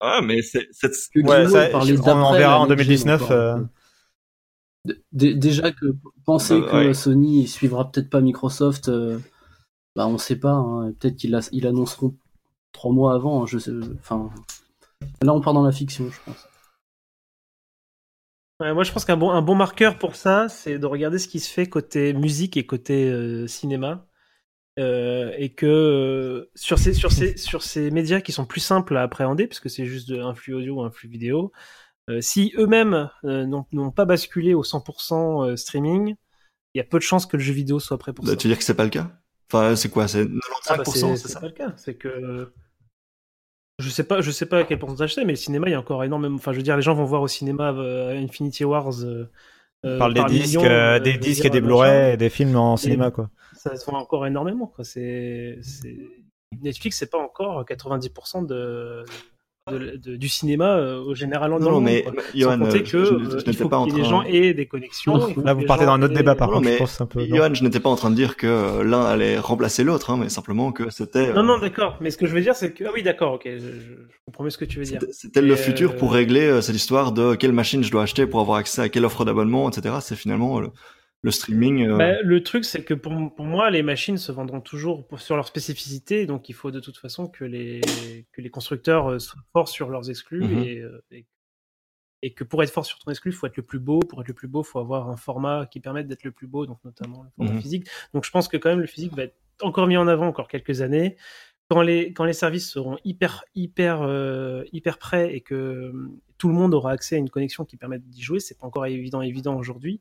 Ah, mais c'est, c'est... que Ouais, ça, on en verra en next-gen 2019, encore, euh. donc, euh, d- Déjà que penser Euh, que ouais. Sony suivra peut-être pas Microsoft, euh, bah on sait pas. hein. Peut-être qu'ils ils annonceront trois mois avant. hein, Je sais. Enfin, là on part dans la fiction, je pense. Ouais, moi, je pense qu'un bon, un bon marqueur pour ça, c'est de regarder ce qui se fait côté musique et côté euh, cinéma. Euh, et que euh, sur, ces, sur, ces, sur ces médias qui sont plus simples à appréhender, puisque c'est juste un flux audio ou un flux vidéo, si eux-mêmes euh, n'ont pas basculé au 100% euh, streaming, il y a peu de chances que le jeu vidéo soit prêt pour Bah, ça. tu veux dire que c'est pas le cas? Enfin, c'est quoi? C'est 95%, Ah bah, c'est, pas le cas. C'est que je sais pas, je sais pas à quel pourcentage c'est, mais le cinéma, il y a encore énormément. Enfin, je veux dire, les gens vont voir au cinéma euh, Infinity Wars. euh, On euh, parle des par disques, millions, euh, euh, des disques dire, et des. Blu-ray et des films en Et- cinéma quoi. Ça se vend encore énormément. Quoi. C'est... Netflix, c'est pas encore 90% de. De- de- du cinéma euh, au général dans Non, mais. Johan, euh, que je- je- je euh, n'étais pas en que les train- gens aient des connexions. Là, vous partez dans un autre débat, par contre, je mais pense un peu. non. Johan, je n'étais pas en train de dire que l'un allait remplacer l'autre, hein, mais simplement que c'était. euh, Non, non, d'accord. Mais ce que je veux dire, c'est que ah oui, d'accord, ok, je, je- comprends mieux ce que tu veux dire. C'était le futur pour régler euh, cette histoire de quelle machine je dois acheter pour avoir accès à quelle offre d'abonnement, etc. C'est finalement le, streaming. euh, Bah, le truc, c'est que pour, pour moi, les machines se vendront toujours pour- sur leur spécificité, donc il faut de toute façon que les, que les constructeurs euh, soient forts sur leurs exclus Mhm. et, euh, et, et que pour être fort sur ton exclu, il faut être le plus beau. Pour être le plus beau, il faut avoir un format qui permette d'être le plus beau, donc notamment le format Mhm. physique. Donc je pense que quand même le physique va être encore mis en avant encore quelques années. Quand les, quand les services seront hyper, hyper, euh, hyper prêts et que euh, tout le monde aura accès à une connexion qui permette d'y jouer, c'est pas encore évident, évident aujourd'hui.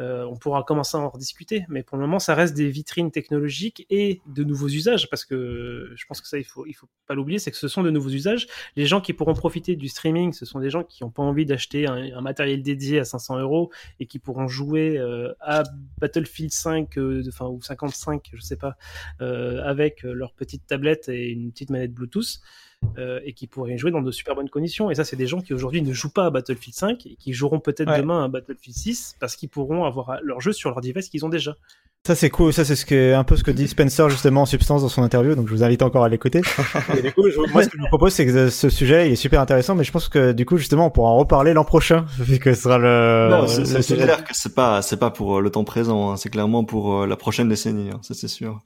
Euh, on pourra commencer à en rediscuter, mais pour le moment, ça reste des vitrines technologiques et de nouveaux usages, parce que je pense que ça, il faut, faut pas l'oublier, c'est que ce sont de nouveaux usages. Les gens qui pourront profiter du streaming, ce sont des gens qui n'ont pas envie d'acheter un, matériel dédié à 500 euros et qui pourront jouer euh, à Battlefield 5, euh, enfin ou 55, je sais pas, avec leur petite tablette et une petite manette Bluetooth. Euh, et qui pourraient jouer dans de super bonnes conditions. Et ça, c'est des gens qui aujourd'hui ne jouent pas à Battlefield 5 et qui joueront peut-être Ouais. demain à Battlefield 6 parce qu'ils pourront avoir leur jeu sur leur device qu'ils ont déjà. Ça c'est cool, ça c'est ce que, un peu ce que dit Spencer justement en substance dans son interview, donc je vous invite encore à l'écouter. Et du coup, je- moi ce que je vous propose c'est que ce sujet il est super intéressant, mais je pense que du coup justement on pourra en reparler l'an prochain, vu que ce sera le. non, c'est clair que c'est pas, c'est pas pour euh, le temps présent, hein, c'est clairement pour euh, la prochaine décennie, hein, ça c'est sûr.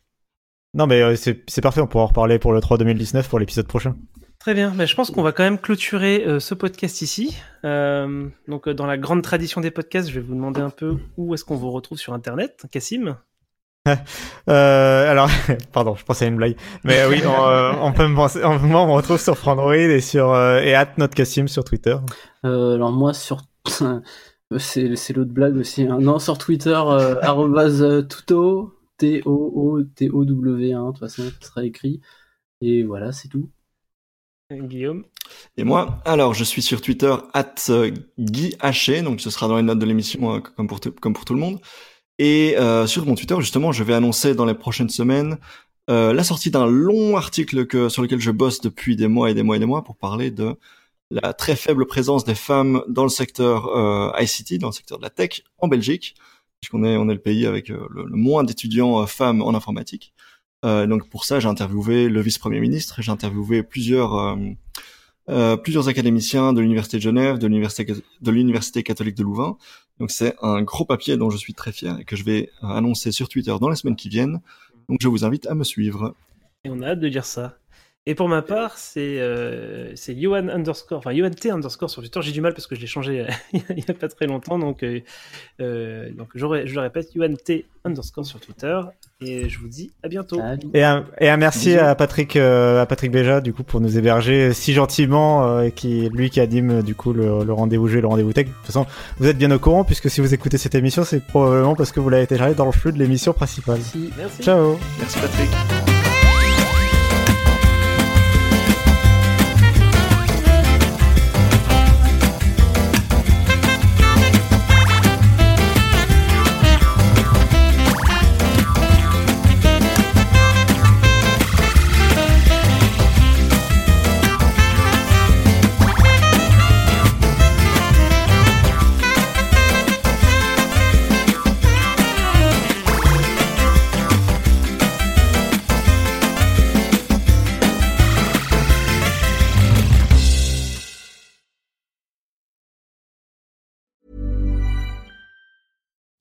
Non mais euh, c'est parfait, on pourra en reparler pour le 3 2019 pour l'épisode prochain. Très bien, mais je pense qu'on va quand même clôturer euh, ce podcast ici. Euh, donc, euh, dans la grande tradition des podcasts, je vais vous demander un peu où est-ce qu'on vous retrouve sur Internet, Cassim? Euh, alors, pardon, je pensais à une blague. Mais oui, on, euh, on peut me penser, on, moi, on me retrouve sur Frandroid et sur, euh, et at notcassim sur Twitter. Euh, alors moi sur c'est c'est l'autre blague aussi. hein. Non sur Twitter arrobase, euh, tuto t o o t o w 1 de toute façon ça sera écrit et voilà c'est tout. Euh, Guillaume. Et moi, alors, je suis sur Twitter, at euh, Guy Haché, donc ce sera dans les notes de l'émission, euh, comme, pour tout- comme pour tout le monde. Et euh, sur mon Twitter, justement, je vais annoncer dans les prochaines semaines euh, la sortie d'un long article que, sur lequel je bosse depuis des mois et des mois et des mois pour parler de la très faible présence des femmes dans le secteur euh, ICT, dans le secteur de la tech en Belgique, puisqu'on est, on est le pays avec euh, le, moins d'étudiants euh, femmes en informatique. Euh, donc pour ça, j'ai interviewé le vice-premier ministre, j'ai interviewé plusieurs plusieurs académiciens de l'université de Genève, de l'université de l'université catholique de Louvain. Donc c'est un gros papier dont je suis très fier et que je vais annoncer sur Twitter dans les semaines qui viennent. Donc je vous invite à me suivre. Et on a hâte de lire ça. Et pour ma part, c'est euh, c'est Yohan underscore, enfin Yohan T underscore sur Twitter. J'ai du mal parce que je l'ai changé euh, il y a pas très longtemps. Donc, euh, euh, donc j'aurais- je le répète, Yohan T underscore sur Twitter. Et je vous dis à bientôt. Et un, et un merci Bisous. à Patrick, euh, à Patrick Béja, du coup, pour nous héberger si gentiment, euh, et qui, lui qui anime, du coup, le, le rendez-vous jeu, le rendez-vous tech. De toute façon, vous êtes bien au courant, puisque si vous écoutez cette émission, c'est probablement parce que vous l'avez téléchargé dans le flux de l'émission principale. Merci. Merci. Ciao! Merci Patrick.